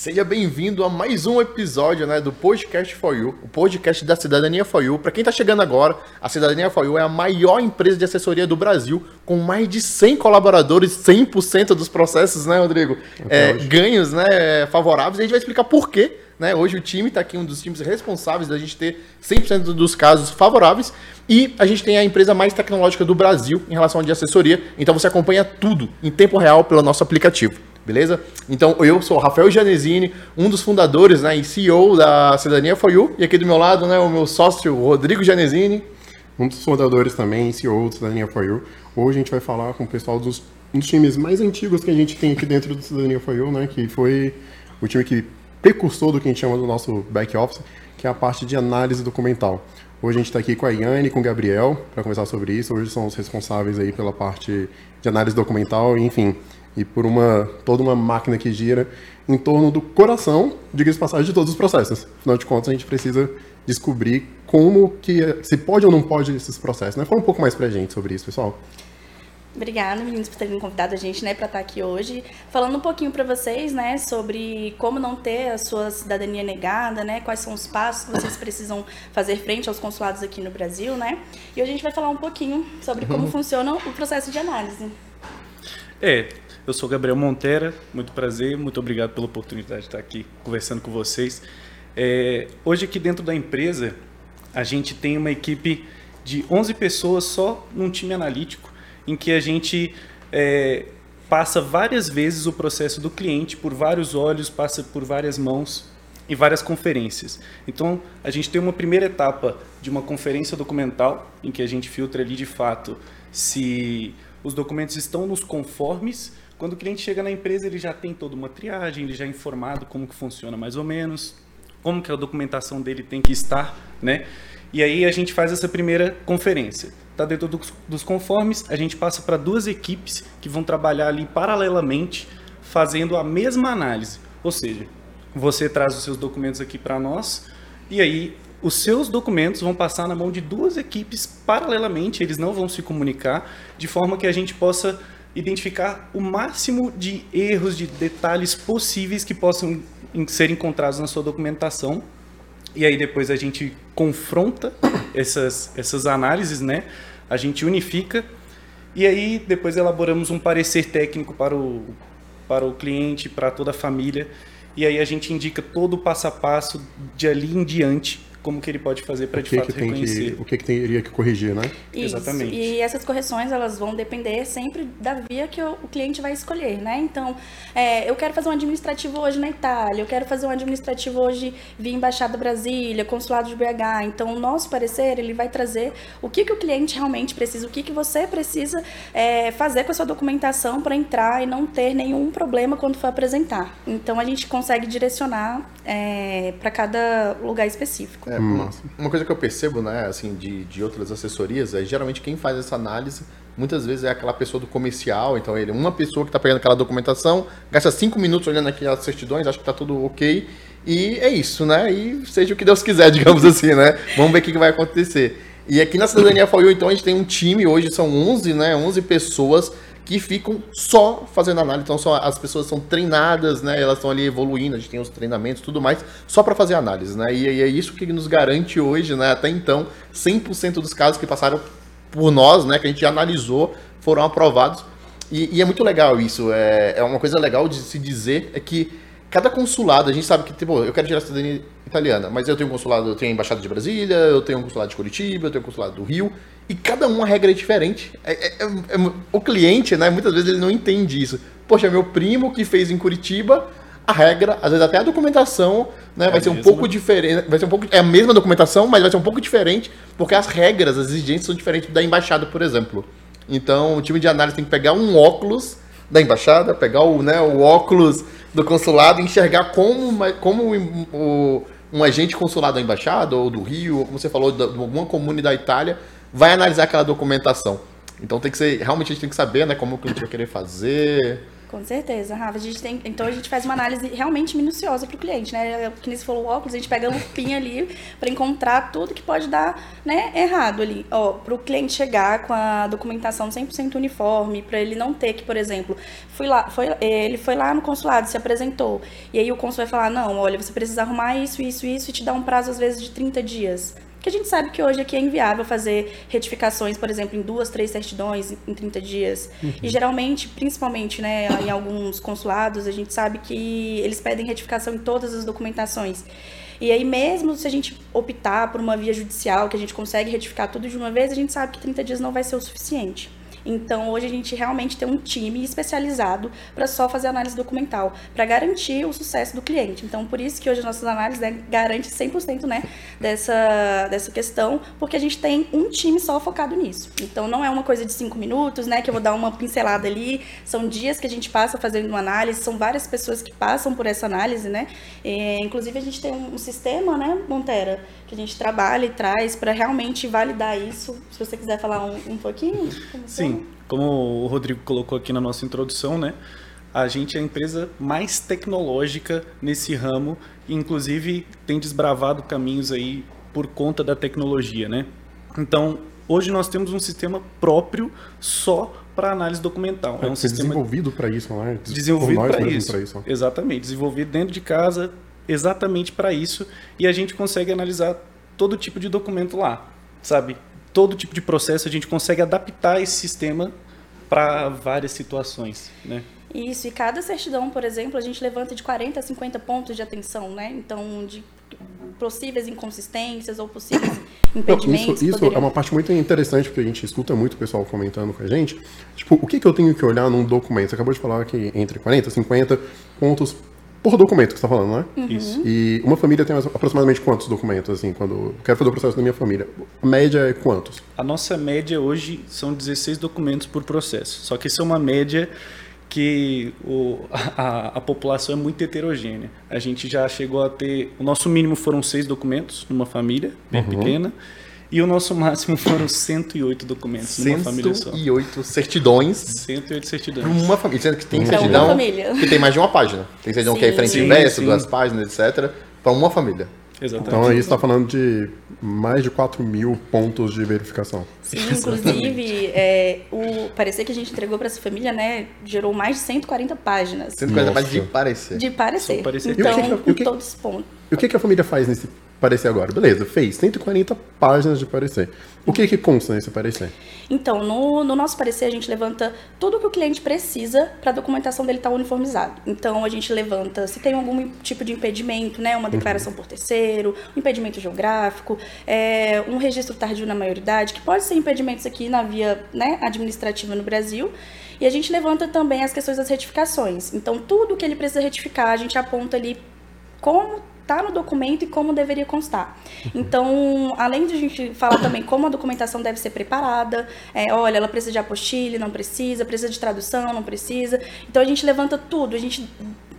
Seja bem-vindo a mais um episódio né, do Podcast For You, o podcast da Cidadania For You. Para quem está chegando agora, a Cidadania For You é a maior empresa de assessoria do Brasil, com mais de 100 colaboradores, 100% dos processos, né, Rodrigo? É, ganhos né, favoráveis. E a gente vai explicar por quê. Né? Hoje o time está aqui, um dos times responsáveis da gente ter 100% dos casos favoráveis. E a gente tem a empresa mais tecnológica do Brasil em relação de assessoria. Então você acompanha tudo em tempo real pelo nosso aplicativo beleza? Então, eu sou o Rafael Janesini, um dos fundadores né, e CEO da Cidadania For You, e aqui do meu lado, né, o meu sócio Rodrigo Janesini. Um dos fundadores também, CEO da Cidadania For You. Hoje a gente vai falar com o pessoal dos, dos times mais antigos que a gente tem aqui dentro do Cidadania For You, né, que foi o time que precursor do que a gente chama do nosso back office, que é a parte de análise documental. Hoje a gente está aqui com a Yane e com o Gabriel para conversar sobre isso. Hoje são os responsáveis aí pela parte de análise documental, enfim, e por uma toda uma máquina que gira em torno do coração, diga-se passagem, de todos os processos. Afinal de contas, a gente precisa descobrir como que se pode ou não pode esses processos. Né? Fala um pouco mais pra gente sobre isso, pessoal. Obrigada, meninos, por terem convidado a gente, né, para estar aqui hoje, falando um pouquinho para vocês, né, sobre como não ter a sua cidadania negada, né, quais são os passos que vocês precisam fazer frente aos consulados aqui no Brasil, né. E hoje a gente vai falar um pouquinho sobre como uhum. funciona o processo de análise. É, eu sou Gabriel Montera, muito prazer, muito obrigado pela oportunidade de estar aqui conversando com vocês. É, hoje aqui dentro da empresa, a gente tem uma equipe de 11 pessoas só num time analítico, em que a gente é, passa várias vezes o processo do cliente por vários olhos, passa por várias mãos e várias conferências. Então, a gente tem uma primeira etapa de uma conferência documental, em que a gente filtra ali de fato se os documentos estão nos conformes quando o cliente chega na empresa, ele já tem toda uma triagem, ele já é informado como que funciona mais ou menos, como que a documentação dele tem que estar, né? E aí a gente faz essa primeira conferência. Está dentro dos, dos conformes, a gente passa para duas equipes que vão trabalhar ali paralelamente, fazendo a mesma análise. Ou seja, você traz os seus documentos aqui para nós, e aí os seus documentos vão passar na mão de duas equipes paralelamente, eles não vão se comunicar, de forma que a gente possa identificar o máximo de erros, de detalhes possíveis que possam ser encontrados na sua documentação. E aí depois a gente confronta essas, essas análises, né? A gente unifica e aí depois elaboramos um parecer técnico para o, para o cliente, para toda a família. E aí a gente indica todo o passo a passo de ali em diante como que ele pode fazer para de fato reconhecer. Que, o que, que teria que corrigir, né? Isso. Exatamente. E essas correções elas vão depender sempre da via que o, o cliente vai escolher, né? Então, é, eu quero fazer um administrativo hoje na Itália, eu quero fazer um administrativo hoje via Embaixada Brasília, Consulado de BH. Então, o nosso parecer ele vai trazer o que, que o cliente realmente precisa, o que, que você precisa é, fazer com a sua documentação para entrar e não ter nenhum problema quando for apresentar. Então, a gente consegue direcionar é, para cada lugar específico. É, hum. Uma coisa que eu percebo, né, assim, de, de outras assessorias, é geralmente quem faz essa análise muitas vezes é aquela pessoa do comercial, então ele uma pessoa que está pegando aquela documentação, gasta cinco minutos olhando aquelas certidões, acha que está tudo ok, e é isso, né? E seja o que Deus quiser, digamos assim, né? Vamos ver o que, que vai acontecer. E aqui na Cidadania FOIU, então, a gente tem um time, hoje são 11, né? 11 pessoas que ficam só fazendo análise. Então só, as pessoas são treinadas, né? Elas estão ali evoluindo, a gente tem os treinamentos tudo mais, só para fazer análise, né? E, e, é isso que nos garante hoje, né? Até então, 100% dos casos que passaram por nós, né? Que a gente analisou, foram aprovados. E, e é muito legal isso. É, é uma coisa legal de se dizer é que cada consulado, a gente sabe que, tipo, eu quero tirar a cidadania italiana, mas eu tenho um consulado, eu tenho a embaixada de Brasília, eu tenho um consulado de Curitiba, eu tenho um consulado do Rio, e cada um a regra é diferente. É, é, é, é, o cliente, né, muitas vezes ele não entende isso. Poxa, meu primo que fez em Curitiba, a regra, às vezes até a documentação, né, vai ser um pouco diferente, vai ser um pouco, é a mesma documentação, mas vai ser um pouco diferente, porque as regras, as exigências são diferentes da embaixada, por exemplo. Então, o time de análise tem que pegar um óculos da embaixada, pegar o, né, o óculos do consulado e enxergar como, como o, um agente consulado da embaixada ou do Rio, ou como você falou, de alguma comune da Itália, vai analisar aquela documentação. Então tem que ser, realmente a gente tem que saber, né, como o cliente vai querer fazer. Com certeza, Rafa. A gente tem, então a gente faz uma análise realmente minuciosa para o cliente, né? Que nem você falou, o óculos, a gente pega a lupinha ali para encontrar tudo que pode dar né, errado ali. Para o cliente chegar com a documentação 100% uniforme, para ele não ter que, por exemplo, fui lá, foi, ele foi lá no consulado, se apresentou, e aí o consul vai falar, não, olha, você precisa arrumar isso, isso, isso, e te dá um prazo, às vezes, de 30 dias. Porque a gente sabe que hoje aqui é inviável fazer retificações, por exemplo, em duas, três certidões em 30 dias. Uhum. E geralmente, principalmente né, em alguns consulados, a gente sabe que eles pedem retificação em todas as documentações. E aí, mesmo se a gente optar por uma via judicial, que a gente consegue retificar tudo de uma vez, a gente sabe que 30 dias não vai ser o suficiente. Então, hoje a gente realmente tem um time especializado para só fazer análise documental, para garantir o sucesso do cliente. Então, por isso que hoje as nossas análises né, garante 100% né, dessa, dessa questão, porque a gente tem um time só focado nisso. Então, não é uma coisa de cinco minutos, né, que eu vou dar uma pincelada ali. São dias que a gente passa fazendo uma análise, são várias pessoas que passam por essa análise, né. E, inclusive, a gente tem um sistema, né, Montera, que a gente trabalha e traz para realmente validar isso. Se você quiser falar um, um pouquinho. Sim, como o Rodrigo colocou aqui na nossa introdução, né? A gente é a empresa mais tecnológica nesse ramo, e inclusive tem desbravado caminhos aí por conta da tecnologia, né? Então, hoje nós temos um sistema próprio só para análise documental. É, é um sistema desenvolvido para isso, não é? Desenvolvido para isso. isso. Exatamente, desenvolvido dentro de casa exatamente para isso e a gente consegue analisar todo tipo de documento lá, sabe? Todo tipo de processo a gente consegue adaptar esse sistema para várias situações, né? Isso, e cada certidão, por exemplo, a gente levanta de 40 a 50 pontos de atenção, né? Então, de possíveis inconsistências ou possíveis impedimentos. Não, isso, isso poderiam... é uma parte muito interessante, porque a gente escuta muito o pessoal comentando com a gente. Tipo, o que, que eu tenho que olhar num documento? Você acabou de falar que entre 40 e 50 pontos por documento que você está falando, né? Uhum. Isso. E uma família tem aproximadamente quantos documentos, assim, quando eu quero fazer o processo da minha família? A média é quantos? A nossa média hoje são 16 documentos por processo. Só que isso é uma média que o, a, a, população é muito heterogênea. A gente já chegou a ter. O nosso mínimo foram seis documentos numa família bem uhum. pequena. E o nosso máximo foram 108 documentos numa família só. 108 certidões. 108 certidões. Para uma família. Sendo que tem certidão que tem mais de uma página. Tem certidão sim, que é frente e verso, duas páginas, etc. Para uma família. Exatamente. Então aí está falando de mais de 4 mil pontos de verificação. Sim, inclusive, é, o parecer que a gente entregou para essa família, né, gerou mais de 140 páginas. 140 páginas de parecer. De parecer. Então, e o que, com que, todos os pontos. E o que, que a família faz nesse parecer agora. Beleza, fez 140 páginas de parecer. O que, que consta nesse parecer? Então, no, no nosso parecer, a gente levanta tudo o que o cliente precisa para a documentação dele estar tá uniformizado. Então, a gente levanta se tem algum tipo de impedimento, né? Uma uhum. declaração uhum. por terceiro, um impedimento geográfico, é, um registro tardio na maioridade, que pode ser impedimentos aqui na via né, administrativa no Brasil. E a gente levanta também as questões das retificações. Então, tudo que ele precisa retificar, a gente aponta ali como está no documento e como deveria constar. Então, além de a gente falar também como a documentação deve ser preparada, é, olha, ela precisa de apostille, não precisa, precisa de tradução, não precisa. Então, a gente levanta tudo, a gente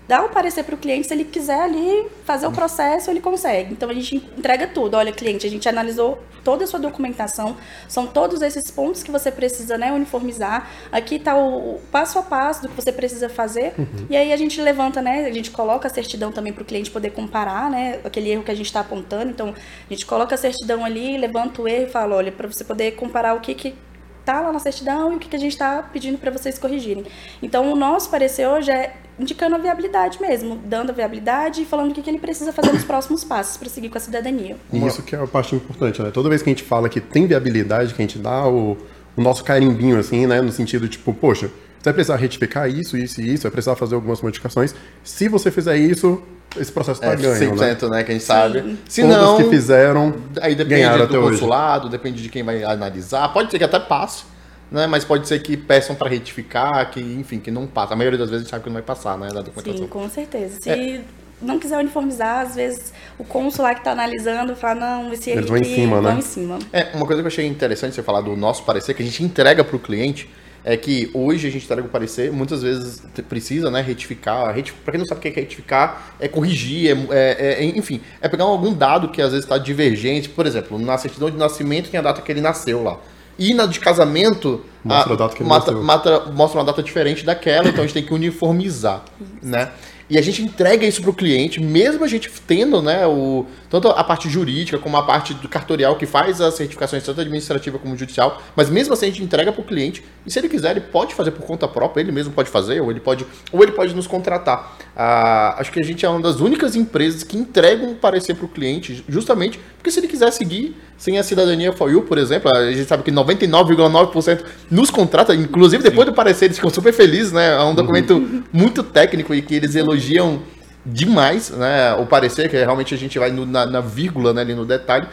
dá o parecer para o cliente, se ele quiser ali fazer o processo, ele consegue. Então a gente entrega tudo. Olha, cliente, a gente analisou toda a sua documentação, são todos esses pontos que você precisa né, uniformizar. Aqui está o, o, passo a passo do que você precisa fazer. Uhum. E aí a gente levanta, né? A gente coloca a certidão também para o cliente poder comparar, né? Aquele erro que a gente está apontando. Então a gente coloca a certidão ali, levanta o erro e fala, olha, para você poder comparar o que, que tá lá na certidão e o que, que a gente está pedindo para vocês corrigirem. Então, o nosso parecer hoje é indicando a viabilidade mesmo, dando a viabilidade e falando o que, que ele precisa fazer nos próximos passos para seguir com a cidadania. E isso que é a parte importante, né? Toda vez que a gente fala que tem viabilidade, que a gente dá o, o nosso carimbinho, assim, né? No sentido, tipo, poxa, você vai precisar retificar isso, isso e isso, vai precisar fazer algumas modificações. Se você fizer isso, esse processo está é, ganho, 100%, né? né? Que a gente Sim. sabe. Se Todos não, que fizeram, aí depende do consulado, hoje. depende de quem vai analisar. Pode ser que até passe, né? Mas pode ser que peçam para retificar, que enfim, que não passa. A maioria das vezes a gente sabe que não vai passar, né, da documentação. Sim, com certeza. Se é. não quiser uniformizar, às vezes o cônsul lá que está analisando fala, não, esse Eles vão em cima, né? em cima. É, uma coisa que eu achei interessante você falar do nosso parecer, que a gente entrega para o cliente, é que hoje a gente entrega o parecer, muitas vezes precisa, né, retificar. Retif... Para quem não sabe o que é retificar, é corrigir, é, é, é, enfim, é pegar algum dado que às vezes está divergente. Por exemplo, na certidão de nascimento tem a data que ele nasceu lá. E na de casamento, Mostra a data que ele mata- nasceu. mata- mostra uma data diferente daquela, então a gente tem que uniformizar, né? E a gente entrega isso para o cliente, mesmo a gente tendo, né, o, tanto a parte jurídica como a parte do cartorial que faz as certificações tanto administrativa como judicial, mas mesmo assim a gente entrega para o cliente e se ele quiser ele pode fazer por conta própria, ele mesmo pode fazer ou ele pode ou ele pode nos contratar. Ah, acho que a gente é uma das únicas empresas que entregam um parecer para o cliente, justamente porque se ele quiser seguir sem a cidadania for you, por exemplo, a gente sabe que 99,9% nos contrata, inclusive depois do parecer eles ficam super felizes, né? É um documento muito técnico e que eles elogiam demais, né? O parecer, que realmente a gente vai no- na, na vírgula, né, ali no detalhe,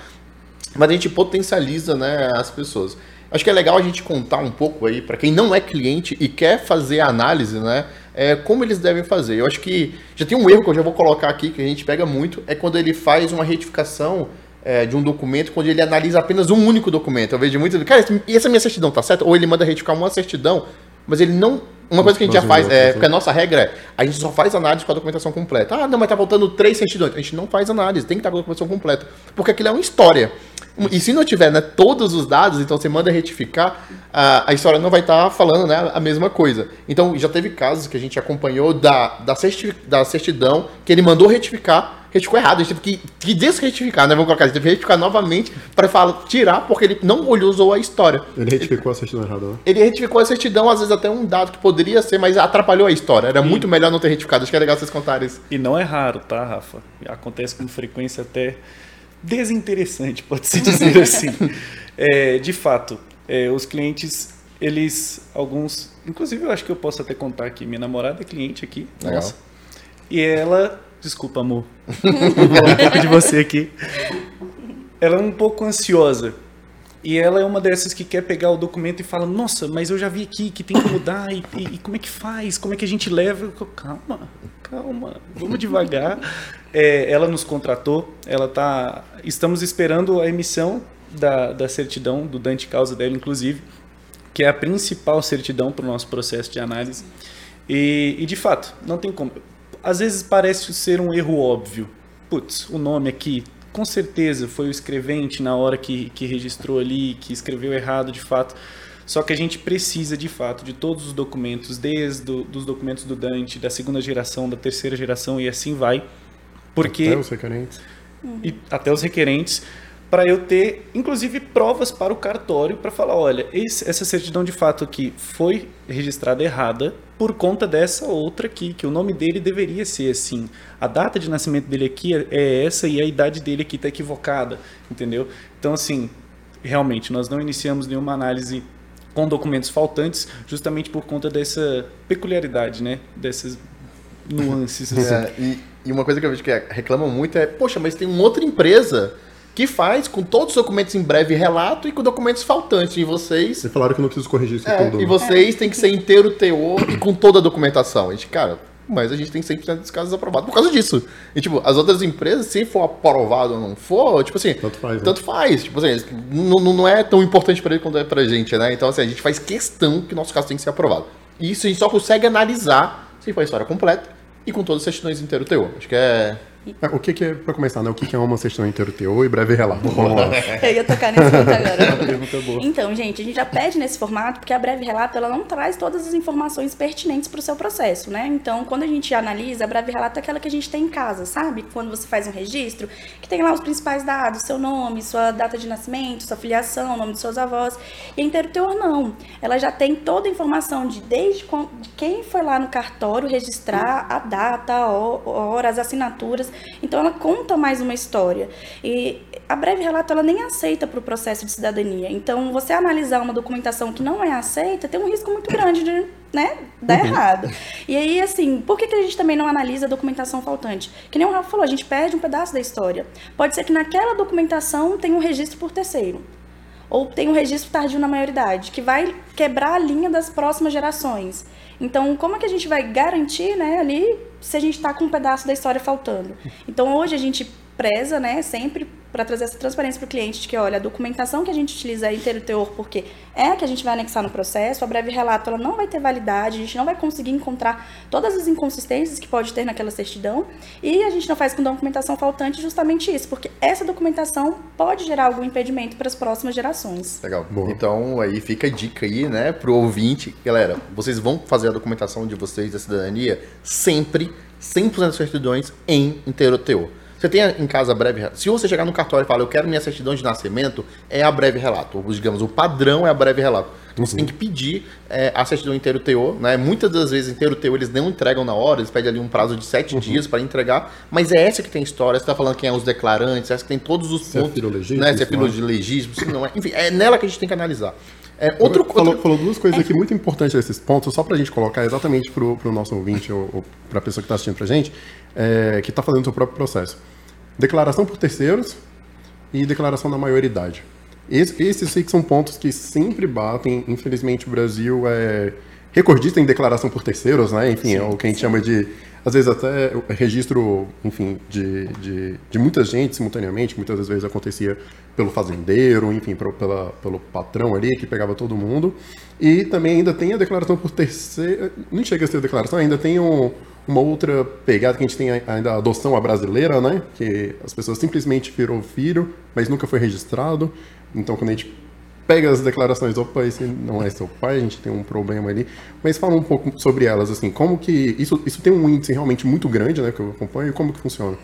mas a gente potencializa, né, as pessoas. Acho que é legal a gente contar um pouco aí, para quem não é cliente e quer fazer a análise, né, é, como eles devem fazer. Eu acho que já tem um erro que eu já vou colocar aqui, que a gente pega muito, é quando ele faz uma retificação é, de um documento, quando ele analisa apenas um único documento. Eu vejo muito, cara, e essa minha certidão tá certa? Ou ele manda retificar uma certidão, mas ele não. Uma coisa que a gente já faz, é, não. porque a nossa regra é, a gente só faz análise com a documentação completa. Ah, não, mas tá faltando três certidões. A gente não faz análise, tem que estar com a documentação completa. Porque aquilo é uma história. E se não tiver né, todos os dados, então você manda retificar, a, a história não vai estar falando né, a mesma coisa. Então já teve casos que a gente acompanhou da, da, certi- da certidão que ele mandou retificar, retificou errado. A gente teve que, que desretificar, né? Vamos colocar, a gente teve que retificar novamente para tirar, porque ele não olhou, usou a história. Ele retificou a certidão errada, né? Ele retificou a certidão, às vezes até um dado que poderia ser, mas atrapalhou a história. Era muito melhor não ter retificado. Acho que é legal vocês contarem isso. E não é raro, tá, Rafa? Acontece com frequência até desinteressante, pode-se dizer assim. É, de fato, é, os clientes, eles, alguns. Inclusive, eu acho que eu posso até contar aqui. Minha namorada é cliente aqui. Legal. Nossa. E ela. Desculpa, amor. Vou de você aqui. Ela é um pouco ansiosa. E ela é uma dessas que quer pegar o documento e fala: Nossa, mas eu já vi aqui que tem que mudar. E, e- e como é que faz? Como é que a gente leva? Eu, calma, calma, vamos devagar. É, ela nos contratou. Ela tá. Estamos esperando a emissão da, da certidão do Dante Causa dela, inclusive, que é a principal certidão para o nosso processo de análise. E, e, de fato, não tem como. Às vezes parece ser um erro óbvio. Putz, o nome aqui, com certeza foi o escrevente na hora que, que registrou ali, que escreveu errado de fato. Só que a gente precisa de fato de todos os documentos, desde o, dos documentos do Dante, da segunda geração, da terceira geração e assim vai. Porque Até os requerentes. e até os requerentes, para eu ter, inclusive, provas para o cartório para falar, olha, esse- essa certidão de fato aqui foi registrada errada por conta dessa outra aqui, que o nome dele deveria ser assim. A data de nascimento dele aqui é- é essa e a idade dele aqui está equivocada, entendeu? Então, assim, realmente, nós não iniciamos nenhuma análise com documentos faltantes, justamente por conta dessa peculiaridade, né? Dessas nuances. assim. É, e, e uma coisa que eu vejo que reclamam muito é, poxa, mas tem uma outra empresa que faz com todos os documentos em breve relato e com documentos faltantes. E vocês. Vocês falaram que eu não preciso corrigir isso É, tudo. e vocês têm que ser inteiro teor e com toda a documentação. A gente, cara, mas a gente tem 100% dos casos aprovados por causa disso. E, tipo, as outras empresas, se for aprovado ou não for, tipo assim. Tanto faz, né? Tanto faz. Tipo assim, não, não- é tão importante pra ele quanto é pra gente, né? Então, assim, a gente faz questão que o nosso caso tem que ser aprovado. E isso a gente só consegue analisar se for a história completa e com todas as certidões inteiro teor. Acho que é. É, o que, que é, pra começar, né? O que, que é uma certidão inteiro teor e breve relato? Vamos lá. Eu ia tocar nesse ponto agora. Boa. Então, gente, a gente já pede nesse formato porque a breve relato ela não traz todas as informações pertinentes para o seu processo, né? Então, quando a gente analisa, a breve relato é aquela que a gente tem em casa, sabe? Quando você faz um registro, que tem lá os principais dados, seu nome, sua data de nascimento, sua filiação, nome dos seus avós. E a inteiro teor não. Ela já tem toda a informação de desde quem foi lá no cartório registrar a data, a ho- hora, as assinaturas. Então, ela conta mais uma história. E a breve relato ela nem aceita para o processo de cidadania. Então, você analisar uma documentação que não é aceita tem um risco muito grande de né, dar errado. E aí, assim, por que, que a gente também não analisa a documentação faltante? Que nem o Rafa falou, a gente perde um pedaço da história. Pode ser que naquela documentação tenha um registro por terceiro. Ou tem um registro tardio na maioridade, que vai quebrar a linha das próximas gerações. Então, como é que a gente vai garantir, né, ali, se a gente está com um pedaço da história faltando? Então, hoje a gente preza, né, sempre para trazer essa transparência para o cliente de que, olha, a documentação que a gente utiliza é inteiro teor, porque é a que a gente vai anexar no processo, a breve relato ela não vai ter validade, a gente não vai conseguir encontrar todas as inconsistências que pode ter naquela certidão, e a gente não faz com documentação faltante justamente isso, porque essa documentação pode gerar algum impedimento para as próximas gerações. Legal. Boa. Então aí fica a dica aí, né, pro ouvinte. Galera, vocês vão fazer a documentação de vocês da cidadania sempre 100% das certidões em inteiro teor. Você tem em casa breve relato. Se você chegar no cartório e falar, eu quero minha certidão de nascimento, é a breve relato. Ou, digamos, o padrão é a breve relato. Então você tem que pedir é, a certidão inteiro teor, né? Muitas das vezes inteiro teor eles não entregam na hora, eles pedem ali um prazo de sete uhum. dias para entregar, mas é essa que tem história, você está falando quem é os declarantes, essa que tem todos os se é pontos. É legítimo, né? Se é filo de legítimo, se não é. Enfim, é nela que a gente tem que analisar. É, outro, falou, outro... falou duas coisas é. aqui muito importantes nesses pontos, só para a gente colocar exatamente para o nosso ouvinte ou, ou para a pessoa que está assistindo para a gente, é, que está fazendo o seu próprio processo. Declaração por terceiros e declaração da maioridade. Esse, esses sei que são pontos que sempre batem. Infelizmente, o Brasil é recordista em declaração por terceiros, né? Enfim, sim, é o que a gente sim. chama de, às vezes até registro, enfim, de, de, de muita gente simultaneamente, muitas vezes acontecia pelo fazendeiro, enfim, pelo, pela, pelo patrão ali, que pegava todo mundo. E também ainda tem a declaração por terceiro, não chega a ser declaração, ainda tem um, uma outra pegada que a gente tem ainda a adoção à brasileira, né? Que as pessoas simplesmente virou filho, mas nunca foi registrado. Então, quando a gente pega as declarações, opa, esse não é seu pai, a gente tem um problema ali. Mas fala um pouco sobre elas, assim, como que isso, isso tem um índice realmente muito grande, né, que eu acompanho, e como que funciona?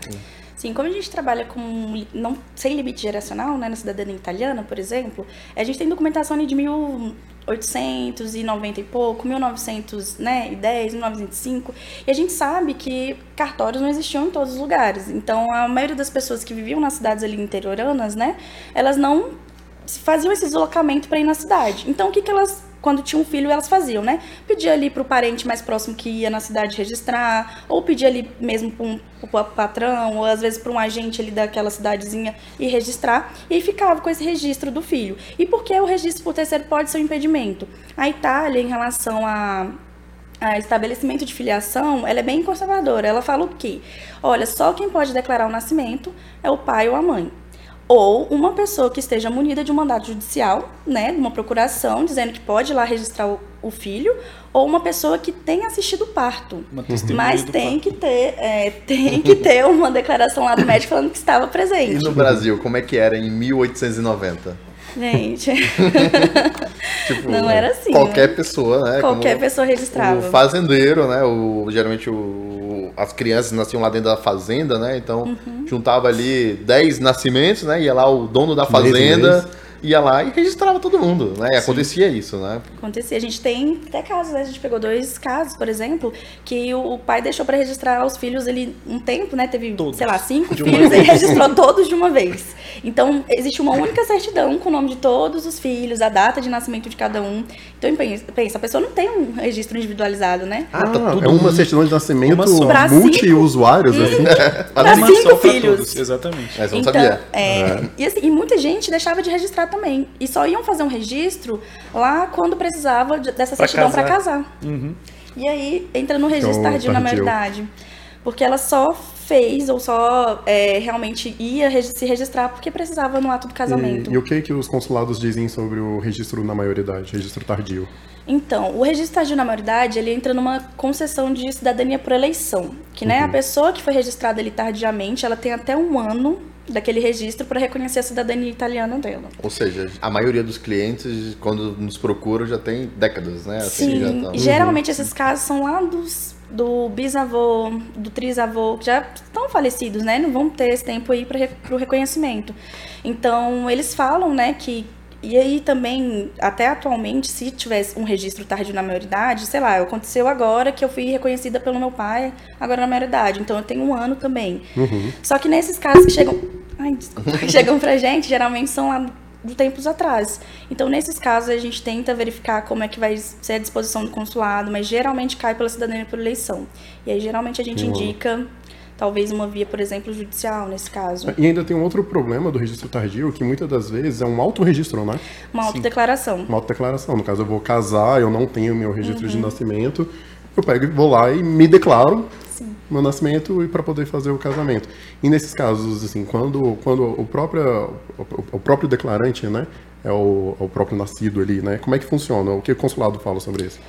Sim, como a gente trabalha com não sem limite geracional, né, na cidadania italiana, por exemplo, a gente tem documentação de mil 1890 e pouco, 1910, né, 1905, e a gente sabe que cartórios não existiam em todos os lugares. Então, a maioria das pessoas que viviam nas cidades ali interioranas, né, elas não faziam esse deslocamento para ir na cidade. Então, o que, que elas quando tinha um filho, elas faziam, né? Pedia ali pro parente mais próximo que ia na cidade registrar, ou pedia ali mesmo para um pro patrão, ou às vezes para um agente ali daquela cidadezinha e registrar, e ficava com esse registro do filho. E por que o registro por terceiro pode ser um impedimento? A Itália, em relação a a estabelecimento de filiação, ela é bem conservadora. Ela fala o quê? Olha, só quem pode declarar o nascimento é o pai ou a mãe ou uma pessoa que esteja munida de um mandato judicial, né, de uma procuração, dizendo que pode ir lá registrar o, o filho, ou uma pessoa que tenha assistido o parto. Mas tem parto. que ter, é, tem que ter uma declaração lá do médico falando que estava presente. E no Brasil, como é que era em 1890? Gente. tipo, não era assim. Qualquer né? pessoa, né? Qualquer Como pessoa registrava. O fazendeiro, né? O, geralmente o, as crianças nasciam lá dentro da fazenda, né? Então uhum. juntava ali 10 nascimentos, né? Ia lá o dono da fazenda ia lá e registrava todo mundo, né? E acontecia isso, né? Acontecia. A gente tem até casos, né? A gente pegou dois casos, por exemplo, que o pai deixou para registrar os filhos ele um tempo, né? Teve, todos. sei lá, cinco filhos e registrou todos de uma vez. Então, existe uma única certidão com o nome de todos os filhos, a data de nascimento de cada um. Então, pensa, a pessoa não tem um registro individualizado, né? Ah, tá tudo é uma certidão de nascimento multi-usuários, assim. Para cinco filhos. Todos, exatamente. Mas não então, sabia. É, é. E, assim, e muita gente deixava de registrar também. E só iam fazer um registro lá quando precisava dessa certidão para casar. Uhum. E aí entra no registro então, tardio na maioridade. Porque ela só fez ou só é, realmente ia se registrar porque precisava no ato do casamento. E, e o que que os consulados dizem sobre o registro na maioridade, registro tardio? Então, o registro tardio na maioridade, ele entra numa concessão de cidadania por eleição, que né, uhum. a pessoa que foi registrada ali tardiamente, ela tem até um ano daquele registro para reconhecer a cidadania italiana dela. Ou seja, a maioria dos clientes, quando nos procuram, já tem décadas, né? Assim, Sim, tá... geralmente esses casos são lá dos do bisavô, do trisavô, que já estão falecidos, né? Não vão ter esse tempo aí para o reconhecimento. Então, eles falam, né, que e aí também, até atualmente, se tivesse um registro tardio na maioridade, sei lá, aconteceu agora que eu fui reconhecida pelo meu pai, agora na maioridade, então eu tenho um ano também. Uhum. Só que nesses casos que chegam, ai, desculpa, chegam pra gente, geralmente são lá de tempos atrás. Então, nesses casos, a gente tenta verificar como é que vai ser a disposição do consulado, mas geralmente cai pela cidadania por eleição. E aí, geralmente, a gente indica talvez uma via, por exemplo, judicial nesse caso. E ainda tem um outro problema do registro tardio, que muitas das vezes é um autorregistro, né? Uma autodeclaração. Uma autodeclaração. No caso, eu vou casar, eu não tenho meu registro uhum. de nascimento, eu pego e vou lá e me declaro Sim. meu nascimento e para poder fazer o casamento. E nesses casos, assim, quando, quando o, próprio, o, o próprio declarante, né, é o, o próprio nascido ali, né, como é que funciona? O que o consulado fala sobre isso?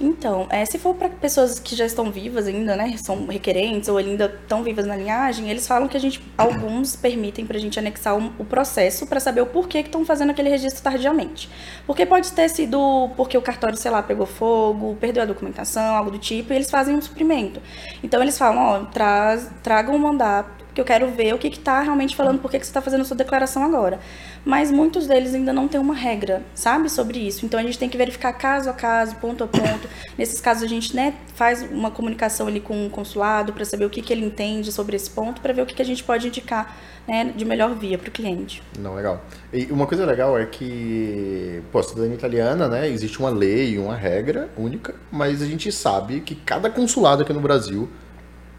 Então, é, se for para pessoas que já estão vivas ainda, né, são requerentes ou ainda estão vivas na linhagem, eles falam que a gente, alguns permitem para a gente anexar um, o processo para saber o porquê que estão fazendo aquele registro tardiamente. Porque pode ter sido porque o cartório, sei lá, pegou fogo, perdeu a documentação, algo do tipo, e eles fazem um suprimento. Então eles falam, ó, traz, tragam um mandato que eu quero ver o que está realmente falando, por que, que você está fazendo a sua declaração agora. Mas muitos deles ainda não têm uma regra, sabe, sobre isso. Então a gente tem que verificar caso a caso, ponto a ponto. Nesses casos a gente né, faz uma comunicação ali com o consulado para saber o que, que ele entende sobre esse ponto, para ver o que, que a gente pode indicar né, de melhor via para o cliente. Não, legal. E uma coisa legal é que, pô, a cidadania italiana, né, existe uma lei, uma regra única, mas a gente sabe que cada consulado aqui no Brasil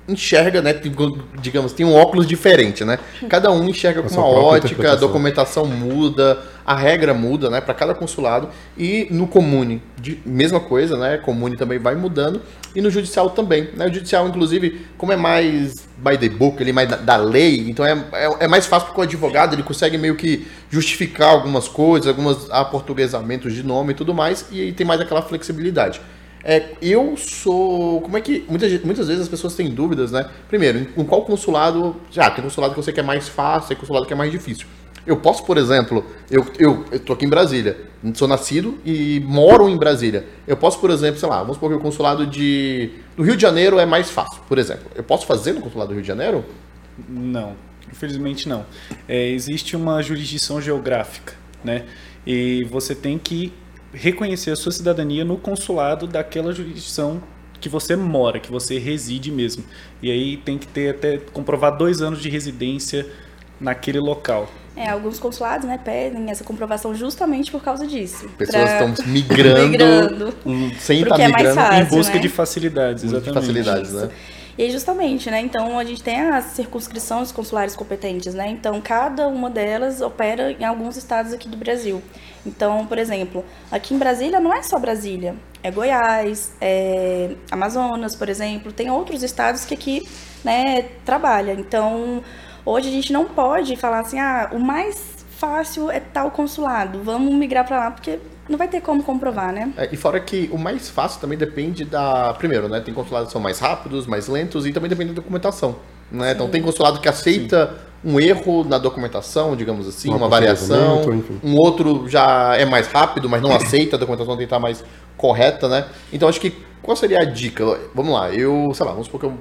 enxerga, né, digamos, tem um óculos diferente, né? Cada um enxerga com uma ótica, a documentação muda, a regra muda, né, para cada consulado e no comune, de, mesma coisa, né? Comune também vai mudando e no judicial também, né? O judicial inclusive, como é mais by the book, ele é mais da, da lei, então é, é, é, mais fácil porque o advogado ele consegue meio que justificar algumas coisas, alguns aportuguesamentos de nome e tudo mais e aí tem mais aquela flexibilidade. É, eu sou. Como é que. Muitas, muitas vezes as pessoas têm dúvidas, né? Primeiro, em, qual consulado. Já, tem consulado que você quer mais fácil, tem consulado que é mais difícil. Eu posso, por exemplo, eu, eu, eu tô aqui em Brasília, sou nascido e moro em Brasília. Eu posso, por exemplo, sei lá, vamos supor que o consulado de, do Rio de Janeiro é mais fácil, por exemplo. Eu posso fazer no consulado do Rio de Janeiro? Não, infelizmente não. É, existe uma jurisdição geográfica, né? E você tem que reconhecer a sua cidadania no consulado daquela jurisdição que você mora, que você reside mesmo. E aí tem que ter até comprovar dois anos de residência naquele local. É, alguns consulados, né, pedem essa comprovação justamente por causa disso. Pessoas pra... estão migrando, migrando sem estar é migrando, fácil, em busca né? de facilidades, exatamente. De facilidades, né? E aí, justamente, né? Então, a gente tem as circunscrições consulares competentes, né? Então, cada uma delas opera em alguns estados aqui do Brasil. Então, por exemplo, aqui em Brasília não é só Brasília, é Goiás, é Amazonas, por exemplo, tem outros estados que aqui, né, trabalha. Então, hoje a gente não pode falar assim, ah, o mais fácil é tal consulado, vamos migrar para lá, porque não vai ter como comprovar, né? É, e fora que o mais fácil também depende da. Primeiro, né? Tem consulados que são mais rápidos, mais lentos e também depende da documentação. Né? Então tem consulado que aceita Sim. um erro na documentação, digamos assim, uma, uma variação. Um outro já é mais rápido, mas não aceita, a documentação tem que estar mais correta, né? Então acho que qual seria a dica? Vamos lá, eu, sei lá, vamos supor que eu,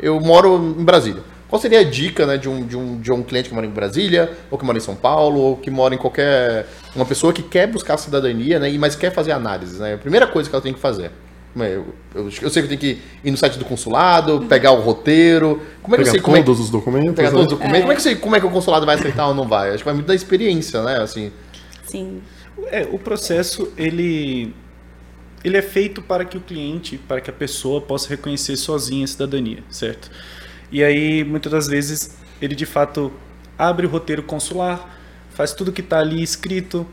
eu moro em Brasília. Qual seria a dica né, de, um, de, um, de um cliente que mora em Brasília, ou que mora em São Paulo, ou que mora em qualquer. Uma pessoa que quer buscar cidadania, né, mas quer fazer análise? Né? A primeira coisa que ela tem que fazer. Eu, eu, eu sei que tem que ir no site do consulado, pegar o roteiro. Como é que pegar eu sei como é todos é, os documentos? Pegar né? todos os documentos. É. Como, é que sei, como é que o consulado vai aceitar ou não vai? Acho que vai muito da experiência, né? Assim. Sim. É, o processo, ele ele é feito para que o cliente, para que a pessoa possa reconhecer sozinha a cidadania, certo? E aí, muitas das vezes, ele de fato abre o roteiro consular, faz tudo que está ali escrito,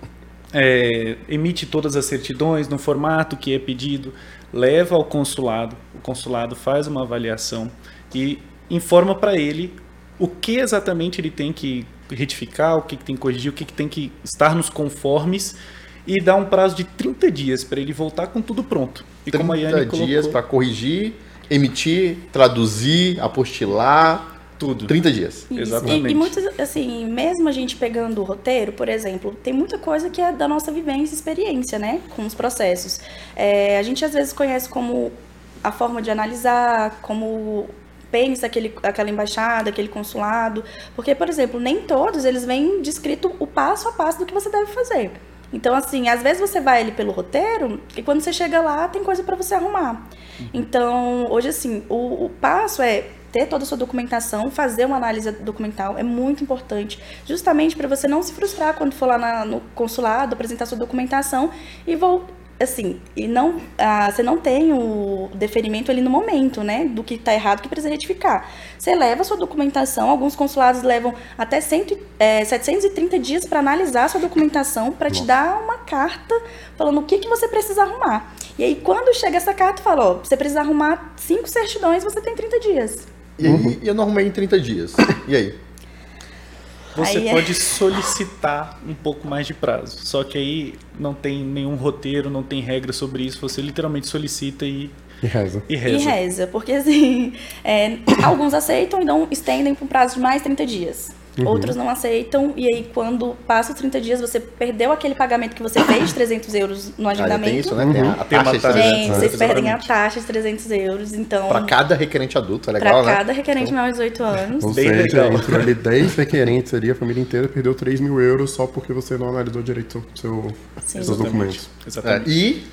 é, emite todas as certidões no formato que é pedido, leva ao consulado, o consulado faz uma avaliação e informa para ele o que exatamente ele tem que retificar, o que, que tem que corrigir, o que, que tem que estar nos conformes e dá um prazo de 30 dias para ele voltar com tudo pronto. E 30 como a Yane dias para corrigir emitir, traduzir, apostilar. Tudo. 30 dias. Isso. Exatamente. E, e muitos, assim, mesmo a gente pegando o roteiro, por exemplo, tem muita coisa que é da nossa vivência e experiência, né? Com os processos. É, a gente às vezes conhece como a forma de analisar, como pensa aquele, aquela embaixada, aquele consulado. Porque, por exemplo, nem todos eles vêm descrito o passo a passo do que você deve fazer. Então, assim, às vezes você vai ali pelo roteiro e quando você chega lá tem coisa para você arrumar. Uhum. Então, hoje, assim, o, o passo é ter toda a sua documentação, fazer uma análise documental é muito importante, justamente para você não se frustrar quando for lá na, no consulado, apresentar sua documentação e vou assim, e não, ah, você não tem o deferimento ali no momento, né, do que está errado, que precisa retificar. Você leva a sua documentação, alguns consulados levam até 100, é, 730 dias para analisar a sua documentação, para te dar uma carta falando o que, que você precisa arrumar. E aí, quando chega essa carta, fala, ó, você precisa arrumar cinco certidões, você tem 30 dias. E aí, eu não arrumei em 30 dias. E aí? Você Aí é- pode solicitar um pouco mais de prazo. Só que aí não tem nenhum roteiro, não tem regra sobre isso. Você literalmente solicita e, E reza. e reza. E reza, porque assim, é, alguns aceitam e não estendem para um prazo de mais 30 dias. Uhum. Outros não aceitam, e aí quando passa os 30 dias, você perdeu aquele pagamento que você fez, 300 euros no Ah, agendamento. tem isso, né? Tem a, a Tem uma taxa de taxa. 300, Gente, né? vocês perdem a taxa de 300 euros, então. Pra cada requerente adulto, é pra legal, né? cada requerente maior de 18 anos. Ou Bem seja, legal. entrou ali 10 requerentes ali, a família inteira perdeu 3 mil euros só porque você não analisou direito seu, Sim. seus documentos. É, Exatamente. e,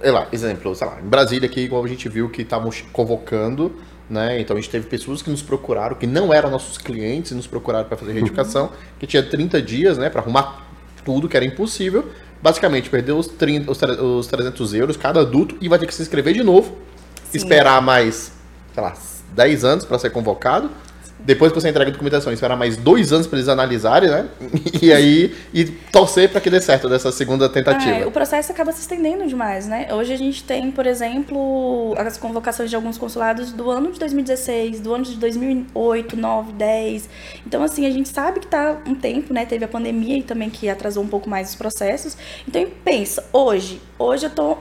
sei lá, exemplo, sei lá, em Brasília aqui, igual a gente viu que estavam convocando, né? Então a gente teve pessoas que nos procuraram, que não eram nossos clientes, e nos procuraram para fazer retificação, que tinha 30 dias, né, para arrumar tudo, que era impossível. Basicamente, perdeu os, 30, os, os 300 euros cada adulto e vai ter que se inscrever de novo, Sim. esperar mais, sei lá, 10 anos para ser convocado. Depois que você entrega a documentação, esperar mais dois anos para eles analisarem, né? E aí, e torcer para que dê certo dessa segunda tentativa. É, o processo acaba se estendendo demais, né? Hoje a gente tem, por exemplo, as convocações de alguns consulados do ano de 2016, do ano de 2008, 9, 10. Então, assim, a gente sabe que tá um tempo, né? Teve a pandemia e também que atrasou um pouco mais os processos. Então, pensa, hoje, hoje eu tô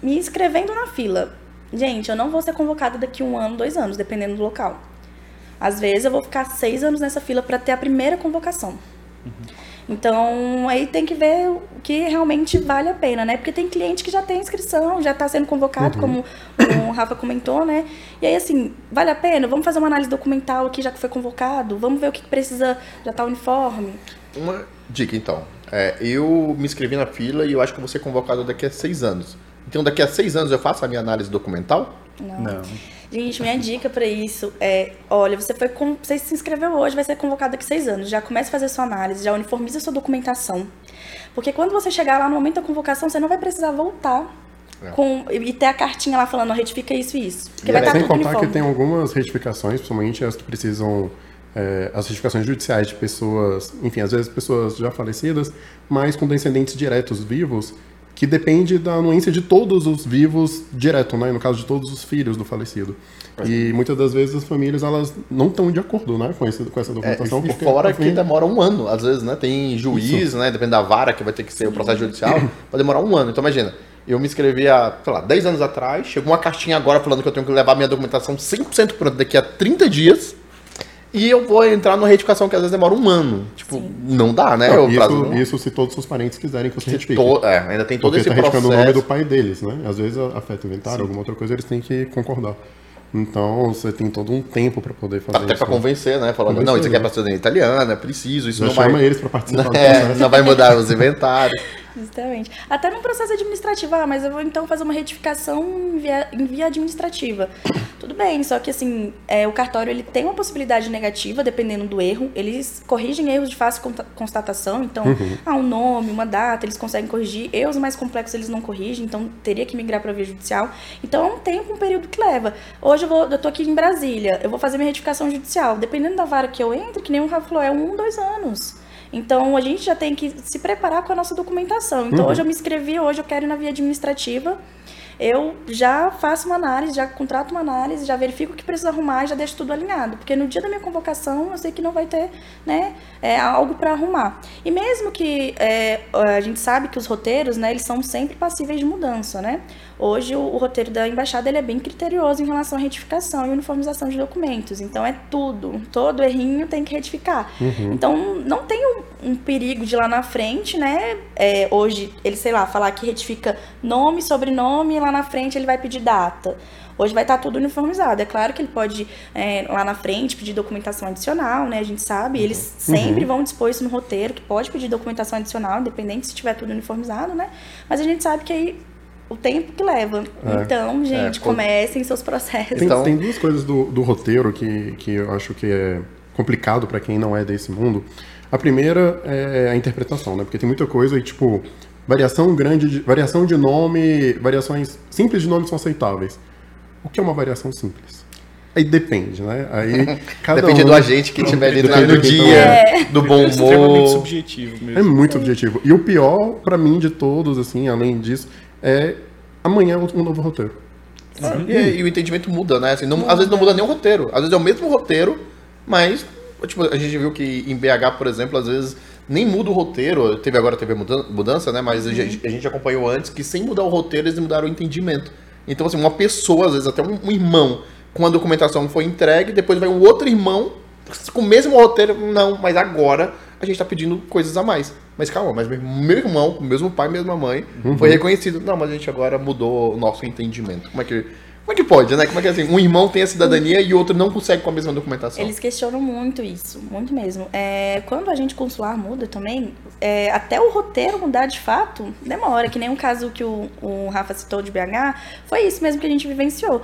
me inscrevendo na fila. Gente, eu não vou ser convocada daqui um ano, dois anos, dependendo do local. Às vezes eu vou ficar seis anos nessa fila para ter a primeira convocação. Então, aí tem que ver o que realmente vale a pena, né? Porque tem cliente que já tem inscrição, já está sendo convocado, como o Rafa comentou, né? E aí, assim, vale a pena? Vamos fazer uma análise documental aqui, já que foi convocado? Vamos ver o que precisa, já tá uniforme? Uma dica, então. É, eu me inscrevi na fila e eu acho que vou ser convocado daqui a seis anos. Então, daqui a seis anos eu faço a minha análise documental? Não. Não. Gente, minha dica pra isso é, olha, você foi com, você se inscreveu hoje, vai ser convocado daqui a seis anos. Já começa a fazer sua análise, já uniformiza sua documentação. Porque quando você chegar lá no momento da convocação, você não vai precisar voltar É. com, e ter a cartinha lá falando, retifica isso e isso. Porque E vai é estar Sem tudo contar uniforme. que tem algumas retificações, principalmente as que precisam. é, as retificações judiciais de pessoas, enfim, às vezes pessoas já falecidas, mas com descendentes diretos vivos, que depende da anuência de todos os vivos direto, né? No caso de todos os filhos do falecido. E muitas das vezes as famílias elas não estão de acordo, né, com, esse, com essa É, documentação. e porque fora que demora um ano, às vezes, né? Tem juiz, né? Depende da vara que vai ter que ser o processo judicial, vai demorar um ano. Então imagina, eu me inscrevi há, sei lá, 10 anos atrás, chegou uma cartinha agora falando que eu tenho que levar minha documentação 100% pronta daqui a 30 dias. E eu vou entrar numa retificação que às vezes demora um ano. Tipo, não dá, né? Não, prazo isso, isso se todos os parentes quiserem que você se retifique. to- é, ainda tem todo Porque esse tá retificando o nome processo. do pai deles, né? Às vezes afeta o inventário, alguma outra coisa, eles têm que concordar. Então você tem todo um tempo para poder fazer Até isso. pra convencer, né? Falando, Convencer, não, isso aqui é né? pra cidadania italiana, é preciso, isso Já não chama vai. eles para participar do É, processo. não vai mudar os inventários. Justamente. Até num processo administrativo, ah, mas eu vou então fazer uma retificação em via, em via administrativa. Tudo bem, só que assim, é, o cartório ele tem uma possibilidade negativa, dependendo do erro. Eles corrigem erros de fácil constatação, então, ah, um nome, uma data, eles conseguem corrigir. Erros mais complexos eles não corrigem, então teria que migrar para via judicial. Então é um tempo, um período que leva. Hoje eu, vou, eu tô aqui em Brasília, eu vou fazer minha retificação judicial. Dependendo da vara que eu entre, que nem o Rafa falou, é um, dois anos. Então a gente já tem que se preparar com a nossa documentação. Então hoje eu me inscrevi, hoje eu quero ir na via administrativa. Eu já faço uma análise, já contrato uma análise, já verifico o que precisa arrumar e já deixo tudo alinhado. Porque no dia da minha convocação eu sei que não vai ter né, é, algo para arrumar. E mesmo que é, a gente sabe que os roteiros, né, eles são sempre passíveis de mudança, né? Hoje o, o roteiro da embaixada ele é bem criterioso em relação à retificação e uniformização de documentos. Então é tudo, todo errinho tem que retificar. Então não tem um, um perigo de lá na frente, né? É, hoje ele, sei lá, falar que retifica nome, sobrenome e lá na frente ele vai pedir data. Hoje vai estar tudo uniformizado. É claro que ele pode, é, lá na frente, pedir documentação adicional, né? A gente sabe. Eles sempre vão dispor isso no roteiro, que pode pedir documentação adicional, independente se tiver tudo uniformizado, né? Mas a gente sabe que aí o tempo que leva. Então, gente, quando- comecem seus processos. Tem, Então- tem duas coisas do, do roteiro que, que eu acho que é complicado para quem não é desse mundo. A primeira é a interpretação, né? Porque tem muita coisa e, tipo, variação grande, de, variação de nome, variações simples de nome são aceitáveis. O que é uma variação simples? Aí depende, né? Aí cada Depende um- do agente que tiver ali Depende no dia, do bom É extremamente humor. subjetivo É mesmo. muito objetivo. E o pior, pra mim, de todos, assim, além disso, é amanhã um novo roteiro. E, e o entendimento muda, né? Assim, não- às vezes não muda nem o roteiro. Às vezes é o mesmo roteiro, mas tipo, a gente viu que em BH, por exemplo, às vezes nem muda o roteiro. Teve agora teve mudança, né? Mas a, gente, a gente acompanhou antes que sem mudar o roteiro, eles mudaram o entendimento. Então, assim, uma pessoa, às vezes até um, um irmão, com a documentação foi entregue, depois vai um outro irmão com o mesmo roteiro. Não, mas agora a gente tá pedindo coisas a mais. Mas calma, mas meu- meu irmão, mesmo pai, mesma mãe, foi reconhecido. Não, mas a gente agora mudou o nosso entendimento. Como é que. Como é que pode, né? Como é que assim, um irmão tem a cidadania e o outro não consegue com a mesma documentação? Eles questionam muito isso, muito mesmo. É, quando a gente consular muda também, é, até o roteiro mudar de fato, demora. Que nem um caso que o, o Rafa citou de BH, foi isso mesmo que a gente vivenciou.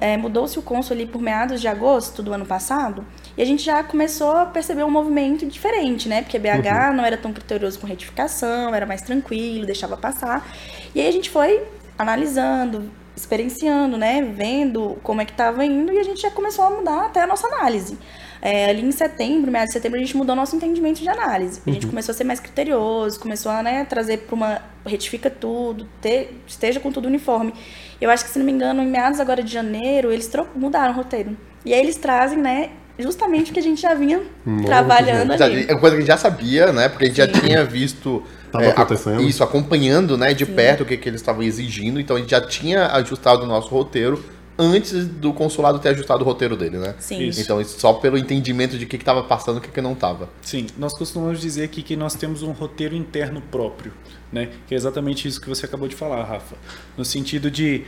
É, Mudou-se o cônsul ali por meados de agosto do ano passado, e a gente já começou a perceber um movimento diferente, né? Porque BH não era tão criterioso com retificação, era mais tranquilo, deixava passar. E aí a gente foi analisando, experienciando, né, vendo como é que estava indo e a gente já começou a mudar até a nossa análise. É, ali em setembro, meados de setembro, a gente mudou nosso entendimento de análise. A gente começou a ser mais criterioso, começou a né, trazer para uma retifica tudo, ter- esteja com tudo uniforme. Eu acho que, se não me engano, em meados agora de janeiro, eles mudaram o roteiro. E aí eles trazem, né, justamente o que a gente já vinha Novo, trabalhando Já- ali. É uma coisa que a gente já sabia, né? Porque a gente já tinha visto. Tava é, acontecendo. isso, acompanhando né, de perto o que, que eles estavam exigindo. Então a gente já tinha ajustado o nosso roteiro antes do consulado ter ajustado o roteiro dele, né? Sim. Isso. Então, isso só pelo entendimento de o que estava passando e o que, que não estava. Sim, nós costumamos dizer aqui que nós temos um roteiro interno próprio, né? Que é exatamente isso que você acabou de falar, Rafa. No sentido de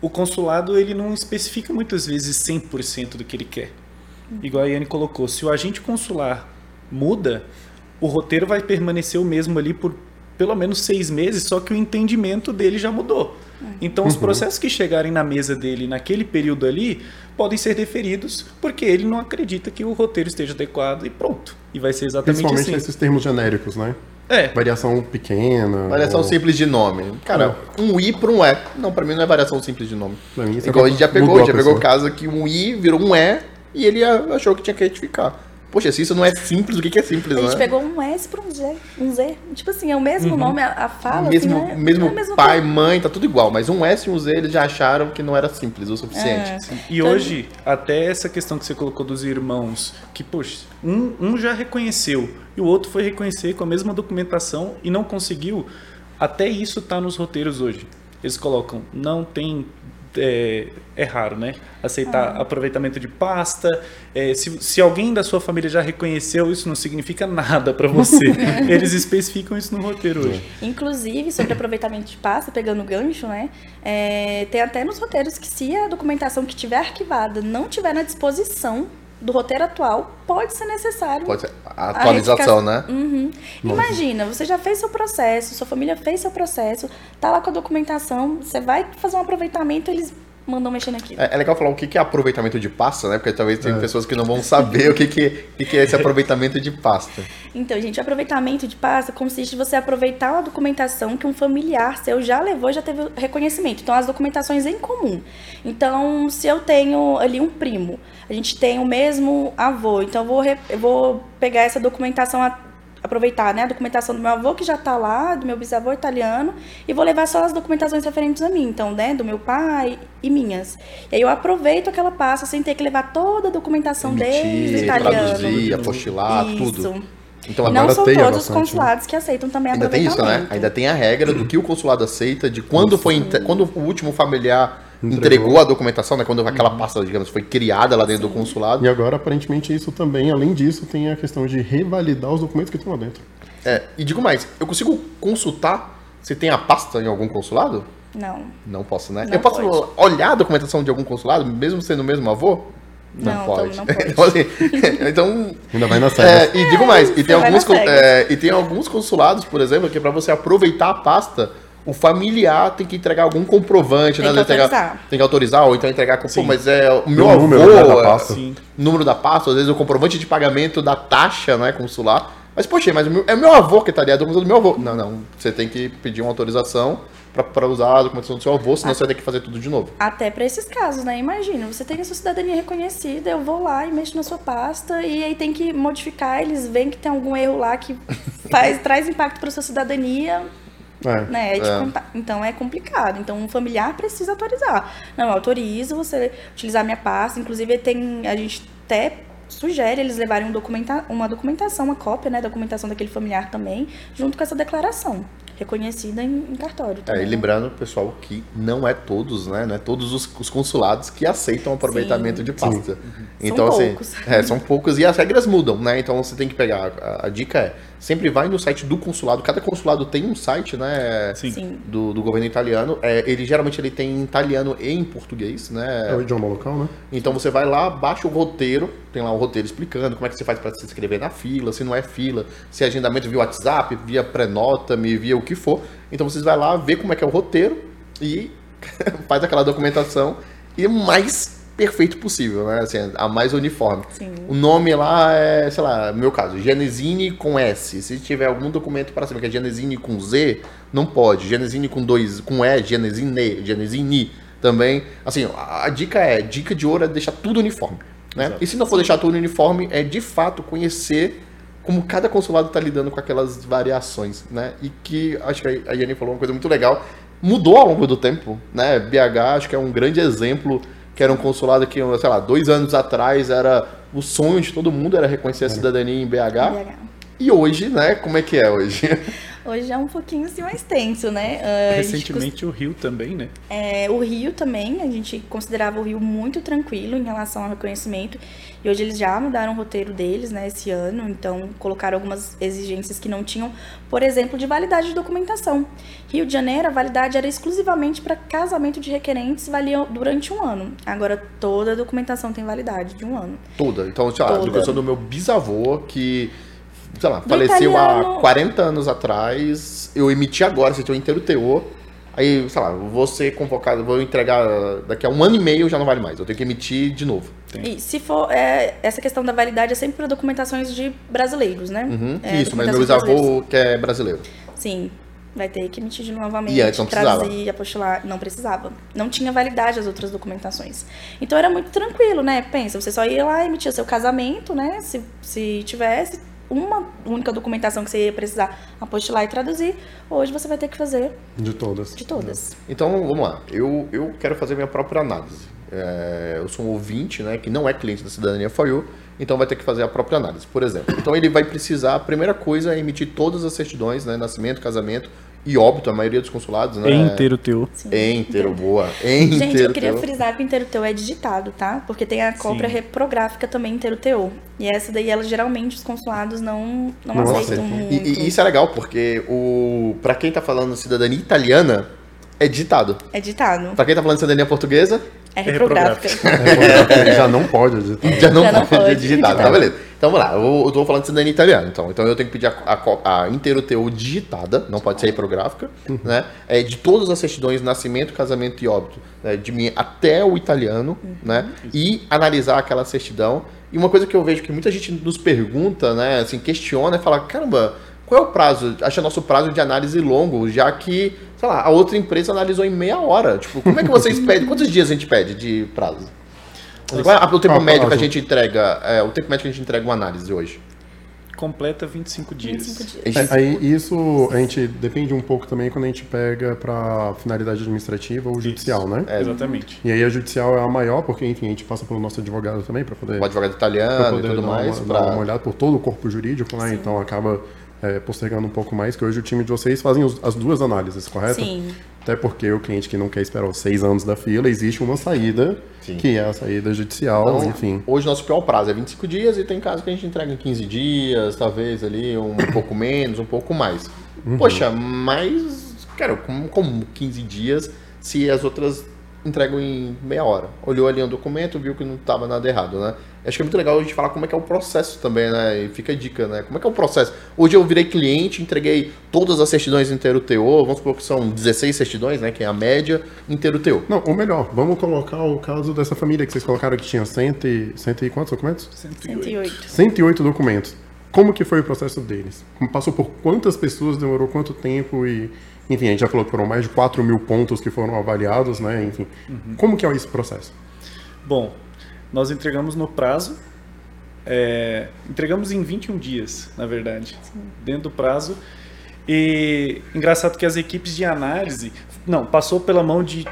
o consulado ele não especifica muitas vezes 100% do que ele quer. Igual a Yane colocou, se o agente consular muda, o roteiro vai permanecer o mesmo ali por pelo menos seis meses, só que o entendimento dele já mudou. Então, os processos que chegarem na mesa dele naquele período ali podem ser deferidos porque ele não acredita que o roteiro esteja adequado e pronto. E vai ser exatamente Principalmente assim. esses termos genéricos, né? É, Variação pequena. Variação ou- simples de nome. Cara, um I para um E. Não, para mim não é variação simples de nome. Pra mim, isso Igual a gente já pegou, já pegou o pessoa. caso que um I virou um E e ele achou que tinha que retificar. Poxa, se isso não é simples, o que, que é simples, A gente né? pegou um S para um Z, um Z. Tipo assim, é o mesmo nome, a, fala, mesmo assim, né? mesmo É a mesma pai, coisa. mãe, tá tudo igual. Mas um S e um Z eles já acharam que não era simples o suficiente. É. E hoje, até essa questão que você colocou dos irmãos, que, poxa, um, um já reconheceu e o outro foi reconhecer com a mesma documentação e não conseguiu, até isso tá nos roteiros hoje. Eles colocam, não tem. É, é raro, né? Aceitar aproveitamento de pasta. É, se, se alguém da sua família já reconheceu, isso não significa nada para você. Eles especificam isso no roteiro hoje. Inclusive, sobre aproveitamento de pasta, pegando o gancho, né? é, tem até nos roteiros que se a documentação que tiver arquivada não tiver na disposição do roteiro atual, pode ser necessário Pode ser a atualização, né? Uhum. Imagina, você já fez seu processo, sua família fez seu processo, tá lá com a documentação, você vai fazer um aproveitamento, eles mandam mexer naquilo. É, é legal falar o que é aproveitamento de pasta, né? Porque talvez tem pessoas que não vão saber o que, que, que, é esse aproveitamento de pasta. Então, gente, o aproveitamento de pasta consiste em você aproveitar uma documentação que um familiar seu já levou e já teve reconhecimento. Então, as documentações em comum. Então, se eu tenho ali um primo, a gente tem o mesmo avô, então eu vou, re- eu vou pegar essa documentação, a- aproveitar né, a documentação do meu avô que já está lá, do meu bisavô italiano, e vou levar só as documentações referentes a mim, então, né, do meu pai e minhas. E aí eu aproveito aquela pasta sem ter que levar toda a documentação desde o Emitir, italiano. traduzir, apostilar, Isso. tudo. Então não são todos os bastante, né? consulados que aceitam também ainda tem isso, né? Ainda tem a regra do que o consulado aceita, de quando foi quando o último familiar entregou, Entregou. a documentação, né? Quando aquela pasta, digamos, foi criada lá dentro do consulado. E agora, aparentemente, isso também, além disso, tem a questão de revalidar os documentos que estão lá dentro. É, e digo mais, eu consigo consultar se tem a pasta em algum consulado? Não. Não posso, né? Não eu posso pode. olhar a documentação de algum consulado, mesmo sendo o mesmo avô? Não, então não pode. então, assim, então, Ainda vai na É, e digo mais, e tem, alguns, é, e tem alguns consulados, por exemplo, que para você aproveitar a pasta, o familiar tem que entregar algum comprovante, Tem né? que Entregar- autorizar. tem que autorizar, ou então entregar com, pô, mas é o meu o avô, número, né, da é, pasta. Sim. número da pasta, às vezes o comprovante de pagamento da taxa, né, consular. Mas, poxa, mas o meu- é meu avô que tá ali, a documentação do meu avô. Não, não, você tem que pedir uma autorização para usar a documentação do seu avô, senão você vai ter que fazer tudo de novo. Até para esses casos, né? Imagina, você tem a sua cidadania reconhecida, eu vou lá e mexo na sua pasta e aí tem que modificar, eles veem que tem algum erro lá que faz, traz impacto para sua cidadania. É. Né? É É. Então é complicado. Então um familiar precisa autorizar. Não, eu autorizo você utilizar minha pasta. Inclusive tem. A gente até sugere eles levarem um documenta uma documentação, uma cópia, né? Documentação daquele familiar também, junto com essa declaração. Reconhecida em, em cartório. É, também, e né? lembrando, pessoal, que não é todos, né? Não é todos os, os consulados que aceitam o aproveitamento de pasta. Então, São assim, poucos. é, são poucos e as regras mudam, né? Então você tem que pegar. A, a dica é sempre vai no site do consulado. Cada consulado tem um site, né? Sim. Sim. Do, do governo italiano. É, ele geralmente ele tem em italiano e em português, né? É o idioma local, né? Então você vai lá, baixa o roteiro, tem lá o roteiro explicando como é que você faz para se inscrever na fila, se não é fila, se é agendamento via WhatsApp, via pré-nota, me via o que for. Então vocês vai lá, vê como é que é o roteiro e faz aquela documentação e o mais perfeito possível, né? Assim, a mais uniforme. Sim. O nome lá é, sei lá, no meu caso, Genesine com S. Se tiver algum documento para cima que é Genesine com Z, não pode. Genesine com dois, com E, Genesine, Genesine também. Assim, a dica é, dica de ouro é deixar tudo uniforme, né? Exato. E se não for deixar tudo uniforme, é de fato conhecer como cada consulado está lidando com aquelas variações, né? E que acho que a Yane falou uma coisa muito legal, mudou ao longo do tempo, né? BH acho que é um grande exemplo, que era um consulado que, sei lá, dois anos atrás era o sonho de todo mundo era reconhecer a cidadania em BH. BH. E hoje, né? Como é que é hoje? Hoje é um pouquinho assim mais tenso, né? Ah, gente Recentemente o Rio também, né? É, o Rio também, a gente considerava o Rio muito tranquilo em relação ao reconhecimento. E hoje eles já mudaram o roteiro deles, né, esse ano. Então, colocaram algumas exigências que não tinham, por exemplo, de validade de documentação. Rio de Janeiro, a validade era exclusivamente para casamento de requerentes, valia durante um ano. Agora, toda a documentação tem validade de um ano. Toda. Então, sei lá, a educação do meu bisavô, que, sei lá, Do faleceu há italiano. 40 anos atrás, eu emiti agora, você tem o inteiro teor. Aí, sei lá, vou ser convocado, vou entregar daqui a um ano e meio já não vale mais. Eu tenho que emitir de novo. E se for, é, essa questão da validade é sempre para documentações de brasileiros, né? Uhum. É, Isso, mas meu bisavô que é brasileiro. Sim, vai ter que emitir de novamente, E antes não precisava? traduzir, apostilar. Não precisava. Não tinha validade as outras documentações. Então era muito tranquilo, né? Pensa, você só ia lá e emitia seu casamento, né? Se, se tivesse uma única documentação que você ia precisar apostilar e traduzir, hoje você vai ter que fazer De todas. de todas. Então, vamos lá. Eu, eu quero fazer minha própria análise. É, eu sou um ouvinte, né, que não é cliente da Cidadania For You, então vai ter que fazer a própria análise, por exemplo. Então ele vai precisar, a primeira coisa é emitir todas as certidões, né, nascimento, casamento e óbito, a maioria dos consulados, né? É inteiro teu. Sim. É inteiro, boa. É inteiro. Gente, eu queria teu. frisar que o inteiro teu é digitado, tá? Porque tem a cópia Sim. reprográfica também inteiro teu. E essa daí, ela geralmente os consulados não, não, Não aceitam. E, e isso é legal, porque o para quem tá falando cidadania italiana, é digitado. É ditado. Pra quem tá falando cidadania portuguesa, É reprográfica. Ele já não pode editar. Já não, Já não pode, pode digitar. digitar. Tá, beleza. Então vamos lá, eu, eu tô falando de cidadania italiana, então. Então eu tenho que pedir a, a, a inteiro teu digitada, não pode ser reprográfica, né? É, de todas as certidões, nascimento, casamento e óbito, né, de mim até o italiano, né? E analisar aquela certidão. E uma coisa que eu vejo que muita gente nos pergunta, né? Assim, questiona e fala, caramba, qual é o prazo? Acha nosso prazo de análise longo, já que, sei lá, a outra empresa analisou em meia hora. Tipo, como é que vocês pedem? Quantos dias a gente pede de prazo? Qual é o tempo Ah, médio que a gente entrega? É, o tempo médio que a gente entrega uma análise hoje? Completa 25 dias. 25 dias. É, aí isso a gente depende um pouco também quando a gente pega para finalidade administrativa ou judicial, né? É. Exatamente. E aí a judicial é a maior, porque enfim, a gente passa pelo nosso advogado também para poder, O advogado pra italiano e tudo dar, mais. uma, dar uma Pra... olhada por todo o corpo jurídico, né? Então acaba é, postergando um pouco mais, que hoje o time de vocês fazem os- as duas análises, correto? Sim. Até porque o cliente que não quer esperar os seis anos da fila, existe uma saída, Sim. que é a saída judicial, Então, enfim. Hoje nosso pior prazo é 25 dias e tem casos que a gente entrega em 15 dias, talvez ali um pouco menos, um pouco mais. Uhum. Poxa, mas, cara, como, como 15 dias se as outras entregam em meia hora? Olhou ali um documento, viu que não estava nada errado, né? Acho que é muito legal a gente falar como é que é o processo também, né? E fica a dica, né? Como é que é o processo? Hoje eu virei cliente, entreguei todas as certidões inteiro TO, vamos supor que são 16 certidões, né? Que é a média, inteiro TO. Não, ou melhor, vamos colocar o caso dessa família que vocês colocaram que tinha cento e, cento e quantos documentos? 108. 108 documentos. Como que foi o processo deles? Passou por quantas pessoas, demorou quanto tempo e... Enfim, a gente já falou que foram mais de 4 mil pontos que foram avaliados, né? Enfim, como que é esse processo? Bom, nós entregamos no prazo. é, entregamos em 21 dias, na verdade. Dentro do prazo. E engraçado que as equipes de análise. Não, passou pela mão de.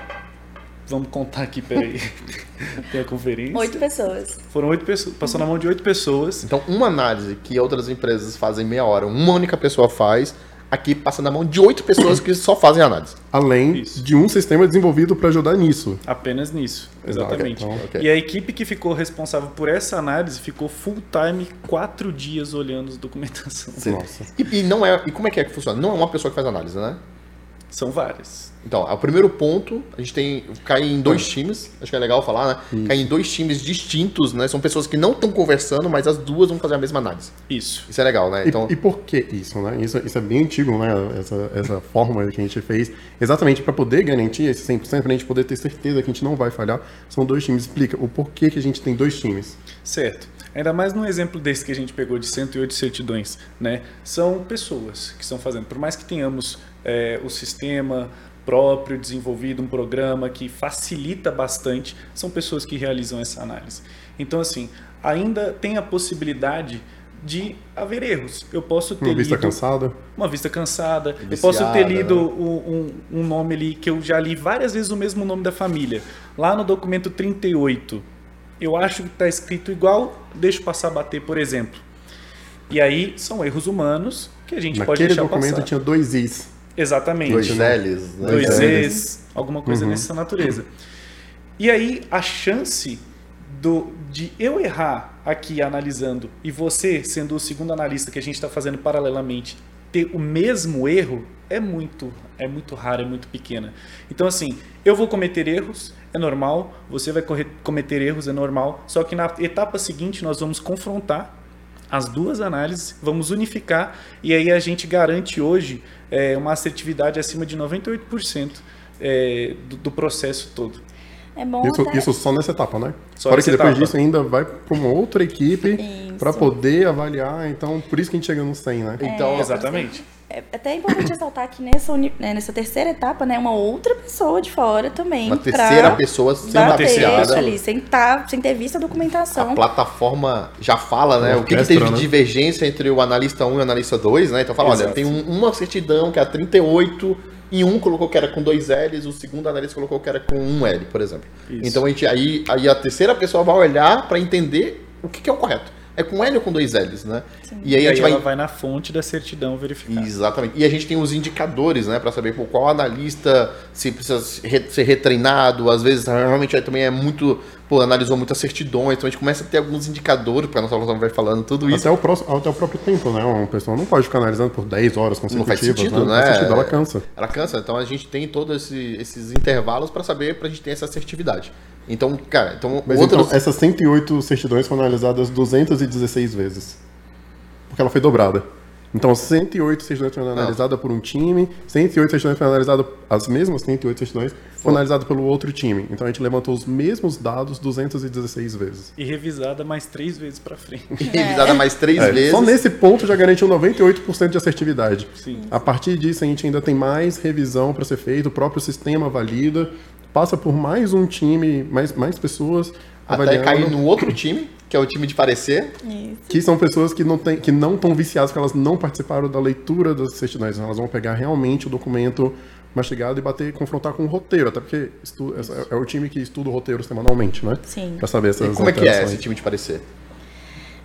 Vamos contar aqui, peraí. Tem a conferência. Oito pessoas. Foram oito pessoas. Passou na mão de oito pessoas. Então, uma análise que outras empresas fazem meia hora, uma única pessoa faz, aqui passa na mão de oito pessoas que só fazem análise. Além Isso. de um sistema desenvolvido para ajudar nisso. Apenas nisso, exatamente. então, ok. E a equipe que ficou responsável por essa análise ficou full time quatro dias olhando as documentação. Nossa. E, e não é, e como é que é que funciona? Não é uma pessoa que faz análise, né? São várias. Então, o primeiro ponto, a gente tem. cai em dois times, acho que é legal falar, né? Cai em dois times distintos, né? São pessoas que não estão conversando, mas as duas vão fazer a mesma análise. Isso. Isso é legal, né? E- Então, E, por que isso, né? Isso, isso é bem antigo, né? Essa, essa fórmula que a gente fez. Exatamente para poder garantir esse 100%, para a gente poder ter certeza que a gente não vai falhar, são dois times. Explica o porquê que a gente tem dois times. Certo. Ainda mais num exemplo desse que a gente pegou de 108 certidões, né? São pessoas que estão fazendo. Por mais que tenhamos é, o sistema próprio desenvolvido, um programa que facilita bastante, são pessoas que realizam essa análise. Então, assim, ainda tem a possibilidade de haver erros. Eu posso ter Uma vista lido cansada. uma vista cansada. eu Viciada, posso ter lido né? um, um- nome ali que eu já li várias vezes o mesmo nome da família. Lá no documento 38, eu acho que está escrito igual, deixa eu passar a bater, por exemplo. E aí são erros humanos que a gente pode Naquele deixar documento passar. tinha dois is. Exatamente. dois L's, né? Dois L's. E's, alguma coisa Uhum. nessa natureza. E aí a chance do, de eu errar aqui analisando e você, sendo o segundo analista que a gente está fazendo paralelamente, ter o mesmo erro é muito, é muito raro, é muito pequena. Então assim, eu vou cometer erros, é normal, você vai cometer erros, é normal, só que na etapa seguinte nós vamos confrontar as duas análises, vamos unificar e aí a gente garante hoje é, uma assertividade acima de 98% é, do, do processo todo. É bom Isso, até... isso só nessa etapa, né? Só Fora nessa que depois etapa. disso ainda vai para uma outra equipe para poder avaliar. Então, por isso que a gente chega no 100, né? Então, Exatamente. É até importante ressaltar que nessa, uni- né, nessa terceira etapa, né, uma outra pessoa de fora também. uma terceira pessoa sendo bater apreciada. ali, sem, tá, sem ter visto a A documentação. plataforma já fala, né? O que, que teve de né? divergência entre o analista 1 e o analista 2, né? Então fala, olha, Exato. tem um- uma certidão que é a 38 e um colocou que era com dois L's, o segundo analista colocou que era com um L, por exemplo. Isso. Então a gente, aí, aí a terceira pessoa vai olhar para entender o que, que é o correto. É com L ou com dois L's, né? E aí E a aí gente vai ela vai na fonte da certidão verificar. Exatamente. E a gente tem os indicadores, né, para saber pô, qual analista se precisa se re- ser retreinado. Às vezes, realmente, aí também é muito. Pô, analisou muitas certidões. Então a gente começa a ter alguns indicadores, porque a nossa aluno vai falando tudo isso. Até o, próximo, até o próprio tempo, né? Uma pessoa não pode ficar analisando por 10 horas Não consecutivas. faz sentido, Não né? faz sentido, ela cansa. Ela cansa. Então a gente tem todos esse- esses intervalos para saber, para a gente ter essa assertividade. Então, cara, então Mas outros. então, essas 108 certidões foram analisadas 216 vezes. Porque ela foi dobrada. Então, 108 certidões foram analisadas por um time, 108 certidões foram analisadas, as mesmas 108 certidões foram analisadas pelo outro time. Então, a gente levantou os mesmos dados 216 vezes. E revisada mais três vezes para frente. revisada mais três É, vezes. Só nesse ponto já garantiu 98% de assertividade. Sim. A partir disso, a gente ainda tem mais revisão para ser feito, o próprio sistema valida, passa por mais um time, mais, mais pessoas Até cair no outro time, que é o time de parecer. Isso. que são pessoas que não tem, que não estão viciadas, que elas não participaram da leitura das certidões. Elas vão pegar realmente o documento mastigado e bater, confrontar com o roteiro, até porque estu- essa- é o time que estuda o roteiro semanalmente, né? Sim. Para saber essas E como é que é esse time de parecer?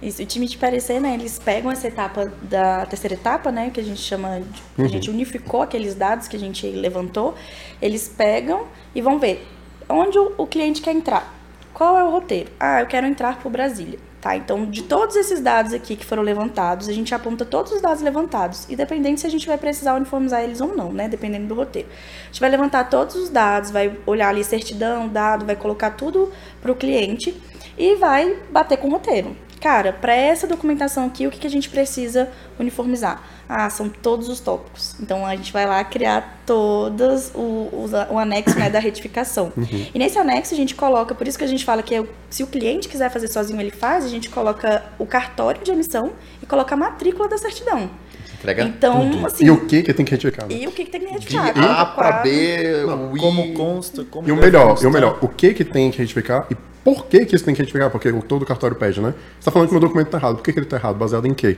Isso, o time de parecer, né? Eles pegam essa etapa da terceira etapa, né? Que a gente chama. De, A gente unificou aqueles dados que a gente levantou. Eles pegam e vão ver onde o, o cliente quer entrar. Qual é o roteiro? Ah, eu quero entrar por Brasília. Tá, então de todos esses dados aqui que foram levantados, a gente aponta todos os dados levantados, independente se a gente vai precisar uniformizar eles ou não, né? Dependendo do roteiro. A gente vai levantar todos os dados, vai olhar ali certidão, dado, vai colocar tudo para o cliente e vai bater com o roteiro. Cara, para essa documentação aqui, o que, que a gente precisa uniformizar? Ah, são todos os tópicos. Então a gente vai lá criar todas o, os- o anexo né, da retificação. E nesse anexo a gente coloca, por isso que a gente fala que é o- se o cliente quiser fazer sozinho, ele faz, a gente coloca o cartório de emissão e coloca a matrícula da certidão. Entrega Então, tudo. assim. E o que que tem que retificar? né? e o que, que tem que De retificar? A Quatro, para. B, Não, o I. Como consta, como E o melhor, e o melhor, o que que tem que retificar e por que que isso tem que retificar? Porque o- todo cartório pede, né? Você tá falando que meu documento tá errado. Por que que ele tá errado? Baseado em quê?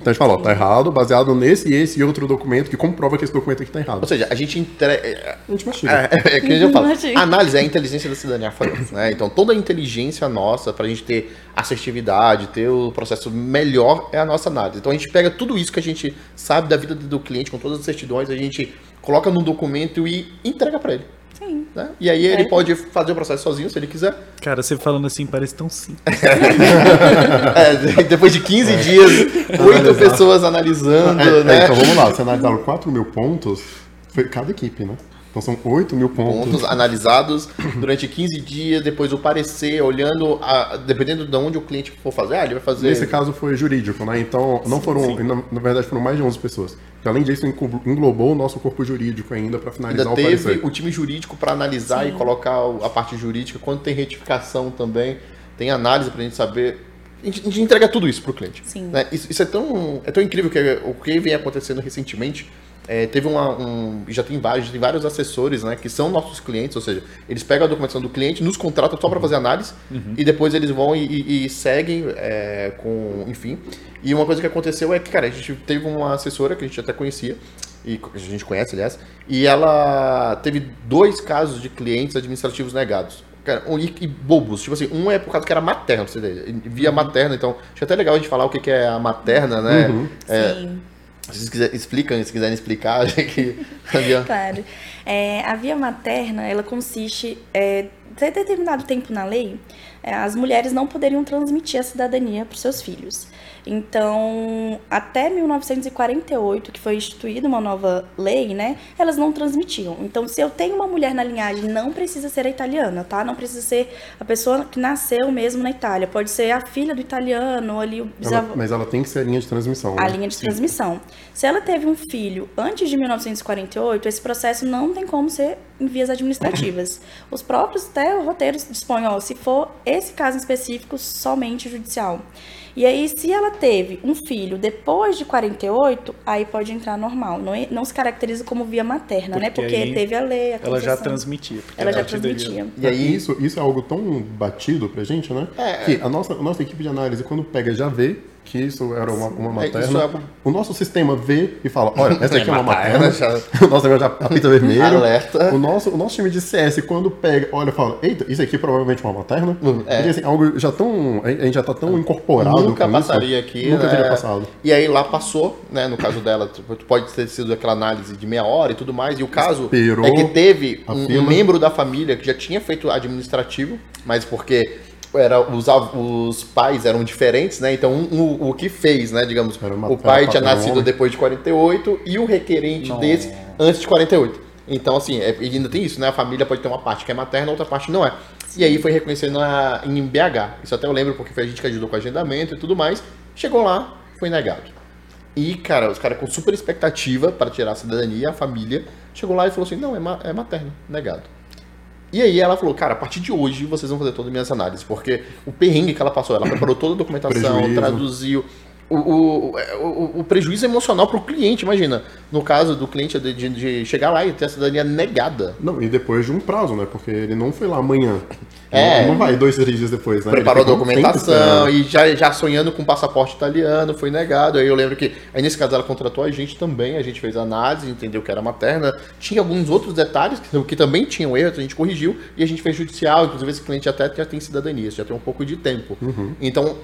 Então a gente fala, ó, tá errado, baseado nesse, esse e outro documento que comprova que esse documento aqui tá errado. Ou seja, a gente entrega. A gente mastiga. É, é, é que eu falo. Imagina. A análise é a inteligência da cidadania falando, né? Então toda a inteligência nossa pra gente ter assertividade, ter o processo melhor é a nossa análise. Então a gente pega tudo isso que a gente sabe da vida do cliente com todas as certidões, a gente coloca num documento e entrega pra ele. Sim. Né? E aí ele É. pode fazer o processo sozinho se ele quiser. Cara, você falando assim parece tão simples. É, depois de 15 dias, oito pessoas analisando, É, é, né? então vamos lá, se analisaram 4 mil pontos, foi cada equipe, né? Então são 8 mil pontos. pontos analisados durante 15 dias, depois o parecer, olhando, a- dependendo de onde o cliente for fazer, ah, ele vai fazer. Nesse caso foi jurídico, né? Então não foram, na, na verdade foram mais de 11 pessoas. Além disso, englo- englobou o nosso corpo jurídico ainda para finalizar Ainda o teve parecer. o time jurídico para analisar e colocar a parte jurídica. Quando tem retificação também, tem análise para a gente saber. A gente, a gente entrega tudo isso para o cliente. Sim. né? Isso, isso é, tão, é tão incrível que o que vem acontecendo recentemente. É, teve uma, um. Já tem vários, já tem vários assessores, né? Que são nossos clientes, ou seja, eles pegam a documentação do cliente, nos contratam só para fazer análise e depois eles vão e, e- e seguem é, com. Enfim. E uma coisa que aconteceu é que, cara, a gente teve uma assessora que a gente até conhecia, e a gente conhece, aliás, e ela teve dois casos de clientes administrativos negados. Cara, um, e, e bobos. Tipo assim, um é por causa que era materna, pra você. Via materna, então acho até legal a gente falar o que que é a materna, né? É, Sim. Vocês quiserem, explicam, se quiserem explicar, que. havia- Claro. É, a via materna, ela consiste, é, até determinado tempo na lei, as mulheres não poderiam transmitir a cidadania para os seus filhos. Então, até 1948, que foi instituída uma nova lei, né, elas não transmitiam. Então, se eu tenho uma mulher na linhagem, não precisa ser a italiana, tá? Não precisa ser a pessoa que nasceu mesmo na Itália. Pode ser a filha do italiano, ali o Ela- bisavô. mas ela tem que ser a linha de transmissão. A né? linha de transmissão. Se ela teve um filho antes de 1948, esse processo não tem como ser em vias administrativas. Os próprios até roteiros dispõem, ó, se for esse caso específico, somente judicial. E aí, se ela teve um filho depois de 48, aí pode entrar normal. Não, é- não se caracteriza como via materna, né? Porque Porque aí teve a lei, a Ela já transmitia. porque Ela já transmitia. E aí- isso, isso é algo tão batido pra gente, né? É. Que a nossa, a nossa equipe de análise, quando pega, já vê que isso era uma, uma É, materna. é algo- O nosso sistema vê e fala, olha, essa aqui é uma materna, materna. já- o nosso negócio já apita vermelho. Alerta. O nosso, o nosso time de CS, quando pega, olha, fala, eita, isso aqui é provavelmente uma materna. É. Porque, assim, algo já tão. A gente já tá tão incorporado. Nunca passaria isso, aqui. Nunca né? teria passado. E aí lá passou, né? No caso dela, tipo, pode ter sido aquela análise de meia hora e tudo mais. E o caso Esperou é que teve um, um membro da família que já tinha feito administrativo, mas porque era, os, os pais eram diferentes, né? Então um- um- o que fez, né? Digamos, uma- o pai tinha nascido homem. depois de 48 e o requerente Nossa. desse antes de 48. Então, assim, é, ainda tem isso, né? A família pode ter uma parte que é materna, outra parte não é. E aí foi reconhecendo na- em BH. Isso até eu lembro porque foi a gente que ajudou com o agendamento e tudo mais. Chegou lá, foi negado. E, cara, os caras com super expectativa para tirar a cidadania, a família, chegou lá e falou assim: não, é, ma é materno, negado. E aí ela falou, cara, a partir de hoje vocês vão fazer todas as minhas análises, porque o perrengue que ela passou, ela preparou toda a documentação, Prejuízo. traduziu. O, o, o, o prejuízo emocional para o cliente, imagina. No caso do cliente de, de- chegar lá e ter a cidadania negada. Não, e depois de um prazo, né? Porque ele não foi lá amanhã. É. Não, não vai dois, três dias depois, né? Preparou a um documentação e já, já sonhando com passaporte italiano, foi negado. Aí eu lembro que, aí nesse caso ela contratou a gente também, a gente fez análise, entendeu que era materna. Tinha alguns outros detalhes que, que também tinham erros, a gente corrigiu e a gente fez judicial. Inclusive esse cliente até já tem cidadania, já tem um pouco de tempo. Então,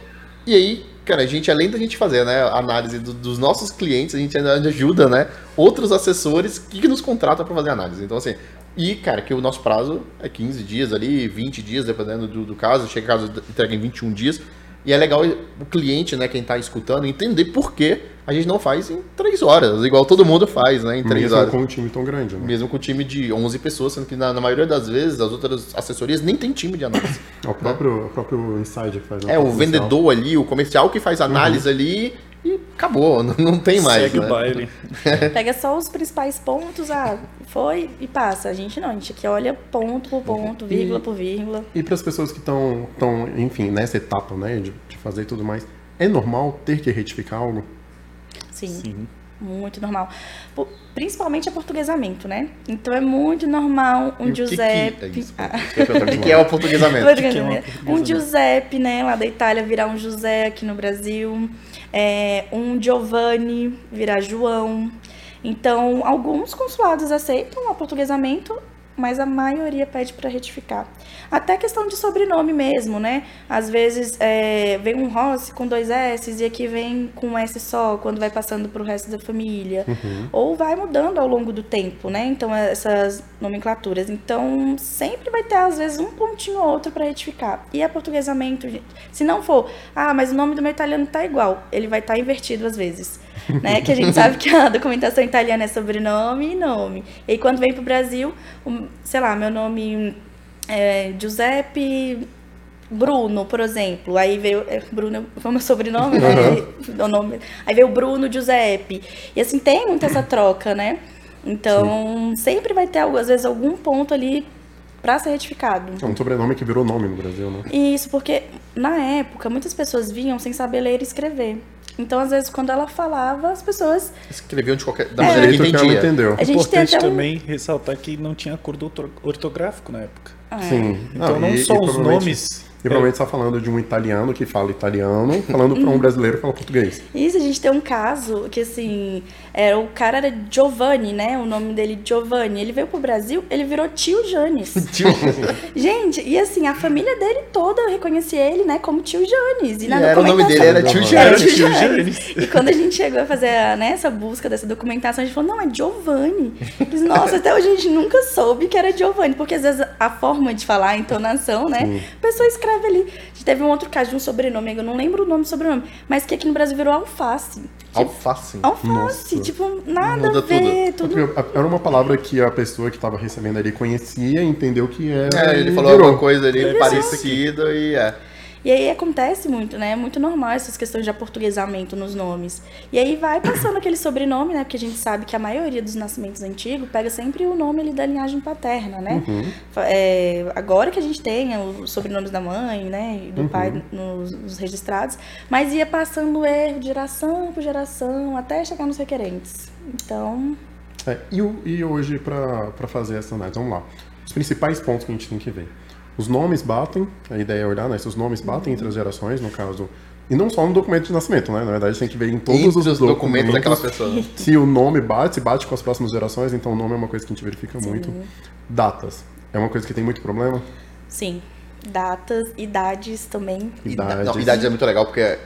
e aí, cara, a gente, além da gente fazer né, análise do- dos nossos clientes, a gente ajuda, né, outros assessores que, que nos contratam para fazer análise. Então, assim, e, cara, que o nosso prazo é 15 dias ali, 20 dias, dependendo do, do caso, chega caso entrega em 21 dias. E é legal o cliente, né, quem tá escutando, entender por que a gente não faz em 3 horas, igual todo mundo faz, né, em 3 Mesmo horas. com um time tão grande, né? Mesmo com um time de 11 pessoas, sendo que na, na maioria das vezes as outras assessorias nem tem time de análise. É o próprio, o próprio insider que faz. né? É, o comercial. vendedor ali, o comercial que faz análise ali e acabou, não, não tem mais. Segue né? o baile. Pega só os principais pontos, ah, foi e passa. A gente não, a gente aqui olha ponto por ponto, vírgula por vírgula. E para as pessoas que estão, tão, enfim, nessa etapa, né, de, de fazer tudo mais, é normal ter que retificar algo? Sim, Sim. muito normal. Principalmente aportuguesamento, né? Então é muito normal um E o que que Giuseppe. é isso? Ah. O que que é o? Portuguesamento. é um portuguesamento? Giuseppe, né, lá da Itália, virar um José aqui no Brasil. É, um Giovanni virar João. Então, alguns consulados aceitam o aportuguesamento, mas a maioria pede para retificar. Até questão de sobrenome mesmo, né? Às vezes é, vem um Rossi com dois S e aqui vem com um S só, quando vai passando para o resto da família. Uhum. Ou vai mudando ao longo do tempo, né? Então, essas nomenclaturas. Então, sempre vai ter, às vezes, um pontinho ou outro para retificar. E aportuguesamento, gente, se não for, ah, mas o nome do meu italiano tá igual, ele vai estar tá invertido às vezes. né? Que a gente sabe que a documentação italiana é sobrenome e nome. E aí, quando vem para o Brasil, sei lá, meu nome é, Giuseppe Bruno, por exemplo. Aí veio. é, Bruno foi meu sobrenome, né? O nome, aí veio Bruno Giuseppe. E assim, tem muita essa troca, né? Então, sempre vai ter, às vezes, algum ponto ali para ser retificado. É um sobrenome que virou nome no Brasil, né? Isso, porque na época muitas pessoas vinham sem saber ler e escrever. Então, às vezes, quando ela falava, as pessoas. Escreviam de qualquer. Da É. maneira que que ela entendeu. A gente tem Importante um. também ressaltar que não tinha acordo orto- ortográfico na época. Ah, Sim. Então não, e- só e os provavelmente- nomes. E provavelmente está falando de um italiano que fala italiano, falando para um brasileiro que fala português. Isso, a gente tem um caso que, assim, é, o cara era Giovanni, né? O nome dele Giovanni. Ele veio pro Brasil, ele virou tio Janes. gente, e assim, a família dele toda reconhecia ele, né, como tio Janes. E, E na era, o nome dele era Tio Era Janes. tio Tio Janes. E quando a gente chegou a fazer né, essa busca dessa documentação, a gente falou, não, é Giovanni. Eu disse, Nossa, até hoje a gente nunca soube que era Giovanni, porque às vezes a forma de falar, a entonação, né? A pessoa escreve ali. A gente teve um outro caso de um sobrenome, eu não lembro o nome do sobrenome, mas que aqui no Brasil virou alface. Alface. Alface, Nossa. tipo, nada Muda a ver, tudo. Porque Era uma palavra que a pessoa que estava recebendo ali conhecia, entendeu que era. É, ele falou virou. alguma coisa ali parecida e é. E aí acontece muito, né? É muito normal essas questões de aportuguesamento nos nomes. E aí vai passando aquele sobrenome, né? Porque a gente sabe que a maioria dos nascimentos antigos pega sempre o nome ali da linhagem paterna, né? Fa- é, agora que a gente tem os sobrenomes da mãe, né? E do pai nos, nos registrados, mas ia passando erro de geração por geração até chegar nos requerentes. Então, É, e, e hoje, para fazer essa análise, vamos lá. Os principais pontos que a gente tem que ver. Os nomes batem, a ideia é olhar, né? Se os nomes batem entre as gerações, no caso. E não só no documento de nascimento, né? Na verdade, tem que ver em todos Entre os, os documentos daquela pessoa. Se o nome bate, se bate com as próximas gerações, então o nome é uma coisa que a gente verifica muito. Datas. É uma coisa que tem muito problema. sim, datas, idades também. Idades. Não, idade é muito legal porque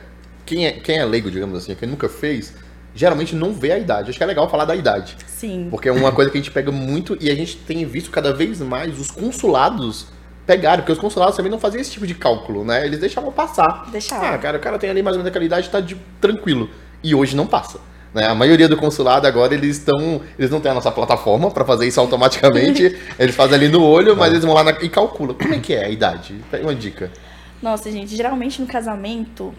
quem é, quem é leigo, digamos assim, quem nunca fez, geralmente não vê a idade. Acho que é legal falar da idade. Sim. Porque é uma coisa que a gente pega muito e a gente tem visto cada vez mais os consulados pegarem, porque os consulados também não faziam esse tipo de cálculo, né? Eles deixavam passar. Deixavam. Ah, cara, o cara tem ali mais ou menos aquela idade, tá de tranquilo. E hoje não passa. Né? A maioria do consulado agora eles estão. Eles não têm a nossa plataforma para fazer isso automaticamente. eles fazem ali no olho, mas eles vão lá na- e calculam. Como é que é a idade? Pega uma dica. Nossa, gente, geralmente no casamento,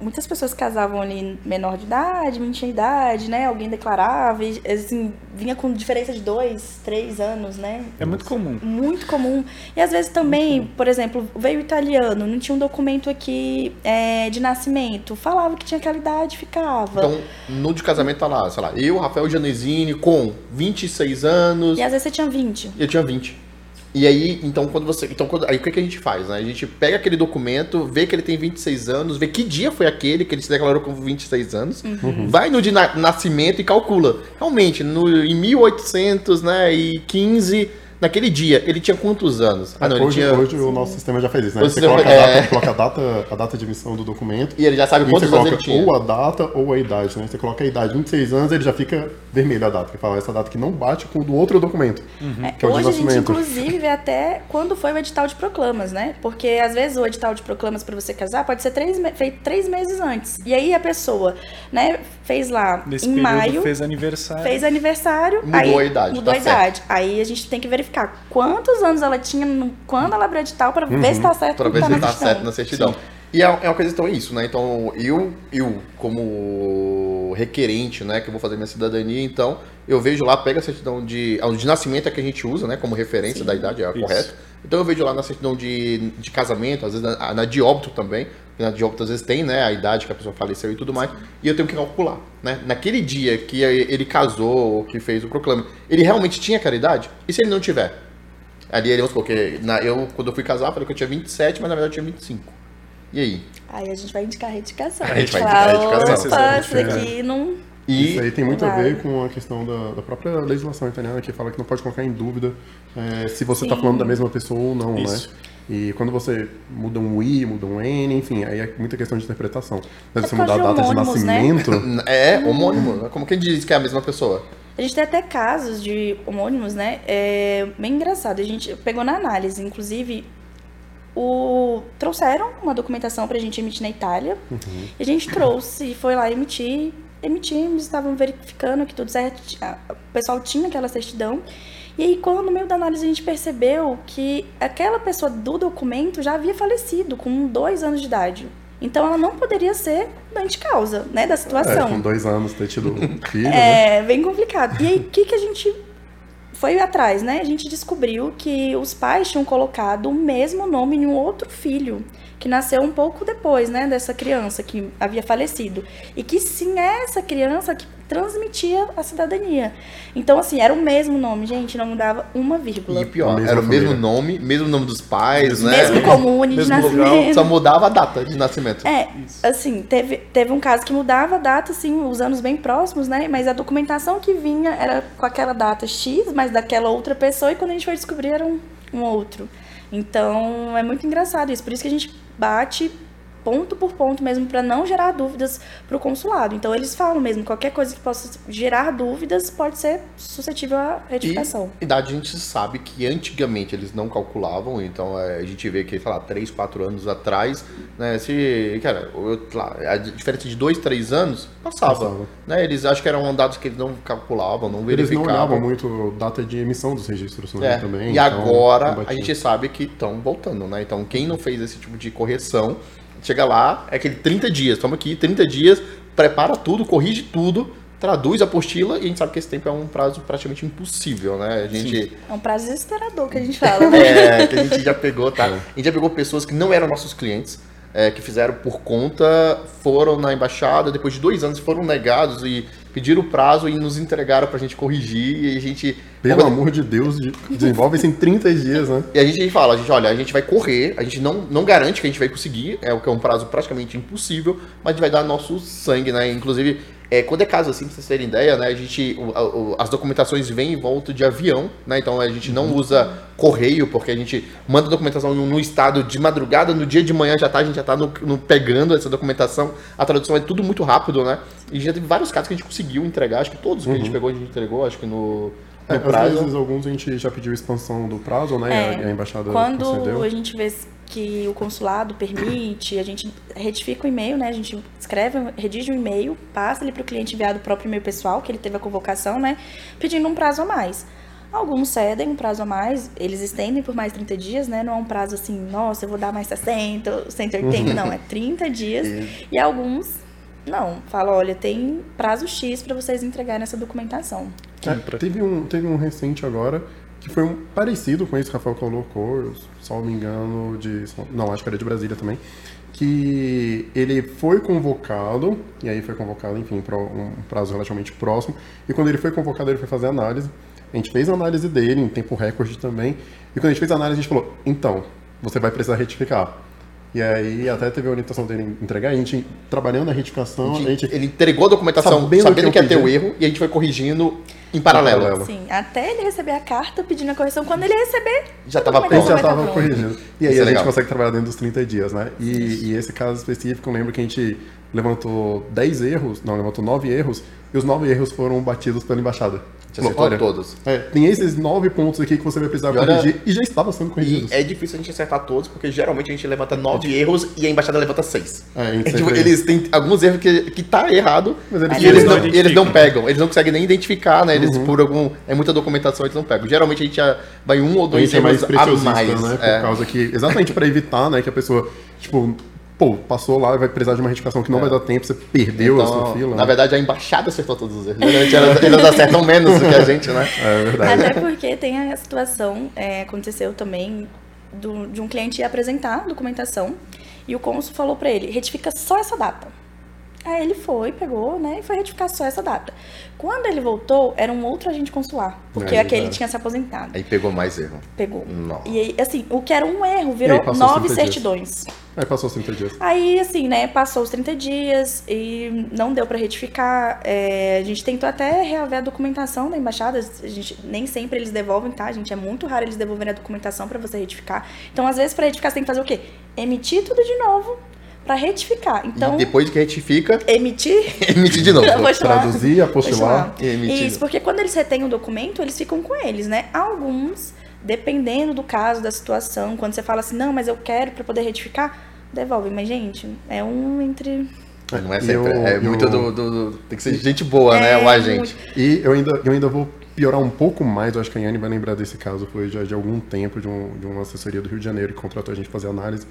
muitas pessoas casavam ali menor de idade, mentia idade, né? Alguém declarava, e assim, vinha com diferença de dois, três anos, né? É muito comum. Muito comum. E às vezes também, por exemplo, veio italiano, não tinha um documento aqui é, de nascimento, falava que tinha aquela idade, ficava. Então, no de casamento tá lá, sei lá, eu, Rafael Janesini, com 26 anos. E às vezes você tinha 20. Eu tinha 20. E aí, então, quando você. Então, quando, aí o que, que a gente faz, né? A gente pega aquele documento, vê que ele tem 26 anos, vê que dia foi aquele que ele se declarou com 26 anos, vai no de na- nascimento e calcula. Realmente, no, em 1800, né, e 15, naquele dia, ele tinha quantos anos? Ah, não, ele hoje, tinha. hoje o nosso sistema já faz isso, né? O Você coloca, a data, é. coloca a data, a data de emissão do documento. E ele já sabe você quantos anos ele tinha. ou a data ou a idade, né? Você coloca a idade 26 anos, ele já fica vermelho a data, que fala essa data que não bate com o do outro documento, É, que é o de hoje a gente, inclusive, vê até quando foi o edital de proclamas, né? Porque às vezes o edital de proclamas para você casar pode ser três, feito três meses antes. E aí a pessoa, né, fez lá Nesse em maio, fez aniversário. fez aniversário, Mudou aí a idade, mudou tá a idade. Aí a gente tem que verificar quantos anos ela tinha quando ela abriu edital para ver se tá certo Pra no ver que se tá tá na certidão. certo na certidão. E é, é uma coisa então é isso, né? Então, eu, eu, como requerente, né, que eu vou fazer minha cidadania, então, eu vejo lá, pega a certidão de. A de nascimento é que a gente usa, né? Como referência da idade, é correta. Então eu vejo lá na certidão de, de casamento, às vezes na, na de óbito também. Na de óbito às vezes tem, né, a idade que a pessoa faleceu e tudo mais. E eu tenho que calcular, né? Naquele dia que ele casou, ou que fez o proclame, ele realmente tinha aquela idade? E se ele não tiver? Ali ele, vamos supor, que na, eu, quando eu fui casar, falei que eu tinha 27, mas na verdade eu tinha 25. E aí? Aí a gente vai indicar a retificação. A gente vai indicar a retificação. Opa, isso É. daqui não. E Isso aí tem muito a ver com a questão da, da própria legislação italiana, que fala que não pode colocar em dúvida é, se você está falando da mesma pessoa ou não, Isso. né? E quando você muda um I, muda um N, enfim, aí é muita questão de interpretação. Mas É você mudar a data de né? nascimento, é homônimo. né? Como quem diz que é a mesma pessoa? A gente tem até casos de homônimos, né? É bem engraçado. A gente pegou na análise, inclusive, o... trouxeram uma documentação pra gente emitir na Itália. E a gente trouxe, foi lá emitir. Emitimos, estavam verificando que tudo certo. O pessoal tinha aquela certidão. E aí, quando no meio da análise a gente percebeu que aquela pessoa do documento já havia falecido com dois anos de idade. Então ela não poderia ser dante causa, né, da é, situação. com dois anos ter tido um filho, né? É, bem complicado. E aí, o que, que a gente foi atrás, né? A gente descobriu que os pais tinham colocado o mesmo nome em um outro filho, que nasceu um pouco depois, né, dessa criança que havia falecido. E que sim, é essa criança que transmitia a cidadania. Então, assim, era o mesmo nome, gente, não mudava uma vírgula. E pior, era o mesmo família. nome, mesmo nome dos pais, né? Mesmo comune de Mesmo lugar, nascimento. só mudava a data de nascimento. É, assim, teve, teve um caso que mudava a data, assim, os anos bem próximos, né? Mas a documentação que vinha era com aquela data X, mas daquela outra pessoa, e quando a gente foi descobrir era um, um outro. Então, é muito engraçado isso. Por isso que a gente bate ponto por ponto mesmo para não gerar dúvidas para o consulado. Então eles falam mesmo, qualquer coisa que possa gerar dúvidas pode ser suscetível à retificação. E idade a gente sabe que antigamente eles não calculavam, então é, a gente vê que, sei lá, 3, 4 anos atrás, né, se, cara, eu- a diferença de 2, 3 anos passava, Passava. né, eles acho que eram dados que eles não calculavam, não Eles não verificavam. olhavam muito data de emissão dos registros né, É, também. e então, agora a gente sabe que estão voltando, né? Então quem não fez esse tipo de correção, chega lá, é aquele 30 dias, toma aqui 30 dias, prepara tudo, corrige tudo, traduz a apostila e a gente sabe que esse tempo é um prazo praticamente impossível, né? A gente É um prazo desesperador que a gente fala, né? é, que a gente já pegou, tá? A gente já pegou pessoas que não eram nossos clientes, é, que fizeram por conta, foram na embaixada, depois de dois anos foram negados e pediram o prazo e nos entregaram pra gente corrigir e a gente. Pelo amor de Deus, de- desenvolve isso em 30 dias, né? E a gente fala, a gente, olha, a gente vai correr, a gente não, não garante que a gente vai conseguir, é o que é um prazo praticamente impossível, mas a gente vai dar nosso sangue, né? Inclusive, é, quando é caso assim, pra vocês terem ideia, né? A gente, o- o- as documentações vêm em volta de avião, né? Então a gente não usa correio, porque a gente manda a documentação no, no estado de madrugada, no dia de manhã já tá, a gente já tá no, no- pegando essa documentação, a tradução é tudo muito rápido, né? E já teve vários casos que a gente conseguiu entregar, acho que todos que a gente pegou, a gente entregou, acho que no, É, no às vezes alguns a gente já pediu expansão do prazo, né? É, e a, a embaixada Quando concedeu. a gente vê que o consulado permite, a gente retifica o e-mail, né? A gente escreve, redige um e-mail, passa ele para o cliente enviado o próprio e-mail pessoal, que ele teve a convocação, né? Pedindo um prazo a mais. Alguns cedem um prazo a mais, eles estendem por mais 30 dias, né? Não é um prazo assim, nossa, eu vou dar mais 60, 180, não, é 30 dias. E alguns, não, falam, olha, tem prazo X para vocês entregarem essa documentação. É, teve, um, teve um recente agora que foi um parecido com esse que Rafael colocou, eu, salvo me engano, de. Não, acho que era de Brasília também. Que ele foi convocado, e aí foi convocado, enfim, para um prazo relativamente próximo. E quando ele foi convocado, ele foi fazer análise. A gente fez a análise dele, em tempo recorde também. E quando a gente fez a análise, a gente falou: então, você vai precisar retificar. E aí até teve a orientação dele entregar, a gente trabalhando na retificação, a gente Ele entregou a documentação Sabendo sabendo, que ia ter o erro e a gente foi corrigindo em paralelo. paralelo. Sim, até ele receber a carta pedindo a correção, quando ele receber, Já a tava A gente documentação já estava corrigindo. E aí Isso é a gente consegue trabalhar dentro dos 30 dias, né? E, e esse caso específico, eu lembro que a gente levantou 10 erros, não, levantou 9 erros, e os 9 erros foram batidos pela embaixada. Falou, acertou todos. É, tem esses 9 pontos aqui que você vai precisar E olha- corrigir, e já estava sendo E corrigidos. é difícil a gente acertar todos, porque geralmente a gente levanta nove erros e a embaixada levanta seis. É, É, tipo, eles têm alguns erros que, que tá errado, Mas eles e eles não não, e eles não pegam, eles não conseguem nem identificar, né? Eles, por algum. É muita documentação, eles não pegam. Geralmente a gente já vai um ou dois gente é mais erros a mais. né? Por é. causa que. Exatamente para evitar, né, que a pessoa, tipo, pô, passou lá e vai precisar de uma retificação que não vai dar tempo, você perdeu a sua Então, fila. na né? verdade, a embaixada acertou todos os erros. Eles, eles acertam menos do que a gente, né? É verdade. Até porque tem a situação, é, aconteceu também, do- de um cliente ir apresentar a documentação e o cônsul falou pra ele, retifica só essa data. Aí ele foi, pegou, né, e foi retificar só essa data. Quando ele voltou, era um outro agente consular, porque É, aquele tinha se aposentado. Aí pegou mais erro. Pegou. Nossa. E aí, assim, o que era um erro virou nove 30 dias. certidões. Aí passou os 30 dias. Aí, assim, né, passou os 30 dias e não deu pra retificar. É, a gente tentou até reaver a documentação da embaixada. A gente, nem sempre eles devolvem, tá, gente? É muito raro eles devolverem a documentação pra você retificar. Então, às vezes, pra retificar, você tem que fazer o quê? Emitir tudo de novo pra retificar. Então, e depois que retifica, emitir emite de novo. Eu Traduzir, apostilar. E emitir. Isso, porque quando eles retêm o documento, eles ficam com eles, né? Alguns, dependendo do caso, da situação, quando você fala assim, não, mas eu quero pra poder retificar, devolve. Mas, gente, é um entre. Não é sempre. o- é e muito do, do- do- Tem que ser gente boa, né? É, O agente. E eu ainda, eu ainda vou piorar um pouco mais, eu acho que a Yane vai lembrar desse caso, foi já de algum tempo, de, um, de uma assessoria do Rio de Janeiro que contratou a gente pra fazer análise,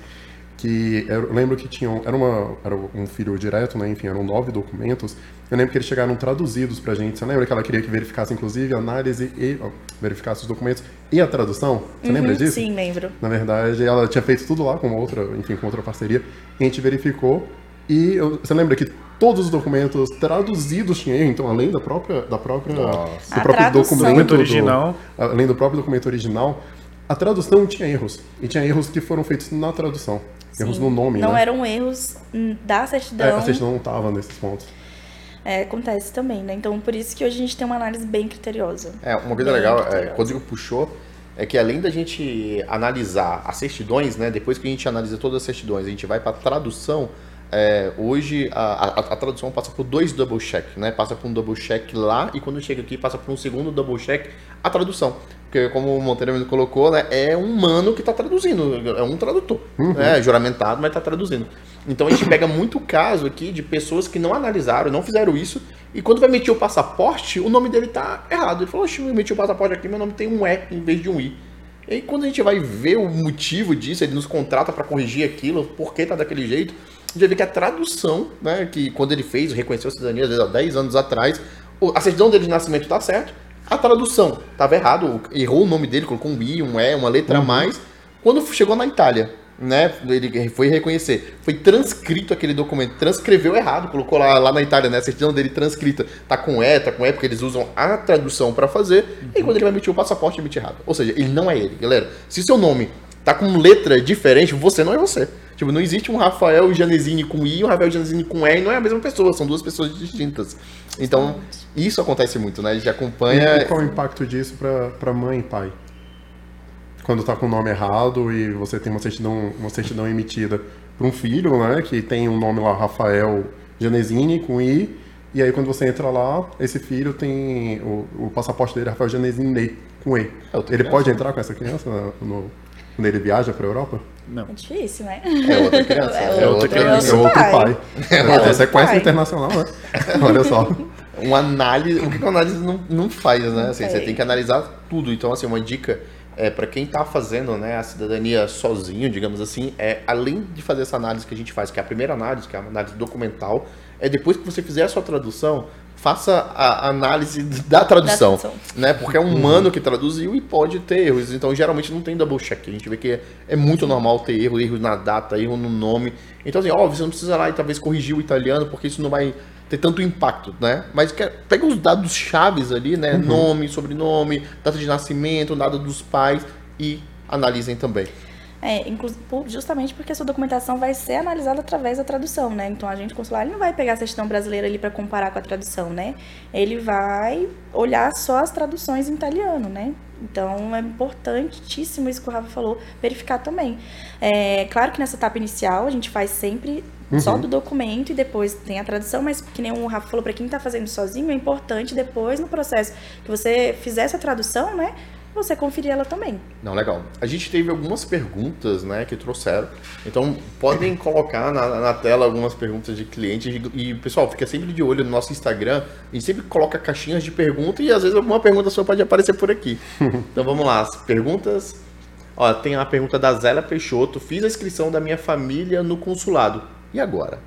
que eu lembro que tinham, era, uma, era um filho direto, né, enfim, eram nove documentos, eu lembro que eles chegaram traduzidos pra gente, você lembra que ela queria que verificasse, inclusive, a análise e, ó, verificasse os documentos e a tradução? Você lembra Uhum, disso? Sim, lembro. Na verdade, ela tinha feito tudo lá com outra, enfim, com outra parceria. E a gente verificou e eu- você lembra que todos os documentos traduzidos tinham erro, então além da própria da própria do Nossa. Próprio Documento do- original. além do próprio documento original, a tradução tinha erros. E tinha erros que foram feitos na tradução. Erros Sim. no nome, Não né? eram erros da É, certidão. a certidão não estava nesses pontos. É, acontece também, né? Então, por isso que hoje a gente tem uma análise bem criteriosa. É, uma coisa Bem legal, é, o Rodrigo puxou, é que além da gente analisar as certidões, né? Depois que a gente analisa todas as certidões, a gente vai para tradução. É, hoje a, a- a tradução passa por dois double check, né? Passa por um double check lá e quando chega aqui passa por um segundo double check a tradução. Porque como o Monteiro mesmo colocou, né? É um mano que está traduzindo, é um tradutor, né? Juramentado, mas está traduzindo. Então a gente pega muito caso aqui de pessoas que não analisaram, não fizeram isso, e quando vai emitir o passaporte, o nome dele tá errado. Ele falou, oxe, eu emiti o passaporte aqui, meu nome tem um E em vez de um I. E aí quando a gente vai ver o motivo disso, ele nos contrata para corrigir aquilo, por que tá daquele jeito, vai ver que a tradução, né, que quando ele fez, reconheceu a cidadania, às vezes há 10 anos atrás, a certidão dele de nascimento tá certo, a tradução tava errado, errou o nome dele, colocou um I, um E, uma letra a mais. Quando chegou na Itália, né, ele foi reconhecer, foi transcrito aquele documento, transcreveu errado, colocou lá, lá na Itália, né, a certidão dele transcrita, tá com E, tá com E, porque eles usam a tradução para fazer, e quando ele vai emitir o passaporte, emite errado. Ou seja, ele não é ele, galera. Se seu nome tá com letra diferente, você não é você. Tipo, não existe um Rafael Janesini com I e um Rafael Janesini com E, e não é a mesma pessoa, são duas pessoas distintas. Então, isso acontece muito, né? A gente acompanha. E qual é o impacto disso para mãe e pai? Quando tá com o nome errado e você tem uma certidão, uma certidão emitida para um filho, né, que tem um nome lá, Rafael Janesini, com I, e aí quando você entra lá, esse filho tem o, o passaporte dele é Rafael Janesini com E. É Ele criança. pode entrar com essa criança no- quando ele viaja para Europa? Não. É difícil, né? É outra criança. É É outro- outra é criança. É outro pai. pai. É, outro sequência pai. internacional, né? Olha só. uma análise. O que uma análise não, não faz, né? Assim, você tem. tem que analisar tudo. Então, assim, uma dica é para quem tá fazendo né, a cidadania sozinho, digamos assim, é além de fazer essa análise que a gente faz, que é a primeira análise, que é a análise documental, é depois que você fizer a sua tradução, faça a análise da tradução, tradução. né? Porque é um humano que traduziu e pode ter erros. Então, geralmente não tem double check. A gente vê que é, é muito normal ter erro, erro na data, erro no nome. Então, assim, óbvio, você não precisa lá e talvez corrigir o italiano, porque isso não vai ter tanto impacto, né? Mas que- pega os dados chaves ali, né? Nome, sobrenome, data de nascimento, data dos pais e analisem também. É, justamente porque a sua documentação vai ser analisada através da tradução, né? Então, a agente consular ele não vai pegar a certidão brasileira ali para comparar com a tradução, né? Ele vai olhar só as traduções em italiano, né? Então, é importantíssimo isso que o Rafa falou, verificar também. É, claro que nessa etapa inicial, a gente faz sempre só do documento e depois tem a tradução, mas que nem o Rafa falou, para quem está fazendo sozinho, é importante depois, no processo que você fizer essa tradução, né? Você conferir ela também. Não, legal. A gente teve algumas perguntas, né, que trouxeram. Então, podem colocar na, na tela algumas perguntas de clientes. E, pessoal, fica sempre de olho no nosso Instagram. A gente sempre coloca caixinhas de pergunta e às vezes alguma pergunta sua pode aparecer por aqui. Então, vamos lá. As perguntas. Ó, tem a pergunta da Zélia Peixoto. Fiz a inscrição da minha família no consulado. E agora?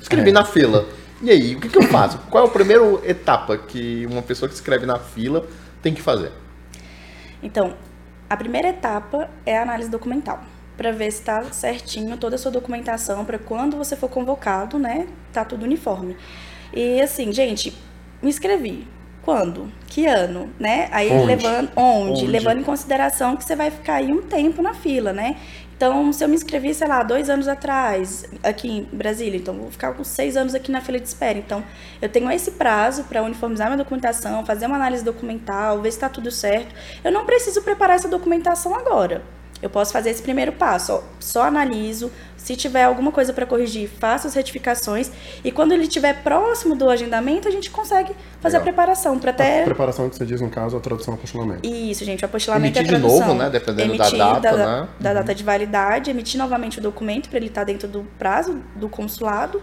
Escrevi na fila. E aí, o que, que eu faço? Qual é a primeira etapa que uma pessoa que escreve na fila tem que fazer? Então, a primeira etapa é a análise documental. para ver se está certinho toda a sua documentação para quando você for convocado, né? Tá tudo uniforme. E assim, gente, me inscrevi. Quando? Que ano, né? Aí Onde? levando onde? Onde? levando em consideração que você vai ficar aí um tempo na fila, né? Então, se eu me inscrevi, sei lá, dois anos atrás, aqui em Brasília, então vou ficar com seis anos aqui na fila de espera. Então, eu tenho esse prazo para uniformizar minha documentação, fazer uma análise documental, ver se está tudo certo. Eu não preciso preparar essa documentação agora. Eu posso fazer esse primeiro passo, ó, só analiso. Se tiver alguma coisa para corrigir, faço as retificações. E quando ele estiver próximo do agendamento, a gente consegue fazer Legal. a preparação para A até. preparação que você diz, no caso, a tradução e apostilamento. Isso, gente, o apostilamento Emitir é a de tradução. novo, né, dependendo da Emitir data, da, né? da data de validade, emitir novamente o documento para ele estar dentro do prazo do consulado,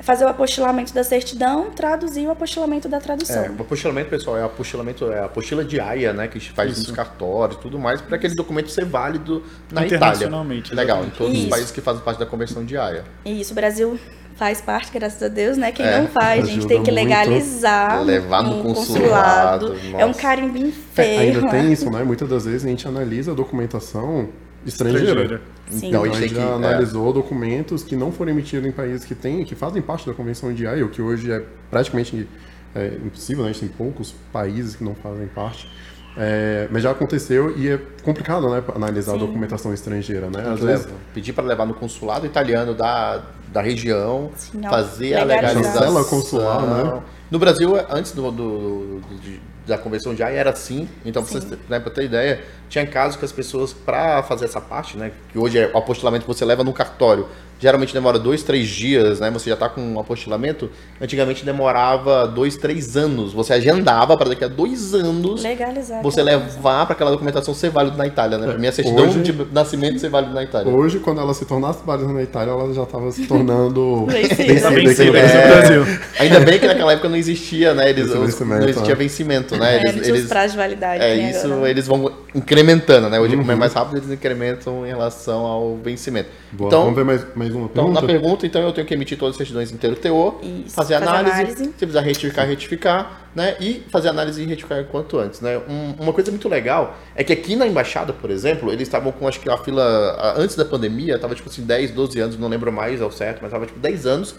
fazer o apostilamento da certidão, traduzir o apostilamento da tradução. É, o apostilamento, pessoal, é apostilamento, é a apostila de AIA, né? Que a gente faz nos cartórios e tudo mais, para aquele documento ser válido na Itália. Internacionalmente, Legal, em todos os Isso. países que fazem parte da convenção de AIA. E isso, o Brasil faz parte, graças a Deus, né? Quem É, não faz, a gente tem que legalizar Levar no consulado, É um nossa. carimbinho É, feio. ainda né? tem isso, né? Muitas das vezes a gente analisa a documentação estrangeira. Estrangeira. Sim. Então, a a gente gente tem já que. é, analisou documentos que não foram emitidos em países que têm, que fazem parte da Convenção de Haia, o que hoje é praticamente é, impossível, né? A gente tem poucos países que não fazem parte. É, mas já aconteceu e é complicado, né? Analisar a Sim. documentação estrangeira, né? Às vezes pedir para levar no consulado italiano da, da região, Sim, fazer a legalizar. legalização. Consular, né? No Brasil, antes do, do- do- de- da convenção de AIA era assim. Então, pra vocês né, pra ter ideia, tinha casos que as pessoas, para fazer essa parte, né? Que hoje é o apostilamento que você leva no cartório, geralmente demora dois, três dias, né? Você já tá com um apostilamento. Antigamente demorava dois, três anos. Você agendava para daqui a dois anos Legalizar. você levar para aquela documentação ser válido na Itália, né? Pra minha certidão hoje- de nascimento ser válido na Itália. Hoje, quando ela se tornasse válida na Itália, ela já estava se tornando Vencida. Aqui no Brasil. Brasil. Ainda bem que naquela época não existia, né? Eles, os- não existia né? vencimento, né? É, Eles, os eles- prazos de validade. é tem isso, agora, né? eles vão incrementando, né? Hoje, Uhum. como é mais rápido, eles incrementam em relação ao vencimento. Boa, então, vamos ver mais, mais uma então, pergunta? na pergunta, então, eu tenho que emitir todas as certidões inteiro TO, Isso, fazer fazer análise, análise. se precisar retificar, retificar, né? E fazer análise e retificar quanto antes, né? Um- uma coisa muito legal é que aqui na embaixada, por exemplo, eles estavam com, acho que a fila, antes da pandemia, tava tipo assim, 10, 12 anos, não lembro mais ao certo, mas tava tipo 10 anos.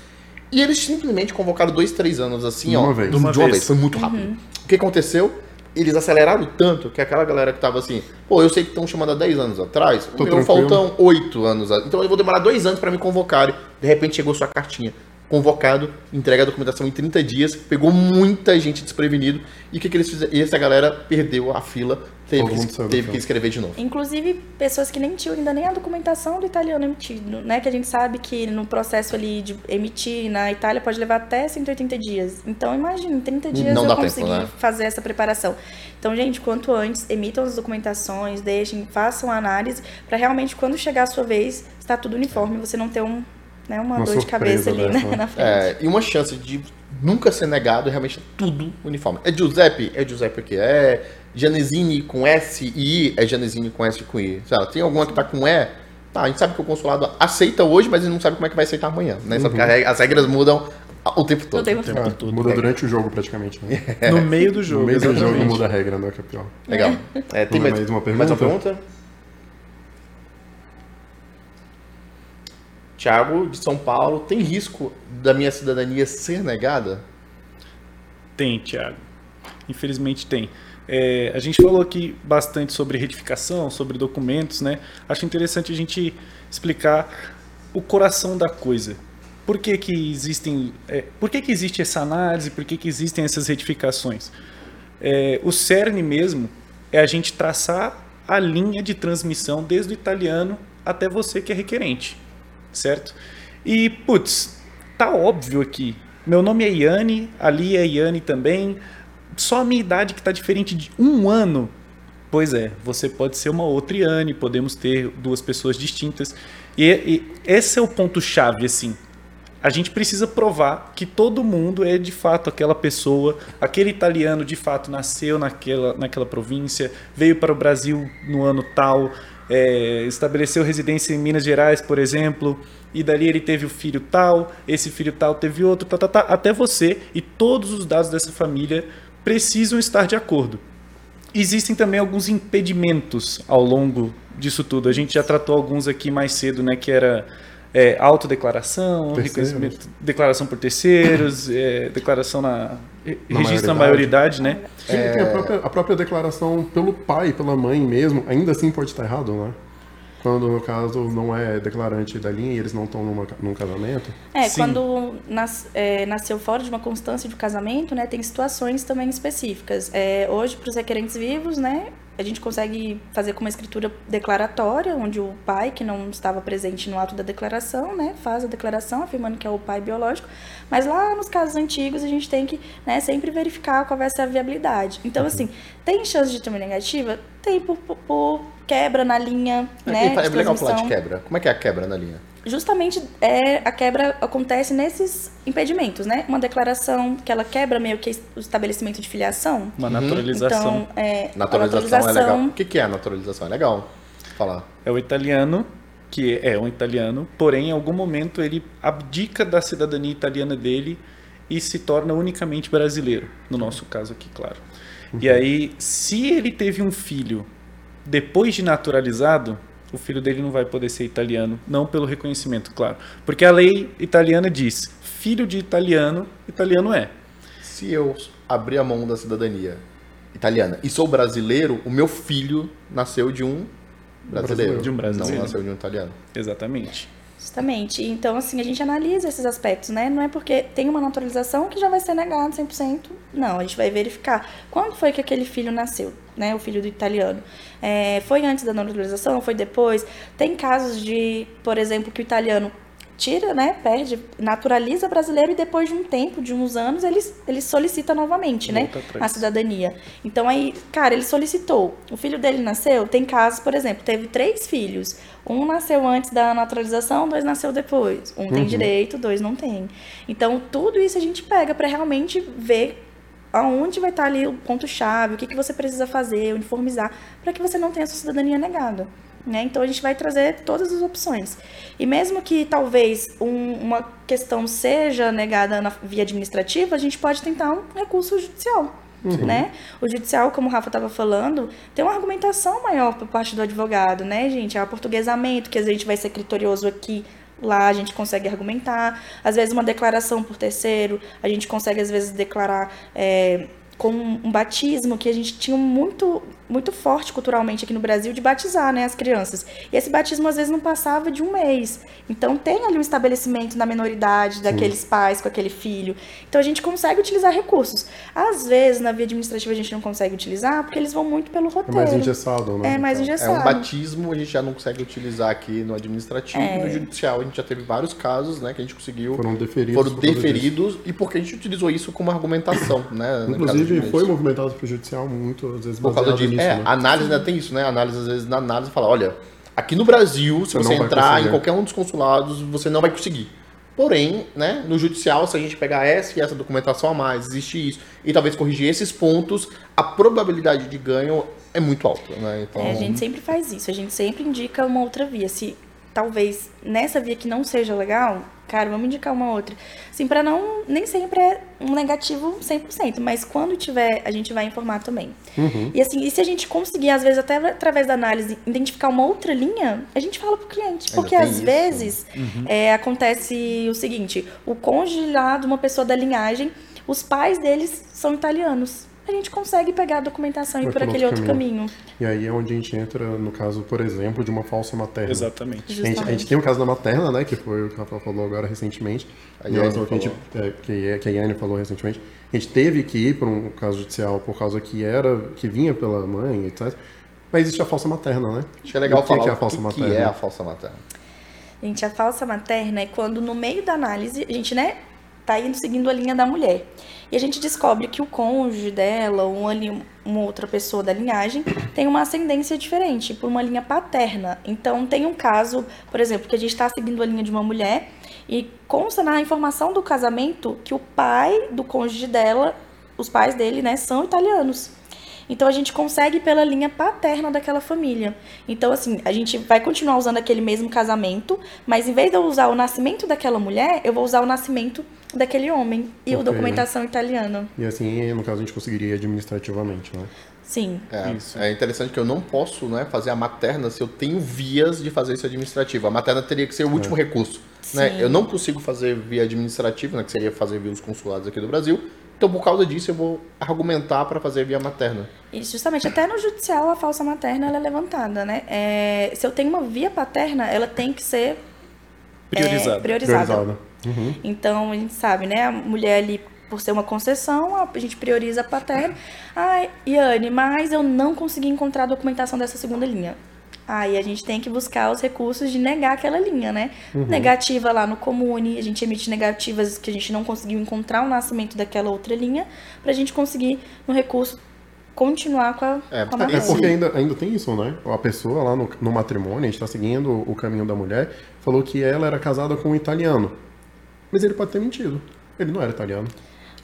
E eles simplesmente convocaram dois, três anos assim, De ó. uma vez. De De uma, uma vez. vez. Foi muito rápido. O que aconteceu? Eles aceleraram tanto que aquela galera que tava assim, pô, eu sei que estão chamando há 10 anos atrás, Tô o meu faltam 8 anos. Então eu vou demorar dois anos para me convocarem. De repente chegou sua cartinha. Convocado, entrega a documentação em 30 dias, pegou muita gente desprevenido. E o que, que eles fizeram? E essa galera perdeu a fila, teve, que, teve que escrever de novo. Inclusive, pessoas que nem tinham ainda nem a documentação do italiano emitido, né? Que a gente sabe que no processo ali de emitir na Itália pode levar até 180 dias. Então, imagina, em 30 dias Não eu consegui né? fazer essa preparação. Então, gente, quanto antes, emitam as documentações, deixem, façam a análise, para realmente, quando chegar a sua vez, está tudo uniforme, você não ter um, né, uma, Uma dor de cabeça ali né, né? na frente. É, e uma chance de nunca ser negado é realmente tudo uniforme. É Giuseppe? É Giuseppe que é. Janesini com S e I é Janesini com S e com I. Lá, tem alguma que tá com E? Tá, a gente sabe que o consulado aceita hoje, mas ele não sabe como é que vai aceitar amanhã. Né? Sabe regra- as regras mudam o tempo todo. O tempo tempo todo. todo. Muda durante o jogo, praticamente. Né? No meio do jogo, no meio do jogo muda a regra, né? Que é pior. Legal. É, tem Vamos mais, mais uma mais uma pergunta? pergunta? Tiago, de São Paulo, tem risco da minha cidadania ser negada? Tem, Thiago. Infelizmente tem. É, a gente falou aqui bastante sobre retificação, sobre documentos, né? Acho interessante a gente explicar o coração da coisa. Por que, que existem, é, por que, que existe essa análise? Por que, que existem essas retificações? É, o cerne mesmo é a gente traçar a linha de transmissão desde o italiano até você que é requerente, certo? E, putz, tá óbvio aqui. Meu nome é Iane, ali é Iane também. Só a minha idade que tá diferente de um ano. Pois é, você pode ser uma outra Iane, podemos ter duas pessoas distintas. E, e esse é o ponto-chave, assim. A gente precisa provar que todo mundo é de fato aquela pessoa, aquele italiano de fato nasceu naquela, naquela província, veio para o Brasil no ano tal, é, estabeleceu residência em Minas Gerais, por exemplo, e dali ele teve o filho tal, esse filho tal teve outro, tá, tá, tá, até você e todos os dados dessa família precisam estar de acordo. Existem também alguns impedimentos ao longo disso tudo. A gente já tratou alguns aqui mais cedo, né? Que era é, autodeclaração, declaração por terceiros, é, declaração na, Na registro na maioridade. maioridade, né? Sim, tem a própria, a própria declaração pelo pai, pela mãe mesmo, ainda assim pode estar errado, né? Quando, no caso, não é declarante da linha e eles não estão num casamento. É, Sim. quando nas- é, nasceu fora de uma constância de casamento, né, tem situações também específicas. É, hoje, para os requerentes vivos, né, a gente consegue fazer com uma escritura declaratória, onde o pai, que não estava presente no ato da declaração, né, faz a declaração afirmando que é o pai biológico. Mas lá nos casos antigos, a gente tem que né, sempre verificar qual vai ser a viabilidade. Então, Uhum. assim, tem chance de ter uma negativa? Tem por, por- por quebra na linha, né, é, de é legal falar de quebra. Como é que é a quebra na linha? Justamente é, a quebra acontece nesses impedimentos, né? Uma declaração que ela quebra meio que o estabelecimento de filiação. Uma naturalização. Então, é, a Naturalização, é legal. O que, que é a naturalização? É legal falar. É o italiano, que é um italiano, porém, em algum momento ele abdica da cidadania italiana dele e se torna unicamente brasileiro, no nosso caso aqui, claro. E aí, se ele teve um filho depois de naturalizado, o filho dele não vai poder ser italiano, não pelo reconhecimento, claro. Porque a lei italiana diz: filho de italiano, italiano é. Se eu abrir a mão da cidadania italiana e sou brasileiro, o meu filho nasceu de um brasileiro. De um brasileiro. Não nasceu de um italiano. Exatamente. Justamente. Então, assim, a gente analisa esses aspectos, né? Não é porque tem uma naturalização que já vai ser negado 100%. Não, a gente vai verificar quando foi que aquele filho nasceu, né? O filho do italiano. É, foi antes da naturalização? Foi depois? Tem casos de, por exemplo, que o italiano tira, né? Perde, naturaliza brasileiro e depois de um tempo, de uns anos, ele, ele solicita novamente, né? Volta atrás. A cidadania. Então aí, cara, ele solicitou. O filho dele nasceu. Tem casos, por exemplo, teve três filhos. Um nasceu antes da naturalização, dois nasceu depois. Um tem direito, dois não tem. Então tudo isso a gente pega para realmente ver aonde vai estar ali o ponto chave, o que, que você precisa fazer, uniformizar, para que você não tenha a sua cidadania negada. Né? Então a gente vai trazer todas as opções. E mesmo que talvez um- uma questão seja negada na via administrativa, a gente pode tentar um recurso judicial. Né? O judicial, como o Rafa estava falando, tem uma argumentação maior por parte do advogado, né, gente? É o aportuguesamento, que a gente vai ser criterioso aqui, lá a gente consegue argumentar. Às vezes uma declaração por terceiro, a gente consegue às vezes declarar é, com um batismo que a gente tinha muito muito forte culturalmente aqui no Brasil de batizar, né, as crianças. E esse batismo às vezes não passava de um mês. Então tem ali um estabelecimento na menoridade daqueles pais com aquele filho. Então a gente consegue utilizar recursos. Às vezes na via administrativa a gente não consegue utilizar porque eles vão muito pelo É roteiro. mais engessado, né? É mais É engessado. um batismo, a gente já não consegue utilizar aqui no administrativo É. e no judicial. A gente já teve vários casos, né, que a gente conseguiu. Foram deferidos. Foram por deferidos e porque a gente utilizou isso como argumentação, né? no caso Inclusive, de- foi movimentado pro judicial muito, às vezes, por causa disso. nisso, é, né? a análise ainda tem isso, né? A análise, às vezes, na análise fala, olha, aqui no Brasil, se Você você entrar conseguir. em qualquer um dos consulados, você não vai conseguir. Porém, né, no judicial, se a gente pegar essa e essa documentação a mais, existe isso, e talvez corrigir esses pontos, a probabilidade de ganho é muito alta, né? Então, É, a gente sempre faz isso, a gente sempre indica uma outra via. Se talvez nessa via que não seja legal, cara, vamos indicar uma outra. Assim, para não. Nem sempre é um negativo 100%, mas quando tiver, a gente vai informar também. Uhum. E assim, e se a gente conseguir, às vezes, até através da análise, identificar uma outra linha, a gente fala pro cliente. Porque às isso. vezes é, acontece o seguinte: o cônjuge lá de uma pessoa da linhagem, os pais deles são italianos. A gente consegue pegar a documentação e ir por aquele outro outro caminho. E aí é onde a gente entra, no caso, por exemplo, de uma falsa materna. Exatamente. A gente, a gente tem o caso da materna, né? Que foi o que o Rafael falou agora recentemente. A Yane ao que, a gente, é, que, que a Yane falou recentemente. A gente teve que ir para um caso judicial por causa que era, que vinha pela mãe, etc. Mas existe a falsa materna, né? acho que é legal o que falar que é a o falsa que, materna. que é a falsa materna. Gente, a falsa materna é quando no meio da análise, a gente, né, tá indo seguindo a linha da mulher. E a gente descobre que o cônjuge dela, ou uma, li- uma outra pessoa da linhagem, tem uma ascendência diferente, por uma linha paterna. Então, tem um caso, por exemplo, que a gente está seguindo a linha de uma mulher e consta na informação do casamento que o pai do cônjuge dela, os pais dele, né, são italianos. Então a gente consegue pela linha paterna daquela família. Então, assim, a gente vai continuar usando aquele mesmo casamento, mas em vez de eu usar o nascimento daquela mulher, eu vou usar o nascimento daquele homem e a Ok. documentação italiana. E assim, no caso, a gente conseguiria administrativamente, né? Sim. É, Isso. é interessante que eu não posso né, fazer a materna se eu tenho vias de fazer isso administrativo. A materna teria que ser o último recurso. Né? Eu não consigo fazer via administrativa, né, que seria fazer via os consulados aqui do Brasil. Então, por causa disso, eu vou argumentar para fazer via materna. E justamente até no judicial a falsa materna ela é levantada, né? É, se eu tenho uma via paterna, ela tem que ser é, priorizada. Priorizada. Uhum. Então a gente sabe, né? A mulher ali, por ser uma concessão, a gente prioriza a paterna. Ai, Yane, mas eu não consegui encontrar a documentação dessa segunda linha. Aí a gente tem que buscar os recursos de negar aquela linha, né? Negativa lá no comune, a gente emite negativas que a gente não conseguiu encontrar o nascimento daquela outra linha, pra gente conseguir, no recurso, continuar com a, É, com a é porque ainda, ainda tem isso, né? A pessoa lá no, no matrimônio, a gente tá seguindo o caminho da mulher, falou que ela era casada com um italiano. Mas ele pode ter mentido. Ele não era italiano.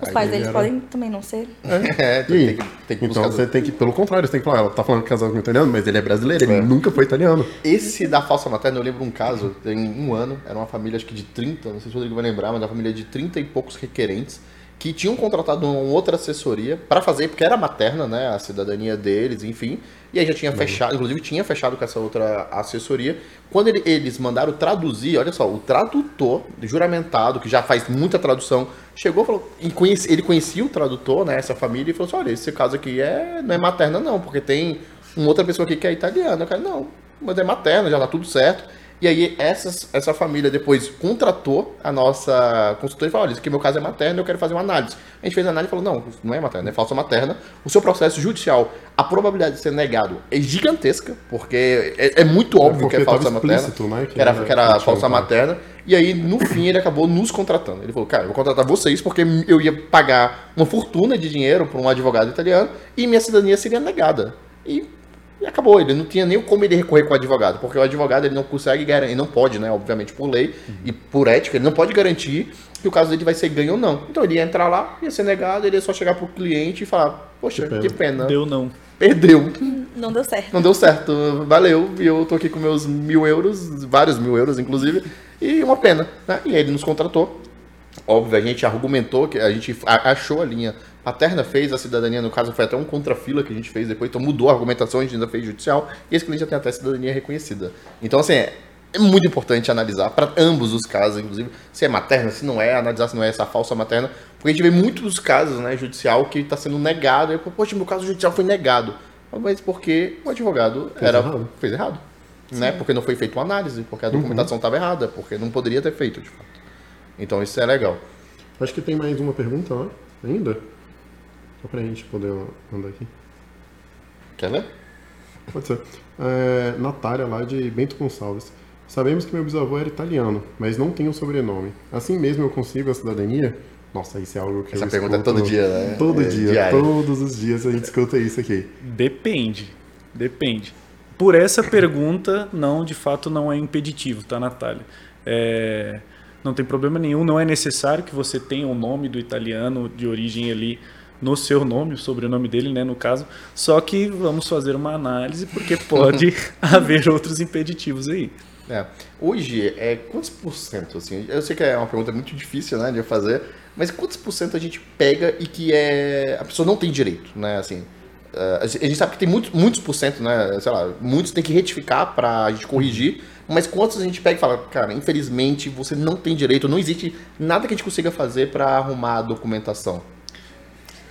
Os Aí pais ele deles era- podem também não ser. É, E tem, tem que, tem que então você tem que, pelo contrário, você tem que falar, ela tá falando que casado com um italiano, mas ele é brasileiro, ele nunca foi italiano. Esse da falsa materna, eu lembro um caso, tem um ano, era uma família acho que de 30, não sei se o Rodrigo vai lembrar, mas uma família de 30 e poucos requerentes, que tinham contratado uma outra assessoria para fazer, porque era materna, né, a cidadania deles, enfim, e aí já tinha fechado, inclusive tinha fechado com essa outra assessoria. Quando ele- eles mandaram traduzir, olha só, o tradutor juramentado, que já faz muita tradução, chegou e falou, e conhece- ele conhecia o tradutor, né, essa família, e falou assim, olha, esse caso aqui é, não é materna não, porque tem uma outra pessoa aqui que é italiana. Eu falei, não, mas é materna, já tá tudo certo. E aí essas, essa família depois contratou a nossa consultora e falou, olha, isso aqui meu caso é materno, eu quero fazer uma análise. A gente fez a análise e falou, não, não é materna, é falsa materna. O seu processo judicial, a probabilidade de ser negado é gigantesca, porque é, é muito óbvio porque que é falsa materna. né, que era, que era falsa materna. E aí, no fim, ele acabou nos contratando. Ele falou, cara, eu vou contratar vocês porque eu ia pagar uma fortuna de dinheiro para um advogado italiano e minha cidadania seria negada. E, e acabou, ele não tinha nem como ele recorrer com o advogado, porque o advogado ele não consegue garantir, não pode, né, obviamente por lei e por ética, ele não pode garantir que o caso dele vai ser ganho ou não. Então ele ia entrar lá, ia ser negado, ele ia só chegar pro cliente e falar, poxa, Que que pena. Deu não. perdeu. Não deu certo. Não deu certo, valeu. E eu tô aqui com meus mil euros, vários mil euros, inclusive, e uma pena. Né? E aí ele nos contratou. Óbvio, a gente argumentou, que a gente achou a linha paterna, fez a cidadania, no caso foi até um contrafila que a gente fez depois, então mudou a argumentação, a gente ainda fez judicial, e esse cliente já tem até cidadania reconhecida. Então, assim, é, é muito importante analisar para ambos os casos, inclusive, se é materna, se não é, analisar se não é essa falsa materna, porque a gente vê muitos casos, né, judicial que está sendo negado, e, poxa, meu caso judicial foi negado. Mas porque o advogado Fez era, errado. fez errado. Né? Porque não foi feita uma análise, porque a Uhum. documentação estava errada, porque não poderia ter feito, de fato. Então isso é legal. Acho que tem mais uma pergunta, né? Ainda? Só pra gente poder andar aqui. Quer ver? Pode ser. É, Natália, lá de Bento Gonçalves. Sabemos que meu bisavô era italiano, mas não tem o sobrenome. Assim mesmo eu consigo a cidadania? Nossa, isso é algo que Essa eu pergunta é escuto todo dia, né? Todo É dia, diário. todos os dias a gente escuta isso aqui. Depende. Depende. Por essa pergunta, não, de fato, não é impeditivo, tá, Natália? É, não tem problema nenhum, não é necessário que você tenha o nome do italiano de origem ali no seu nome, o sobrenome dele, né, no caso. Só que vamos fazer uma análise, porque pode haver outros impeditivos aí. É. Hoje, é, quantos por cento, assim, eu sei que é uma pergunta muito difícil, né, de fazer, mas quantos por cento a gente pega e que é, a pessoa não tem direito, né, assim, eh, a gente sabe que tem muitos, muitos por cento, né, sei lá, muitos tem que retificar pra gente corrigir, mas quantos a gente pega e fala, cara, infelizmente você não tem direito, não existe nada que a gente consiga fazer pra arrumar a documentação.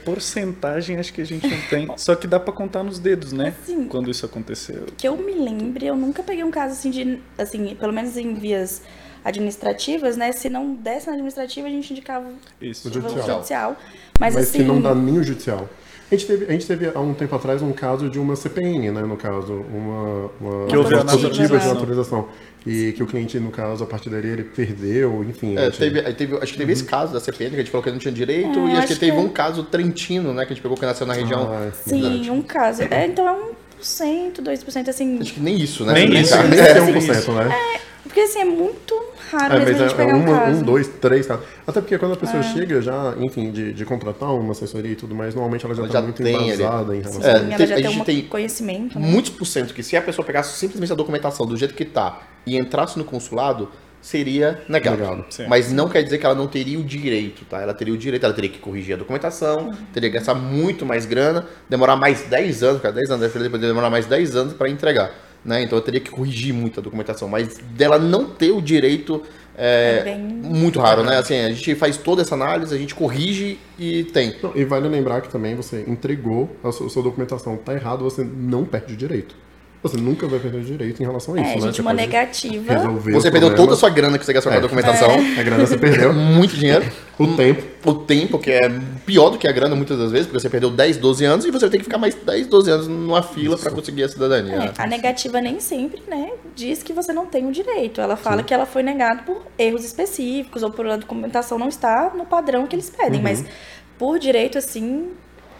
Porcentagem acho que a gente não tem, só que dá pra contar nos dedos, né? Assim, Quando isso aconteceu. que eu me lembre, eu nunca peguei um caso assim de, assim, pelo menos em vias administrativas, né? Se não desse na administrativa, a gente indicava Isso. O o judicial. judicial. Mas, Mas assim, que não dá nem o judicial. A gente, teve, a gente teve há um tempo atrás um caso de uma CPN, né? No caso, uma, uma Que houve positiva de naturalização. autorização. E que o cliente, no caso, a partir dali, ele perdeu, enfim. a É, gente- teve, teve- acho que teve esse caso da CPN, que a gente falou que ele não tinha direito, É, e acho, acho que teve que é. um caso trentino, né, que a gente pegou que nasceu na região. Ah, Sim, um caso. É, então é 1%, 2%, assim. Acho que nem isso, né? Nem isso. Nem É, é Sim, 1%, né? Porque assim, é muito raro É, mesmo mas a gente é, pegar um caso. um, dois, três casos. Até porque quando a pessoa chega já, enfim, de, de contratar uma assessoria e tudo mais, normalmente ela já Ela está já muito tem ali. embasada em relação Sim, É, a ela tem- já a tem um tem conhecimento, né? Muitos por cento que se a pessoa pegasse simplesmente a documentação do jeito que tá e entrasse no consulado, seria negado. Negado. Mas não quer dizer que ela não teria o direito, tá? Ela teria o direito, ela teria que corrigir a documentação, teria que gastar muito mais grana, demorar mais 10 anos, cara, 10 anos, depois poderia demorar mais 10 anos para entregar, né? Então eu teria que corrigir muito a documentação, mas dela não ter o direito é, É bem- muito raro, né? Assim, a gente faz toda essa análise, a gente corrige e tem. Não, e vale lembrar que também você entregou a sua, sua documentação, tá errado, você não perde o direito. Você nunca vai perder o direito em relação a isso, É, né? gente, Você uma negativa. Você perdeu problema. toda a sua grana que você gastou com a É. documentação, A grana você perdeu, muito dinheiro, o tempo. o tempo, que é pior do que a grana muitas das vezes, porque você perdeu 10, 12 anos e você vai ter que ficar mais 10, 12 anos numa fila para conseguir a cidadania. É, a negativa nem sempre, né, diz que você não tem o direito. Ela fala que ela foi negada por erros específicos ou por a documentação não estar no padrão que eles pedem, Uhum. mas por direito assim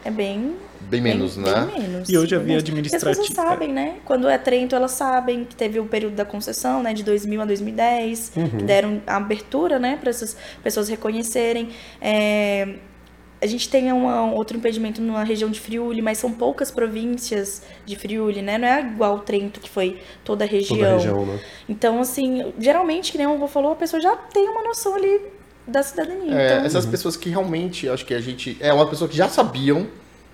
é bem Bem menos, bem, né? bem menos. E hoje a bem via menos. Porque As administrativa- pessoas sabem, né? Quando é Trento, elas sabem que teve o período da concessão, né, de 2000 a 2010, Uhum. que deram a abertura, né, para essas pessoas reconhecerem. É, a gente tem uma- um outro impedimento na região de Friuli, mas são poucas províncias de Friuli, né? Não é igual Trento, que foi toda a região. Toda a região, né? Então, assim, geralmente, que nem o avô falou, a pessoa já tem uma noção ali da cidadania. É, então, essas pessoas que realmente, acho que a gente. É uma pessoa que já sabiam,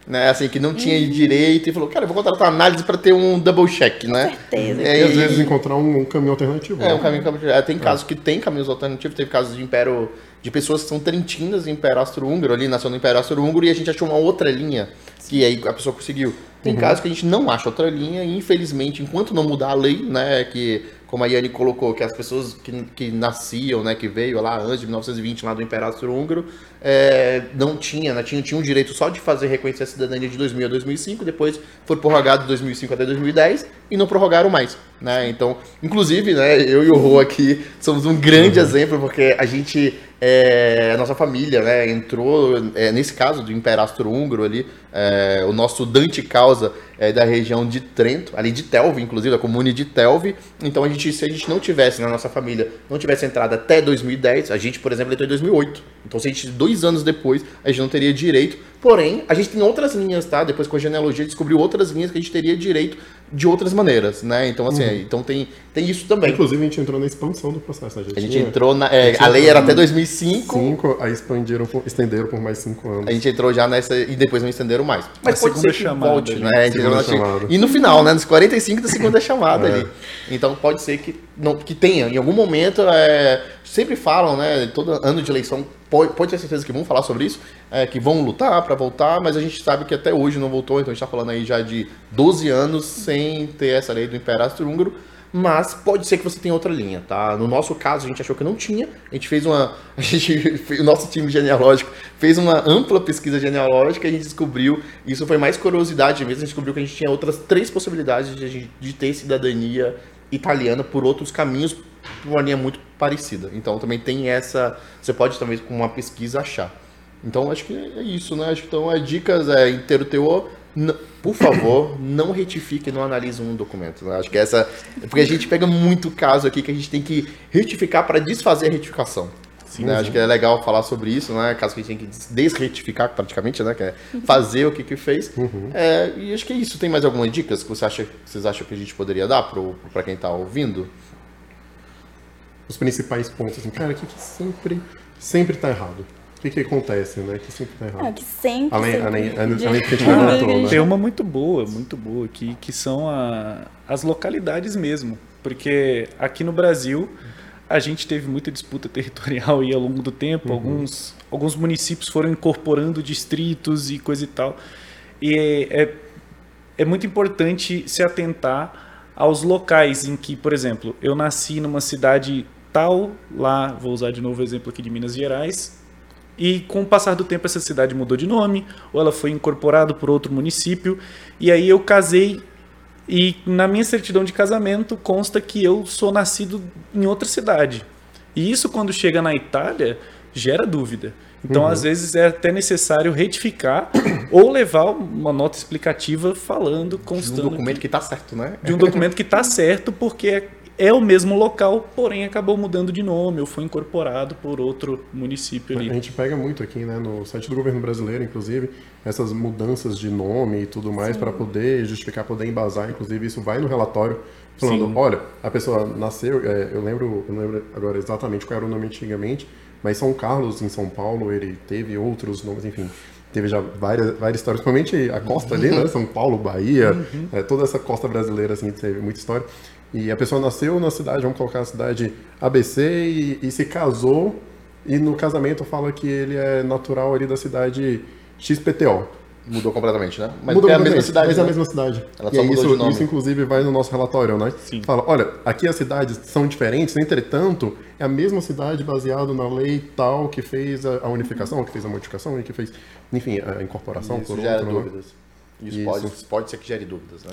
né? Assim, que não tinha direito e falou, cara, eu vou contratar análise para ter um double check, né? certeza. É, E às vezes encontrar um, um caminho alternativo. É, né? um caminho que é, tem casos que tem caminhos alternativos, teve casos de império de pessoas que são trentinas em Império Austro-Húngaro, ali nasceu no Império Austro-Húngaro e a gente achou uma outra linha que aí a pessoa conseguiu. Tem casos que a gente não acha outra linha e infelizmente, enquanto não mudar a lei, né, que como a Yane colocou, que as pessoas que, que nasciam, né, que veio lá antes de 1920 lá do Império Austro-Húngaro, é, não tinha, né, tinha, tinha um direito só de fazer reconhecer a cidadania de 2000 a 2005, depois foi prorrogado de 2005 até 2010 e não prorrogaram mais, né? Então, inclusive, né, eu e o Rô aqui somos um grande exemplo porque a gente é, a nossa família, né, entrou é, nesse caso do Império Austro-Húngaro ali, é, o nosso Dante Causa é da região de Trento, ali de Telve, inclusive, da comune de Telve. Então, a gente, se a gente não tivesse na nossa família, não tivesse entrado até 2010, a gente, por exemplo, entrou em 2008. Então, se a gente, dois anos depois, a gente não teria direito. Porém, a gente tem outras linhas, tá? Depois com a genealogia descobriu outras linhas que a gente teria direito de outras maneiras, né? Então, assim, então tem, tem isso também. Inclusive, a gente entrou na expansão do processo. A gente, A gente tinha entrou na. é, a lei era até 2005. cinco, aí expandiram, por- estenderam por mais cinco anos. A gente entrou já nessa e depois não estenderam mais. Mas A pode segunda ser que chamada volte, né? A Segunda na- chamada. E no final, né? Nos 45 da segunda chamada É. ali. Então pode ser que, não, que tenha. Em algum momento, é, sempre falam, né? Todo ano de eleição, pode, pode ter certeza que vão falar sobre isso, é, que vão lutar para voltar, mas a gente sabe que até hoje não voltou, então a gente tá falando aí já de 12 anos sem ter essa lei do Império Austro-Húngaro. Mas pode ser que você tenha outra linha, tá? No nosso caso, a gente achou que não tinha. A gente fez uma. A gente, o nosso time genealógico fez uma ampla pesquisa genealógica e a gente descobriu. Isso foi mais curiosidade mesmo. A gente descobriu que a gente tinha outras três possibilidades de, de ter cidadania italiana por outros caminhos, por uma linha muito parecida. Então também tem essa. Você pode também, com uma pesquisa, achar. Então acho que é isso, né? Acho que então as dicas é inteiro teor. Por favor, não retifique, não analise um documento. né? Acho que essa. Porque a gente pega muito caso aqui que a gente tem que retificar para desfazer a retificação. Né? Acho que é legal falar sobre isso, né? Caso que a gente tem que des- desretificar praticamente, né? Que é fazer o que que fez. É, e acho que é isso. Tem mais algumas dicas que você acha, que vocês acham que a gente poderia dar para quem está ouvindo? Os principais pontos, assim, cara, o que, que sempre, sempre tá errado? O que, que acontece, né? Que sempre tá errado. Ah, que sempre. Além- sempre além- além- de- além que a gente levantou, né? Tem uma muito boa, muito boa aqui, que são a- as localidades mesmo. Porque aqui no Brasil a gente teve muita disputa territorial aí ao longo do tempo. Alguns, alguns municípios foram incorporando distritos e coisa e tal. E é, é, é muito importante se atentar aos locais em que, por exemplo, eu nasci numa cidade tal, lá, vou usar de novo o exemplo aqui de Minas Gerais, e com o passar do tempo essa cidade mudou de nome, ou ela foi incorporada por outro município, e aí eu casei e na minha certidão de casamento consta que eu sou nascido em outra cidade. E isso quando chega na Itália gera dúvida. Então às vezes é até necessário retificar ou levar uma nota explicativa falando, De um constando documento que está certo, né? de um documento que está certo, porque é o mesmo local, porém acabou mudando de nome ou foi incorporado por outro município ali. A gente pega muito aqui, né, no site do governo brasileiro, inclusive, essas mudanças de nome e tudo mais para poder justificar, poder embasar, inclusive isso vai no relatório falando, Sim. olha, a pessoa nasceu, é, eu lembro, eu não lembro agora exatamente qual era o nome antigamente, mas São Carlos em São Paulo, ele teve outros nomes, enfim, teve já várias, várias histórias, principalmente a costa ali, né, São Paulo, Bahia, é, toda essa costa brasileira assim teve muita história. E a pessoa nasceu na cidade, vamos colocar a cidade ABC e, e se casou e no casamento fala que ele é natural ali da cidade XPTO. Mudou completamente, né? Mas Mudou é a mesma cidade. Mas é a né? mesma cidade. Ela e aí isso, isso, inclusive, vai no nosso relatório, né? Sim. Fala, olha, aqui as cidades são diferentes, entretanto, é a mesma cidade baseado na lei tal que fez a, a unificação, que fez a modificação e que fez, enfim, a incorporação Isso por gera outro, né? dúvidas. Isso, Isso. Pode, pode ser que gere dúvidas, né?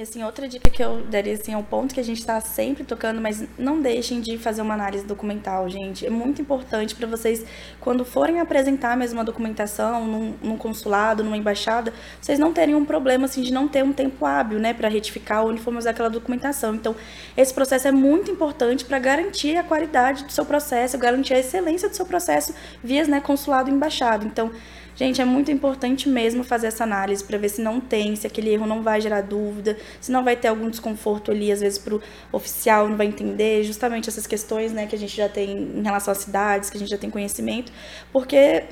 E assim, outra dica que eu daria assim, é um ponto que a gente está sempre tocando, mas não deixem de fazer uma análise documental, gente. É muito importante para vocês, quando forem apresentar mesmo uma documentação num, num consulado, numa embaixada, vocês não terem um problema assim de não ter um tempo hábil, né, para retificar ou uniformizar aquela documentação. Então, esse processo é muito importante para garantir a qualidade do seu processo, garantir a excelência do seu processo via né, consulado e embaixada. Então, Gente, é muito importante mesmo fazer essa análise para ver se não tem, se aquele erro não vai gerar dúvida, se não vai ter algum desconforto ali, às vezes para o oficial não vai entender, justamente essas questões né, que a gente já tem em relação às cidades, que a gente já tem conhecimento, porque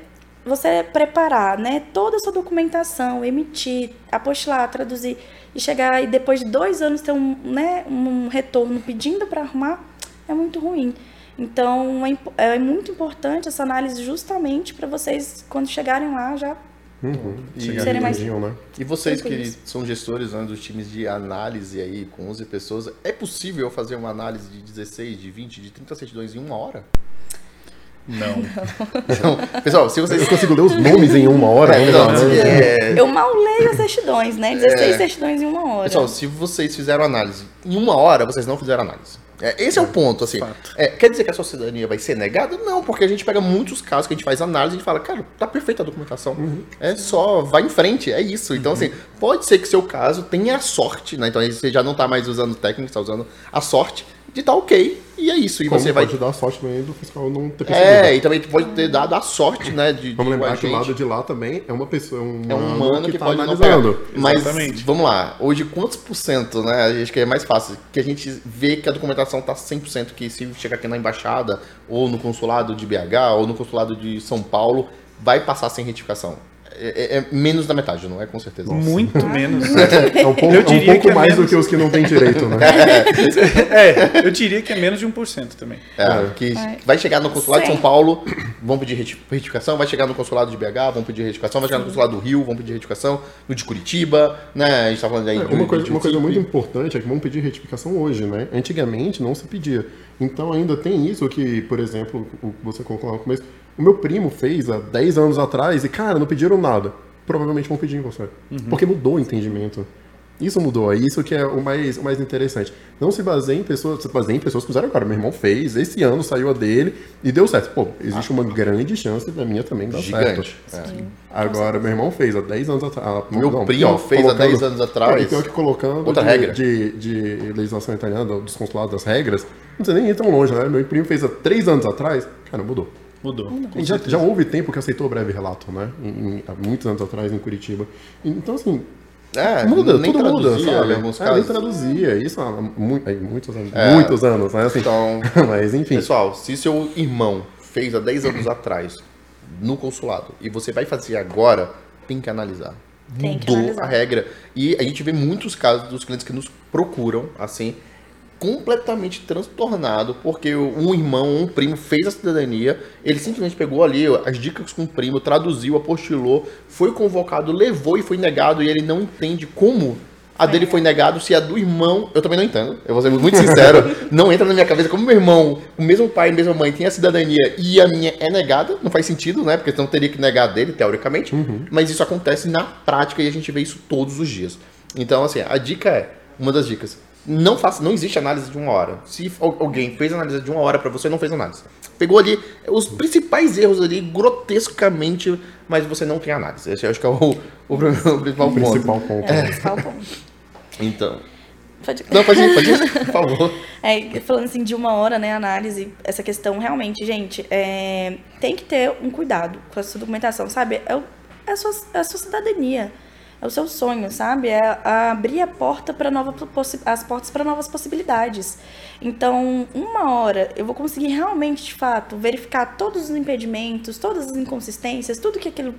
você preparar né, toda a sua documentação, emitir, apostilar, traduzir e chegar e depois de dois anos ter um, né, um retorno pedindo para arrumar, é muito ruim. Então, é, é muito importante essa análise justamente para vocês, quando chegarem lá, já Uhum. E- Serem mais- né? E vocês que são gestores né, dos times de análise aí, com 11 pessoas, é possível fazer uma análise de 16, de 20, de 30 certidões em uma hora? Não. Então, pessoal, se vocês... Eu consigo ler os nomes em uma hora. É, não não, né? é, Eu mal leio as certidões, né? 16 certidões em uma hora. Pessoal, se vocês fizeram análise em uma hora, vocês não fizeram análise. É, esse é o ponto, assim. É, quer dizer que a sua cidadania vai ser negada? Não, porque a gente pega muitos casos que a gente faz análise e fala, cara, tá perfeita a documentação. É só, vai em frente, é isso. Então, assim, pode ser que seu caso tenha a sorte, né? Então aí você já não tá mais usando técnica, tá usando a sorte de tá ok, e é isso. E Como você vai. pode dar sorte também do fiscal não ter É, percebido. e também pode ter dado a sorte, né? De, Vamos de lembrar que o lado de lá também é uma pessoa, é um É um humano que, tá pode não analisando. Mas Exatamente. vamos lá, hoje quantos por cento, né? Acho que é mais fácil, que a gente vê que a documentação tá 100%, que se chegar aqui na embaixada, ou no consulado de BH, ou no consulado de São Paulo, vai passar sem retificação. É, é- é menos da metade, não é? Com certeza. Muito menos. É um pouco, Eu é um diria pouco que é mais do menos. que os que não têm direito, né? É, eu diria que é menos de 1% também. É, que É. vai chegar no consulado de São Sim. Paulo, vão pedir reti- retificação, vai chegar no consulado de BH, vão pedir retificação, vai chegar no consulado do Rio, vão pedir retificação, no de Curitiba, né? A gente tá falando aí É, uma coisa, uma coisa muito importante é que vão pedir retificação hoje, né? Antigamente não se pedia. Então ainda tem isso que, por exemplo, você lá no começo, o meu primo fez há 10 anos atrás e, cara, não pediram nada. Provavelmente vão pedir em você. Porque mudou o entendimento. Isso mudou, é isso que é o mais, o mais interessante. Não se baseie em pessoas, se baseie em pessoas que fizeram agora. Meu irmão fez, esse ano saiu a dele e deu certo. Pô, existe uma grande chance da minha também dar Gigante. certo. É. Agora, meu irmão fez há 10 anos atrás. Meu primo fez há 10 anos atrás. E pior que colocando Outra de, regra. De, de legislação italiana, dos consulados, das regras, não precisa nem ir tão longe, né? Meu primo fez há 3 anos atrás, cara, mudou. Mudou. Já, já houve tempo que aceitou o breve relato, né? Em- em- há muitos anos atrás, em Curitiba. Então, assim, É, muda, nem tudo muda, traduzia sabe? em alguns É, casos. nem traduzia, isso há muitos anos. É. Muitos anos, né? Assim, Então, mas enfim. Pessoal, se seu irmão fez há 10 anos atrás no consulado e você vai fazer agora, tem que analisar. Tem que Mudou analisar. a regra. E a gente vê muitos casos dos clientes que nos procuram, assim, completamente transtornado, porque um irmão, um primo fez a cidadania, ele simplesmente pegou ali as dicas com o primo, traduziu, apostilou, foi convocado, levou e foi negado, e ele não entende como a dele foi negado, se a do irmão, eu também não entendo, eu vou ser muito sincero, não entra na minha cabeça como meu irmão, o mesmo pai e a mesma mãe tem a cidadania e a minha é negada, não faz sentido, né? Porque então teria que negar a dele, teoricamente, mas isso acontece na prática e a gente vê isso todos os dias. Então, assim, a dica é, uma das dicas, não faça, não existe análise de uma hora. Se al- alguém fez análise de uma hora pra você, não fez análise. Pegou ali os principais erros ali, grotescamente, mas você não tem análise. Esse eu acho que é o, o, o principal O ponto. principal ponto. É o principal ponto. Então, Pode... Não, pode ir, pode ir, por favor. É, falando assim de uma hora, né, análise, essa questão realmente, gente, é, tem que ter um cuidado com a sua documentação, sabe? É, o, é, a, sua, é a sua cidadania, é o seu sonho, sabe? É abrir a porta para nova as portas para novas possibilidades. Então, uma hora eu vou conseguir realmente, de fato, verificar todos os impedimentos, todas as inconsistências, tudo que aquilo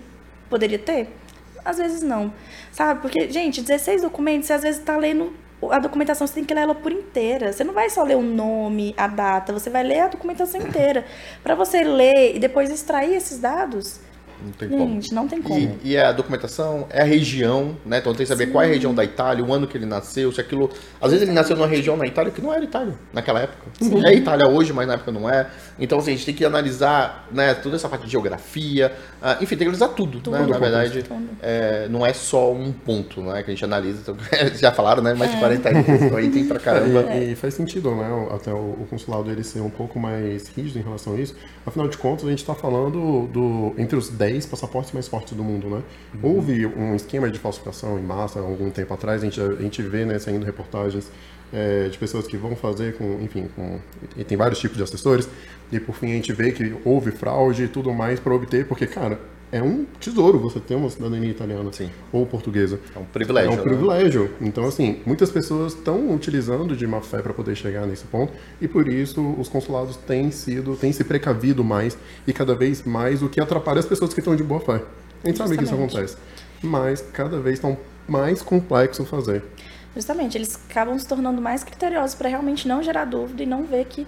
poderia ter. Às vezes não, sabe? Porque, gente, 16 documentos, você às vezes está lendo a documentação, você tem que ler ela por inteira. Você não vai só ler o nome, a data, você vai ler a documentação inteira. Para você ler e depois extrair esses dados, não tem Gente, como. não tem como. E, e, é a documentação, é a região, né? Então tem que saber Sim. qual é a região da Itália, o ano que ele nasceu, se aquilo. Às vezes ele nasceu numa região na Itália que não era Itália naquela época. Sim. É Itália hoje, mas na época não é. Então assim, a gente tem que analisar né, toda essa parte de geografia. Uh, enfim, tem que analisar tudo, tudo né? Na verdade, é, não é só um ponto né, que a gente analisa. Então, já falaram, né? Mais de 40 é. anos, aí tem pra caramba. E, e, faz sentido, né? Até o, o consulado ele ser um pouco mais rígido em relação a isso. Afinal de contas, a gente está falando do entre os 10 passaportes mais fortes do mundo, né? Uhum. Houve um esquema de falsificação em massa há algum tempo atrás, a gente, a gente vê né, saindo reportagens é, de pessoas que vão fazer com, enfim, com, e tem vários tipos de assessores, e por fim a gente vê que houve fraude e tudo mais para obter, porque, cara, é um tesouro você ter uma cidadania italiana Sim. ou portuguesa. É um privilégio. É um né? privilégio. Então, assim, muitas pessoas estão utilizando de má fé para poder chegar nesse ponto e por isso os consulados têm sido, têm se precavido mais e cada vez mais o que atrapalha as pessoas que estão de boa fé. A gente sabe que isso acontece. Mas cada vez estão mais complexo fazer. Justamente, eles acabam se tornando mais criteriosos para realmente não gerar dúvida e não ver que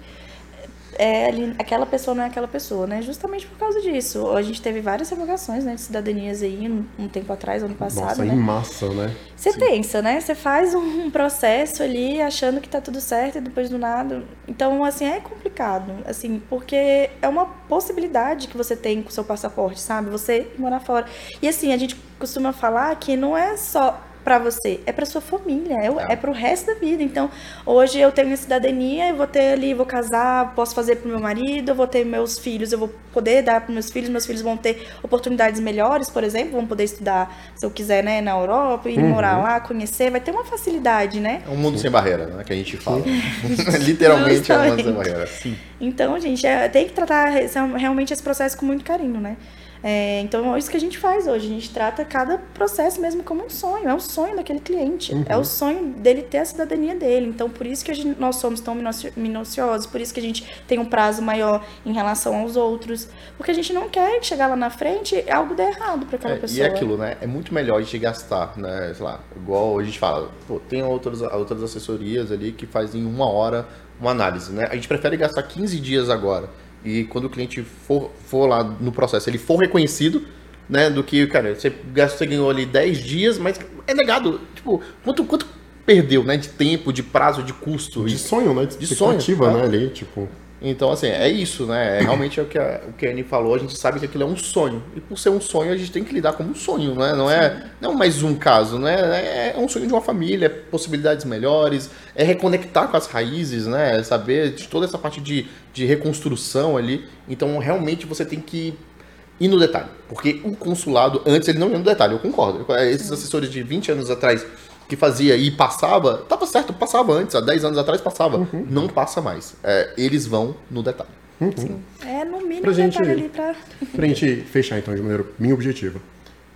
é, aquela pessoa não é aquela pessoa, né? Justamente por causa disso. A gente teve várias revogações né, de cidadanias aí um, um tempo atrás, ano passado. Nossa, né? em massa, né? Você Sim. pensa, né? Você faz um processo ali achando que tá tudo certo e depois do nada. Então, assim, é complicado, assim, porque é uma possibilidade que você tem com o seu passaporte, sabe? Você morar fora. E assim, a gente costuma falar que não é só para você, é para sua família, é, é. é para o resto da vida. Então, hoje eu tenho a cidadania, eu vou ter ali, vou casar, posso fazer para meu marido, eu vou ter meus filhos, eu vou poder dar para meus filhos, meus filhos vão ter oportunidades melhores, por exemplo, vão poder estudar, se eu quiser, né, na Europa, e uhum. morar lá, conhecer, vai ter uma facilidade, né? É um mundo sem barreira, né, que a gente fala. Literalmente é um mundo sem barreira. Sim. Então, gente, é, tem que tratar realmente esse processo com muito carinho, né? É, então é isso que a gente faz hoje. A gente trata cada processo mesmo como um sonho. É o sonho daquele cliente. Uhum. É o sonho dele ter a cidadania dele. Então por isso que gente, nós somos tão minuciosos. Por isso que a gente tem um prazo maior em relação aos outros. Porque a gente não quer chegar lá na frente algo der errado para aquela é, pessoa. E é aquilo, né? É muito melhor a gente gastar, né? Sei lá, igual a gente fala, pô, tem outras, outras assessorias ali que fazem uma hora uma análise, né? A gente prefere gastar 15 dias agora e quando o cliente for, for lá no processo, ele for reconhecido, né, do que, cara, você, você ganhou ali 10 dias, mas é negado. Tipo, quanto, quanto perdeu, né, de tempo, de prazo, de custo? De sonho, né, de, de sonho, né, ali, tipo... Então, assim, é isso, né? É, realmente é o que a, o que a Annie falou, a gente sabe que aquilo é um sonho. E por ser um sonho, a gente tem que lidar como um sonho, né? Não é, não é mais um caso, né? É, é um sonho de uma família, possibilidades melhores, é reconectar com as raízes, né? É saber de toda essa parte de, de reconstrução ali. Então, realmente, você tem que ir no detalhe. Porque o consulado, antes, ele não ia no detalhe, eu concordo. Esses assessores de 20 anos atrás que fazia e passava, tava certo, passava antes, há 10 anos atrás passava. Uhum. Não passa mais. É, eles vão no detalhe. Uhum. É, no mínimo pra gente, ali pra... pra gente fechar, então, de maneira minha objetiva.